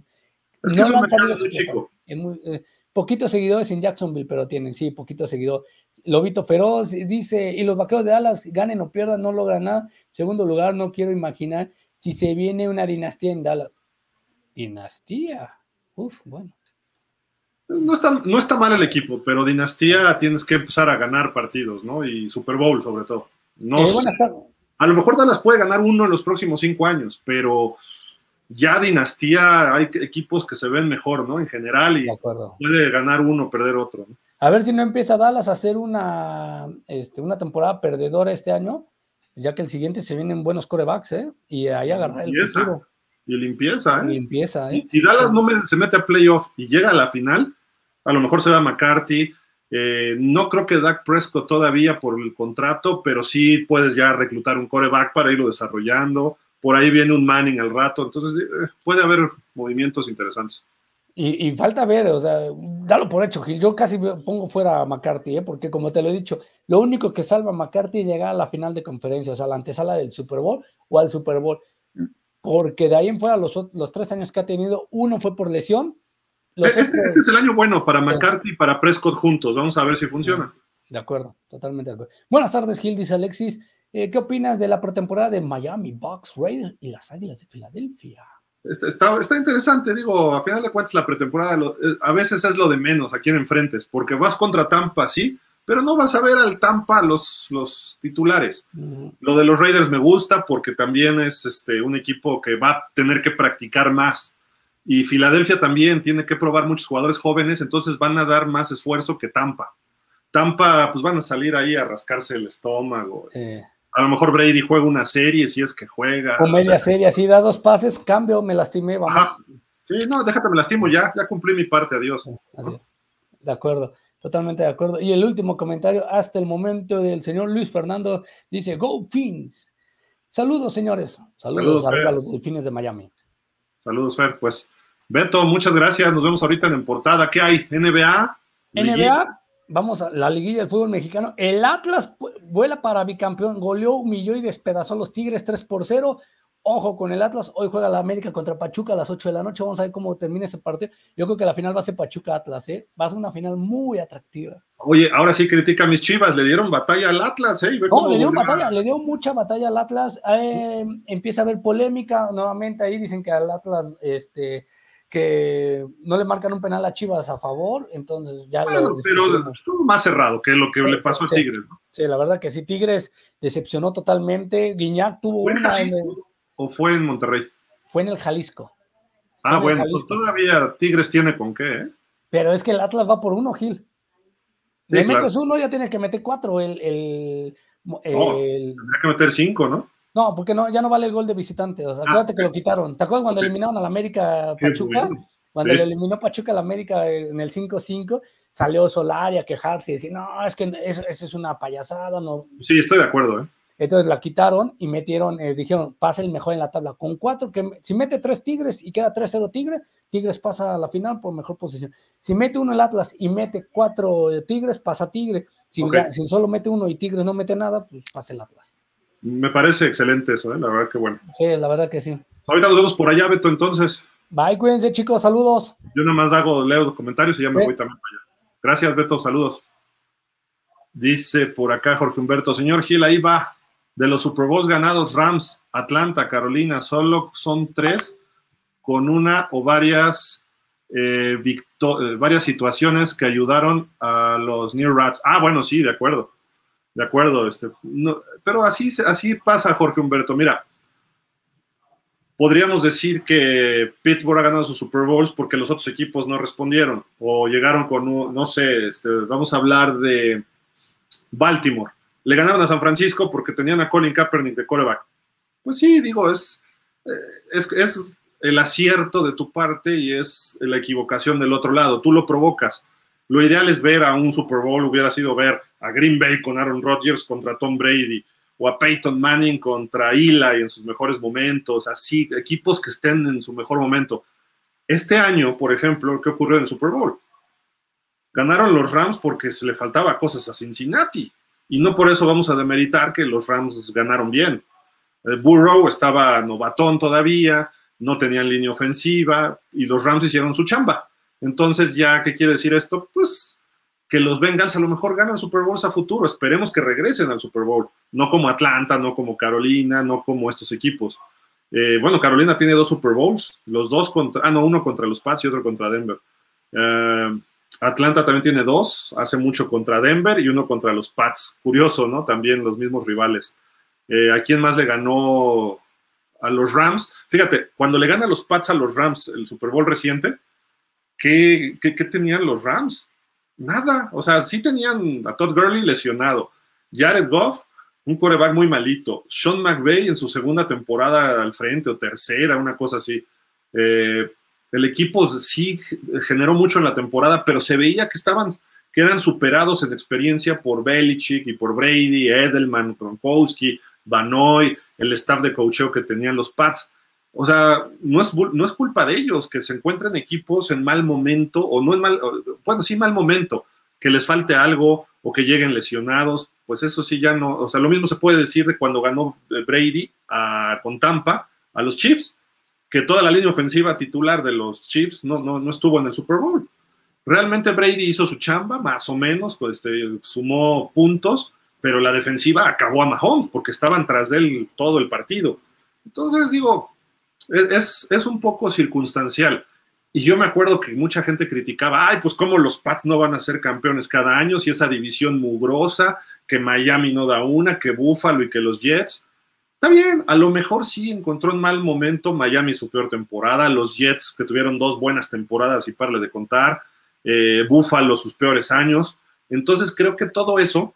Es que no es un muy chico. Eh, poquitos seguidores en Jacksonville, pero tienen, sí, poquitos seguidores. Lobito Feroz dice: y los vaqueros de Dallas ganen o pierdan, no logran nada. Segundo lugar, no quiero imaginar si se viene una dinastía en Dallas. Dinastía. Uf, bueno. No está, no está mal el equipo, pero dinastía tienes que empezar a ganar partidos, ¿no? Y Super Bowl sobre todo. No eh, a lo mejor Dallas puede ganar uno en los próximos cinco años, pero ya dinastía hay equipos que se ven mejor, ¿no? En general y puede ganar uno, perder otro. A ver si no empieza Dallas a hacer una, este, una temporada perdedora este año ya que el siguiente se vienen buenos corebacks, ¿eh? Y ahí agarrar el futuro. Y limpieza, ¿eh? limpieza, ¿eh? Y Dallas no se mete a playoff y llega a la final, a lo mejor se va McCarthy. Eh, no creo que Dak Prescott todavía por el contrato, pero sí puedes ya reclutar un coreback para irlo desarrollando. Por ahí viene un Manning al rato, entonces eh, puede haber movimientos interesantes. Y, falta ver, o sea, dalo por hecho, Gil. Yo casi pongo fuera a McCarthy, ¿eh? porque como te lo he dicho, lo único que salva a McCarthy es llegar a la final de conferencia, o sea, la antesala del Super Bowl o al Super Bowl. Porque de ahí en fuera, los, los tres años que ha tenido, uno fue por lesión. Este, este, es el año bueno para McCarthy y para Prescott juntos. Vamos a ver si funciona. De acuerdo, totalmente de acuerdo. Buenas tardes, Gil, dice Alexis. Eh, ¿Qué opinas de la pretemporada de Miami, Bucks, Raiders y las Águilas de Filadelfia? Está, está, interesante, digo, a final de cuentas la pretemporada eh, a veces es lo de menos a quien enfrentes, porque vas contra Tampa, sí, pero no vas a ver al Tampa los, los titulares. Lo de los Raiders me gusta porque también es este, un equipo que va a tener que practicar más. Y Filadelfia también tiene que probar muchos jugadores jóvenes, entonces van a dar más esfuerzo que Tampa. Tampa, pues van a salir ahí a rascarse el estómago. Sí a lo mejor Brady juega una serie, si es que juega. O media serie, así da dos pases, cambio, me lastimé, vamos. Sí, no, déjate, me lastimo ya, ya cumplí mi parte, adiós. De acuerdo, totalmente de acuerdo. Y el último comentario hasta el momento del señor Luis Fernando dice, Go Fins. Saludos, señores. Saludos, a los Delfines de Miami. Saludos, Fer. Pues, Beto, muchas gracias. Nos vemos ahorita en portada. ¿Qué hay? NBA. NBA, vamos a la liguilla del fútbol mexicano. El Atlas vuela para bicampeón, goleó, humilló y despedazó a los Tigres 3 por 0. Ojo con el Atlas, hoy juega la América contra Pachuca a las 8 de la noche, vamos a ver cómo termina ese partido. Yo creo que la final va a ser Pachuca-Atlas, ¿eh? Va a ser una final muy atractiva. Oye, ahora sí critica a mis chivas, le dieron batalla al Atlas, ¿eh? no, le dieron batalla, le dio mucha batalla al Atlas. Eh, empieza a haber polémica nuevamente ahí, dicen que al Atlas, este que no le marcan un penal a Chivas a favor, entonces ya bueno, pero estuvo más cerrado que lo que le pasó a Tigres, ¿no? Sí, la verdad que sí, Tigres decepcionó totalmente. Guiñac tuvo una o fue en Monterrey? Fue en el Jalisco. Ah, bueno, pues todavía Tigres tiene con qué, ¿eh? Pero es que el Atlas va por uno, Gil. Le metes uno, ya tienes que meter cuatro. El, el, tendría que meter cinco, ¿no? No, porque no, ya no vale el gol de visitante. O sea, acuérdate que lo quitaron. ¿Te acuerdas cuando eliminaron al América Pachuca? Cuando le eliminó Pachuca al América en el 5-5, salió Solari a quejarse y decir, no, es que eso, eso, es una payasada. No. Sí, estoy de acuerdo, ¿eh? Entonces la quitaron y metieron, eh, dijeron, pasa el mejor en la tabla. Con cuatro, que si mete tres Tigres y queda 3-0 Tigre, Tigres pasa a la final por mejor posición. Si mete uno el Atlas y mete cuatro eh, Tigres, pasa Tigre. Si, si, solo mete uno y Tigres no mete nada, pues pasa el Atlas. Me parece excelente eso, ¿eh? la verdad que bueno. Sí, la verdad que sí. Ahorita nos vemos por allá, Beto, entonces. Bye, cuídense, chicos, saludos. Yo nada más hago, leo los comentarios y ya me voy también para allá. Gracias, Beto, saludos. Dice por acá Jorge Humberto, señor Gil, ahí va. De los Super Bowls ganados, Rams, Atlanta, Carolina, solo son tres con una o varias, eh, eh, varias situaciones que ayudaron a los New Rats. Ah, bueno, sí, de acuerdo. De acuerdo. Este, pero así, así pasa, Jorge Humberto. Mira, podríamos decir que Pittsburgh ha ganado sus Super Bowls porque los otros equipos no respondieron o llegaron con, no sé, este, vamos a hablar de Baltimore le ganaron a San Francisco porque tenían a Colin Kaepernick de coreback. Pues sí, digo, es, eh, es, es, el acierto de tu parte y es la equivocación del otro lado. Tú lo provocas. Lo ideal es ver a un Super Bowl, hubiera sido ver a Green Bay con Aaron Rodgers contra Tom Brady o a Peyton Manning contra Eli en sus mejores momentos, así, equipos que estén en su mejor momento. Este año, por ejemplo, ¿qué ocurrió en el Super Bowl? Ganaron los Rams porque se le faltaba cosas a Cincinnati y no por eso vamos a demeritar que los Rams ganaron bien. Eh, Burrow estaba novatón todavía, no tenían línea ofensiva y los Rams hicieron su chamba. Entonces, ya, ¿qué quiere decir esto? Pues que los Bengals a lo mejor ganan Super Bowls a futuro. Esperemos que regresen al Super Bowl. No como Atlanta, no como Carolina, no como estos equipos. Eh, bueno, Carolina tiene dos Super Bowls, los dos contra, ah, no, uno contra los Pats y otro contra Denver. Uh, Atlanta también tiene dos, hace mucho contra Denver y uno contra los Pats. Curioso, ¿no? También los mismos rivales. Eh, ¿A quién más le ganó a los Rams? Fíjate, cuando le gana los Pats a los Rams el Super Bowl reciente, ¿qué, tenían los Rams? Nada. O sea, sí tenían a Todd Gurley lesionado, Jared Goff, un coreback muy malito, Sean McVay en su segunda temporada al frente o tercera, una cosa así. Eh, el equipo sí generó mucho en la temporada, pero se veía que estaban, que eran superados en experiencia por Belichick y por Brady, Edelman, Gronkowski, Banoy, el staff de coacheo que tenían los Pats. O sea, no es, no es culpa de ellos que se encuentren equipos en mal momento, o no en mal, bueno, sí mal momento, que les falte algo o que lleguen lesionados, pues eso sí ya no, o sea, lo mismo se puede decir de cuando ganó Brady a, con Tampa a los Chiefs que toda la línea ofensiva titular de los Chiefs no, no, estuvo en el Super Bowl. Realmente Brady hizo su chamba, más o menos, pues, este, sumó puntos, pero la defensiva acabó a Mahomes porque estaban tras de él todo el partido. Entonces, digo, es, es un poco circunstancial. Y yo me acuerdo que mucha gente criticaba, ay, pues cómo los Pats no van a ser campeones cada año si esa división mugrosa, que Miami no da una, que Buffalo y que los Jets. Está bien, a lo mejor sí encontró en mal momento Miami su peor temporada, los Jets que tuvieron dos buenas temporadas y parle de contar, eh, Buffalo sus peores años. Entonces creo que todo eso,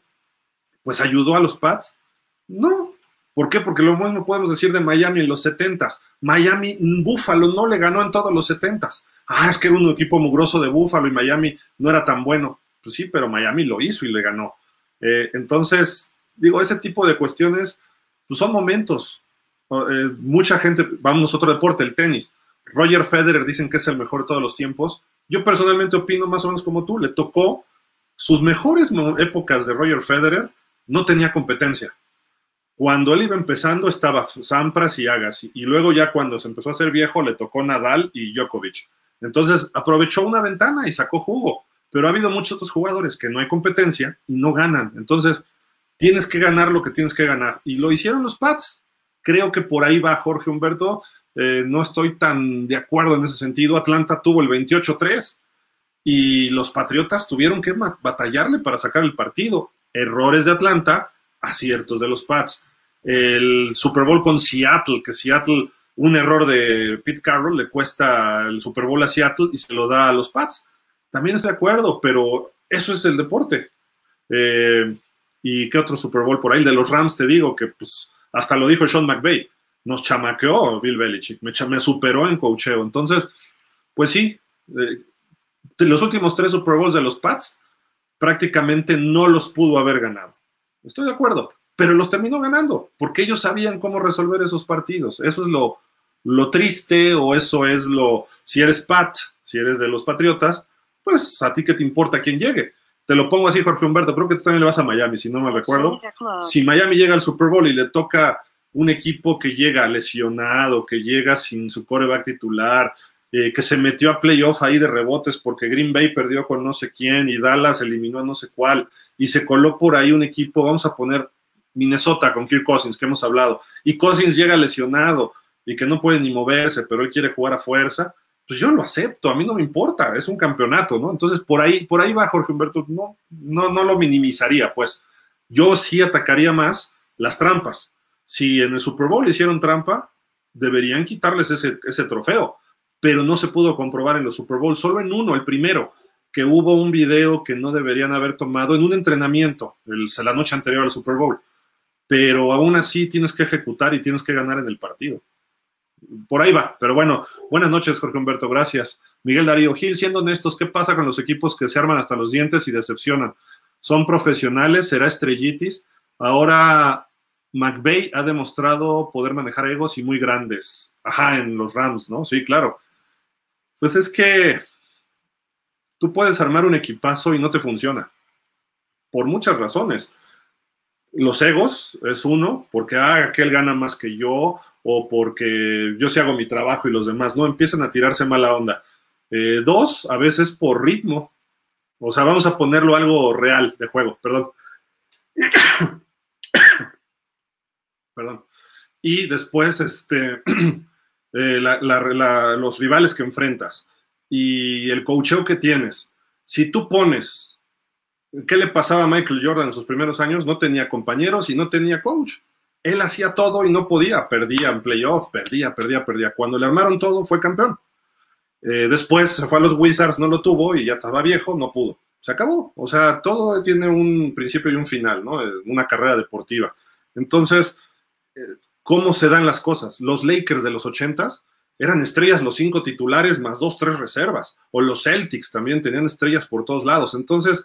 pues ayudó a los Pats. No, ¿por qué? Porque lo mismo podemos decir de Miami en los 70s. Miami, Buffalo no le ganó en todos los 70s. Ah, es que era un equipo mugroso de Buffalo y Miami no era tan bueno. Pues sí, pero Miami lo hizo y le ganó. Eh, entonces, digo, ese tipo de cuestiones pues son momentos. Eh, mucha gente, vamos a otro deporte, el tenis. Roger Federer dicen que es el mejor de todos los tiempos. Yo personalmente opino más o menos como tú. Le tocó sus mejores épocas de Roger Federer, no tenía competencia. Cuando él iba empezando estaba Sampras y Agassi, y luego ya cuando se empezó a hacer viejo le tocó Nadal y Djokovic. Entonces aprovechó una ventana y sacó jugo, pero ha habido muchos otros jugadores que no hay competencia y no ganan. Entonces tienes que ganar lo que tienes que ganar. Y lo hicieron los Pats. Creo que por ahí va Jorge Humberto. Eh, no estoy tan de acuerdo en ese sentido. Atlanta tuvo el 28-3 y los Patriotas tuvieron que batallarle para sacar el partido. Errores de Atlanta, aciertos de los Pats el Super Bowl con Seattle, que Seattle, un error de Pete Carroll le cuesta el Super Bowl a Seattle y se lo da a los Pats. También estoy de acuerdo, pero eso es el deporte. Eh, ¿Y qué otro Super Bowl por ahí? El de los Rams, te digo, que pues hasta lo dijo Sean McVay, nos chamaqueó Bill Belichick, me, superó en cocheo. Entonces, pues sí, eh, los últimos tres Super Bowls de los Pats prácticamente no los pudo haber ganado. Estoy de acuerdo pero los terminó ganando, porque ellos sabían cómo resolver esos partidos. Eso es lo, lo triste o eso es lo, si eres Pat, si eres de los Patriotas, pues a ti que te importa quién llegue. Te lo pongo así, Jorge Humberto, creo que tú también le vas a Miami, si no me recuerdo. Si Miami llega al Super Bowl y le toca un equipo que llega lesionado, que llega sin su coreback titular, eh, que se metió a playoff ahí de rebotes porque Green Bay perdió con no sé quién y Dallas eliminó a no sé cuál, y se coló por ahí un equipo, vamos a poner Minnesota con Kirk Cousins, que hemos hablado, y Cousins llega lesionado y que no puede ni moverse, pero él quiere jugar a fuerza, pues yo lo acepto, a mí no me importa, es un campeonato, ¿no? Entonces, por ahí, por ahí va Jorge Humberto, no, no, no lo minimizaría, pues. Yo sí atacaría más las trampas. Si en el Super Bowl hicieron trampa, deberían quitarles ese, ese trofeo, pero no se pudo comprobar en los Super Bowl, solo en uno, el primero, que hubo un video que no deberían haber tomado en un entrenamiento, el, la noche anterior al Super Bowl pero aún así tienes que ejecutar y tienes que ganar en el partido. Por ahí va, pero bueno, buenas noches, Jorge Humberto, gracias. Miguel Darío Gil, siendo honestos, ¿qué pasa con los equipos que se arman hasta los dientes y decepcionan? ¿Son profesionales? ¿Será estrellitis? Ahora McVeigh ha demostrado poder manejar egos y muy grandes. Ajá, en los Rams, ¿no? Sí, claro. Pues es que tú puedes armar un equipazo y no te funciona. Por muchas razones los egos es uno, porque ah, aquel gana más que yo, o porque yo sí hago mi trabajo y los demás no, empiezan a tirarse mala onda. Eh, dos, a veces por ritmo. O sea, vamos a ponerlo algo real de juego, perdón. perdón. Y después, este, eh, los rivales que enfrentas y el coacheo que tienes. Si tú pones ¿Qué le pasaba a Michael Jordan en sus primeros años? No tenía compañeros y no tenía coach. Él hacía todo y no podía. Perdía en playoff, perdía, perdía, perdía. Cuando le armaron todo, fue campeón. Eh, después se fue a los Wizards, no lo tuvo y ya estaba viejo, no pudo. Se acabó. O sea, todo tiene un principio y un final, ¿no? Eh, una carrera deportiva. Entonces, eh, ¿cómo se dan las cosas? Los Lakers de los ochentas eran estrellas los cinco titulares más dos, tres reservas. O los Celtics también tenían estrellas por todos lados. Entonces,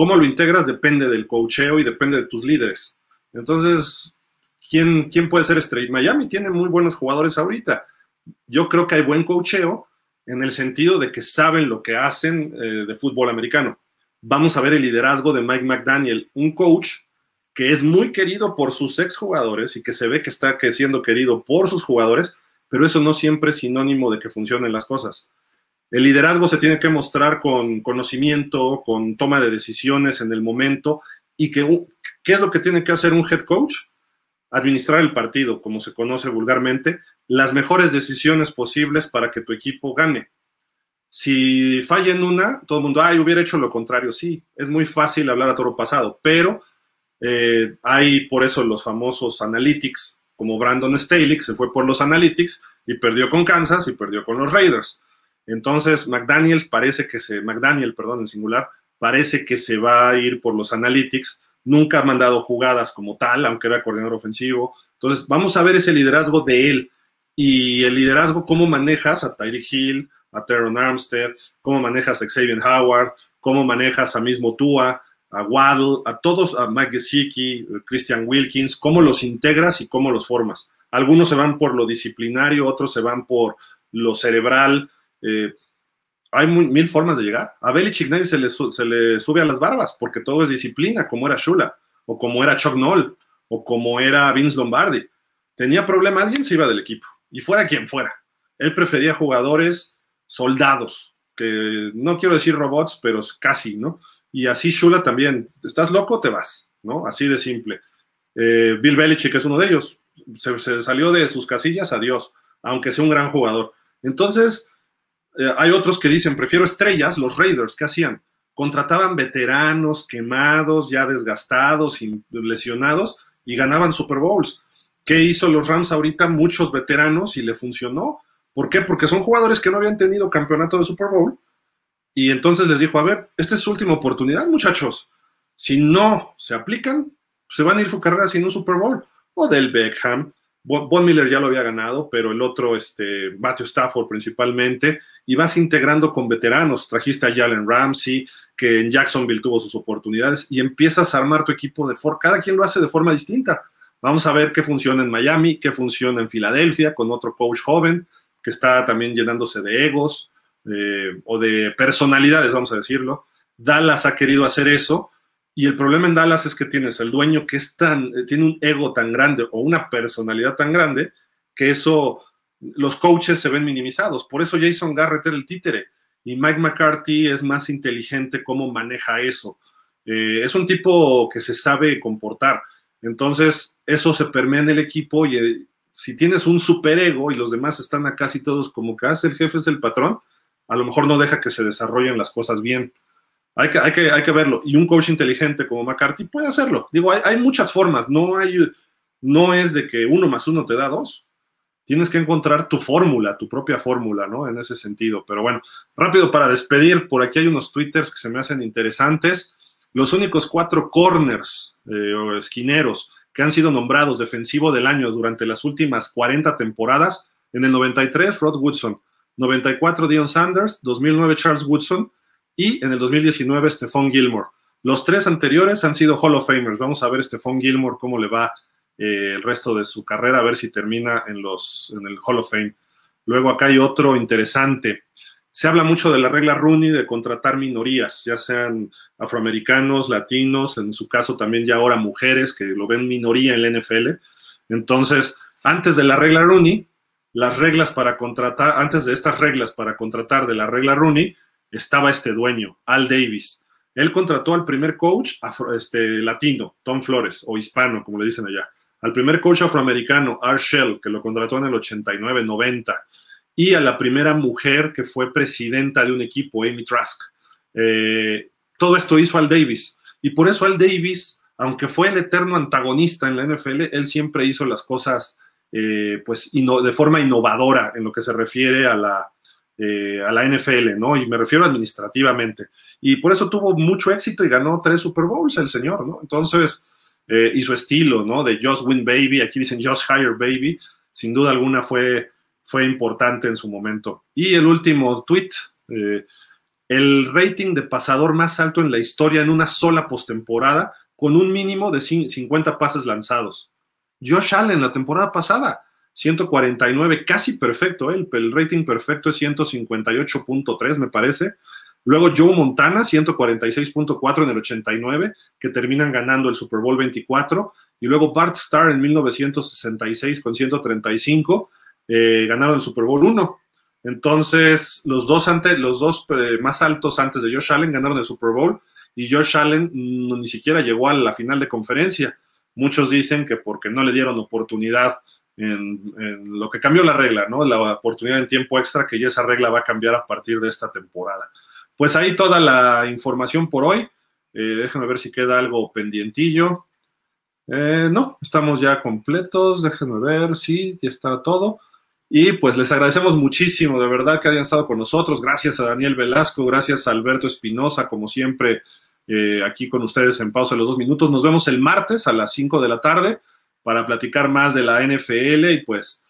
cómo lo integras depende del coacheo y depende de tus líderes. Entonces, ¿quién, quién puede ser estrella? Miami tiene muy buenos jugadores ahorita. Yo creo que hay buen coacheo en el sentido de que saben lo que hacen eh, de fútbol americano. Vamos a ver el liderazgo de Mike McDaniel, un coach que es muy querido por sus exjugadores y que se ve que está siendo querido por sus jugadores, pero eso no siempre es sinónimo de que funcionen las cosas. El liderazgo se tiene que mostrar con conocimiento, con toma de decisiones en el momento. ¿Y que, qué es lo que tiene que hacer un head coach? Administrar el partido, como se conoce vulgarmente, las mejores decisiones posibles para que tu equipo gane. Si falla en una, todo el mundo, ay, hubiera hecho lo contrario. Sí, es muy fácil hablar a toro pasado, pero eh, hay por eso los famosos analytics, como Brandon Staley, que se fue por los analytics y perdió con Kansas y perdió con los Raiders. Entonces, McDaniel parece que se, McDaniel, perdón, en singular, parece que se va a ir por los analytics. Nunca ha mandado jugadas como tal, aunque era coordinador ofensivo. Entonces, vamos a ver ese liderazgo de él y el liderazgo, cómo manejas a Tyreek Hill, a Teron Armstead, cómo manejas a Xavier Howard, cómo manejas a mismo Tua, a Waddle, a todos, a Mike Christian Wilkins, cómo los integras y cómo los formas. Algunos se van por lo disciplinario, otros se van por lo cerebral, eh, hay mil formas de llegar. A Belichick nadie se le, se le, sube a las barbas porque todo es disciplina, como era Shula, o como era Chuck Noll, o como era Vince Lombardi. Tenía problema, alguien se iba del equipo, y fuera quien fuera. Él prefería jugadores soldados, que no quiero decir robots, pero casi, ¿no? Y así Shula también, ¿estás loco? Te vas, ¿no? Así de simple. Eh, Bill Belichick es uno de ellos, se, se, salió de sus casillas, adiós, aunque sea un gran jugador. Entonces, eh, hay otros que dicen, prefiero estrellas, los Raiders, ¿qué hacían? Contrataban veteranos, quemados, ya desgastados, lesionados, y ganaban Super Bowls. ¿Qué hizo los Rams ahorita? Muchos veteranos y le funcionó. ¿Por qué? Porque son jugadores que no habían tenido campeonato de Super Bowl. Y entonces les dijo, a ver, esta es su última oportunidad, muchachos. Si no se aplican, se van a ir su carrera sin un Super Bowl. O del Beckham. Von Miller ya lo había ganado, pero el otro, este, Matthew Stafford principalmente y vas integrando con veteranos. Trajiste a Jalen Ramsey, que en Jacksonville tuvo sus oportunidades, y empiezas a armar tu equipo de forma. Cada quien lo hace de forma distinta. Vamos a ver qué funciona en Miami, qué funciona en Filadelfia, con otro coach joven que está también llenándose de egos eh, o de personalidades, vamos a decirlo. Dallas ha querido hacer eso, y el problema en Dallas es que tienes el dueño que es tan, tiene un ego tan grande o una personalidad tan grande que eso los coaches se ven minimizados. Por eso Jason Garrett era el títere y Mike McCarthy es más inteligente cómo maneja eso. Eh, es un tipo que se sabe comportar. Entonces, eso se permea en el equipo y eh, si tienes un superego y los demás están a casi todos como que hace ah, el jefe es el patrón, a lo mejor no deja que se desarrollen las cosas bien. Hay que, hay que, hay que verlo. Y un coach inteligente como McCarthy puede hacerlo. Digo, hay, hay muchas formas. No, hay, no es de que uno más uno te da dos tienes que encontrar tu fórmula, tu propia fórmula, ¿no? En ese sentido. Pero bueno, rápido para despedir, por aquí hay unos twitters que se me hacen interesantes. Los únicos cuatro corners eh, o esquineros que han sido nombrados defensivo del año durante las últimas 40 temporadas, en el 93, Rod Woodson, 94, Dion Sanders, 2009, Charles Woodson y en el 2019, Stephon Gilmore. Los tres anteriores han sido Hall of Famers. Vamos a ver Stephon Gilmore cómo le va eh, el resto de su carrera, a ver si termina en, los, en el Hall of Fame. Luego acá hay otro interesante. Se habla mucho de la regla Rooney de contratar minorías, ya sean afroamericanos, latinos, en su caso también ya ahora mujeres que lo ven minoría en la NFL. Entonces, antes de la regla Rooney, las reglas para contratar, antes de estas reglas para contratar de la regla Rooney, estaba este dueño, Al Davis. Él contrató al primer coach este, latino, Tom Flores, o hispano, como le dicen allá al primer coach afroamericano, Art Shell, que lo contrató en el 89-90, y a la primera mujer que fue presidenta de un equipo, Amy Trask. Eh, todo esto hizo Al Davis. Y por eso Al Davis, aunque fue el eterno antagonista en la NFL, él siempre hizo las cosas eh, pues, de forma innovadora en lo que se refiere a la, eh, a la NFL, ¿no? Y me refiero administrativamente. Y por eso tuvo mucho éxito y ganó tres Super Bowls el señor, ¿no? Entonces, eh, y su estilo, ¿no? De Just Win Baby, aquí dicen Just Hire Baby, sin duda alguna fue, fue importante en su momento. Y el último tweet, eh, el rating de pasador más alto en la historia en una sola postemporada, con un mínimo de 50 pases lanzados. Josh Allen la temporada pasada, 149, casi perfecto, ¿eh? el rating perfecto es 158.3, me parece. Luego Joe Montana, 146.4 en el 89, que terminan ganando el Super Bowl 24. Y luego Bart Starr en 1966 con 135, eh, ganaron el Super Bowl 1. Entonces, los dos, los dos eh, más altos antes de Josh Allen ganaron el Super Bowl y Josh Allen ni siquiera llegó a la final de conferencia. Muchos dicen que porque no le dieron oportunidad en, en, lo que cambió la regla, ¿no? La oportunidad en tiempo extra, que ya esa regla va a cambiar a partir de esta temporada. Pues ahí toda la información por hoy. Eh, déjenme ver si queda algo pendientillo. Eh, no, estamos ya completos. Déjenme ver, sí, ya está todo. Y pues les agradecemos muchísimo, de verdad, que hayan estado con nosotros. Gracias a Daniel Velasco, gracias a Alberto Espinosa, como siempre, eh, aquí con ustedes en pausa los dos minutos. Nos vemos el martes a las 5 de la tarde para platicar más de la NFL y pues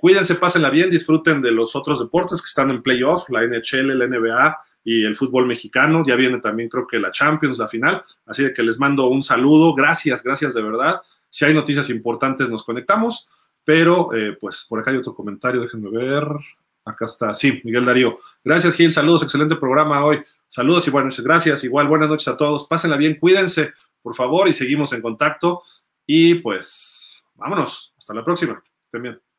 cuídense, pásenla bien, disfruten de los otros deportes que están en playoff, la NHL, la NBA y el fútbol mexicano. Ya viene también creo que la Champions, la final. Así que les mando un saludo. Gracias, gracias de verdad. Si hay noticias importantes nos conectamos. Pero eh, pues por acá hay otro comentario, déjenme ver. Acá está, sí, Miguel Darío. Gracias Gil, saludos, excelente programa hoy. Saludos y buenas noches, gracias. Igual, buenas noches a todos. Pásenla bien, cuídense, por favor, y seguimos en contacto. Y pues, vámonos. Hasta la próxima. Estén bien.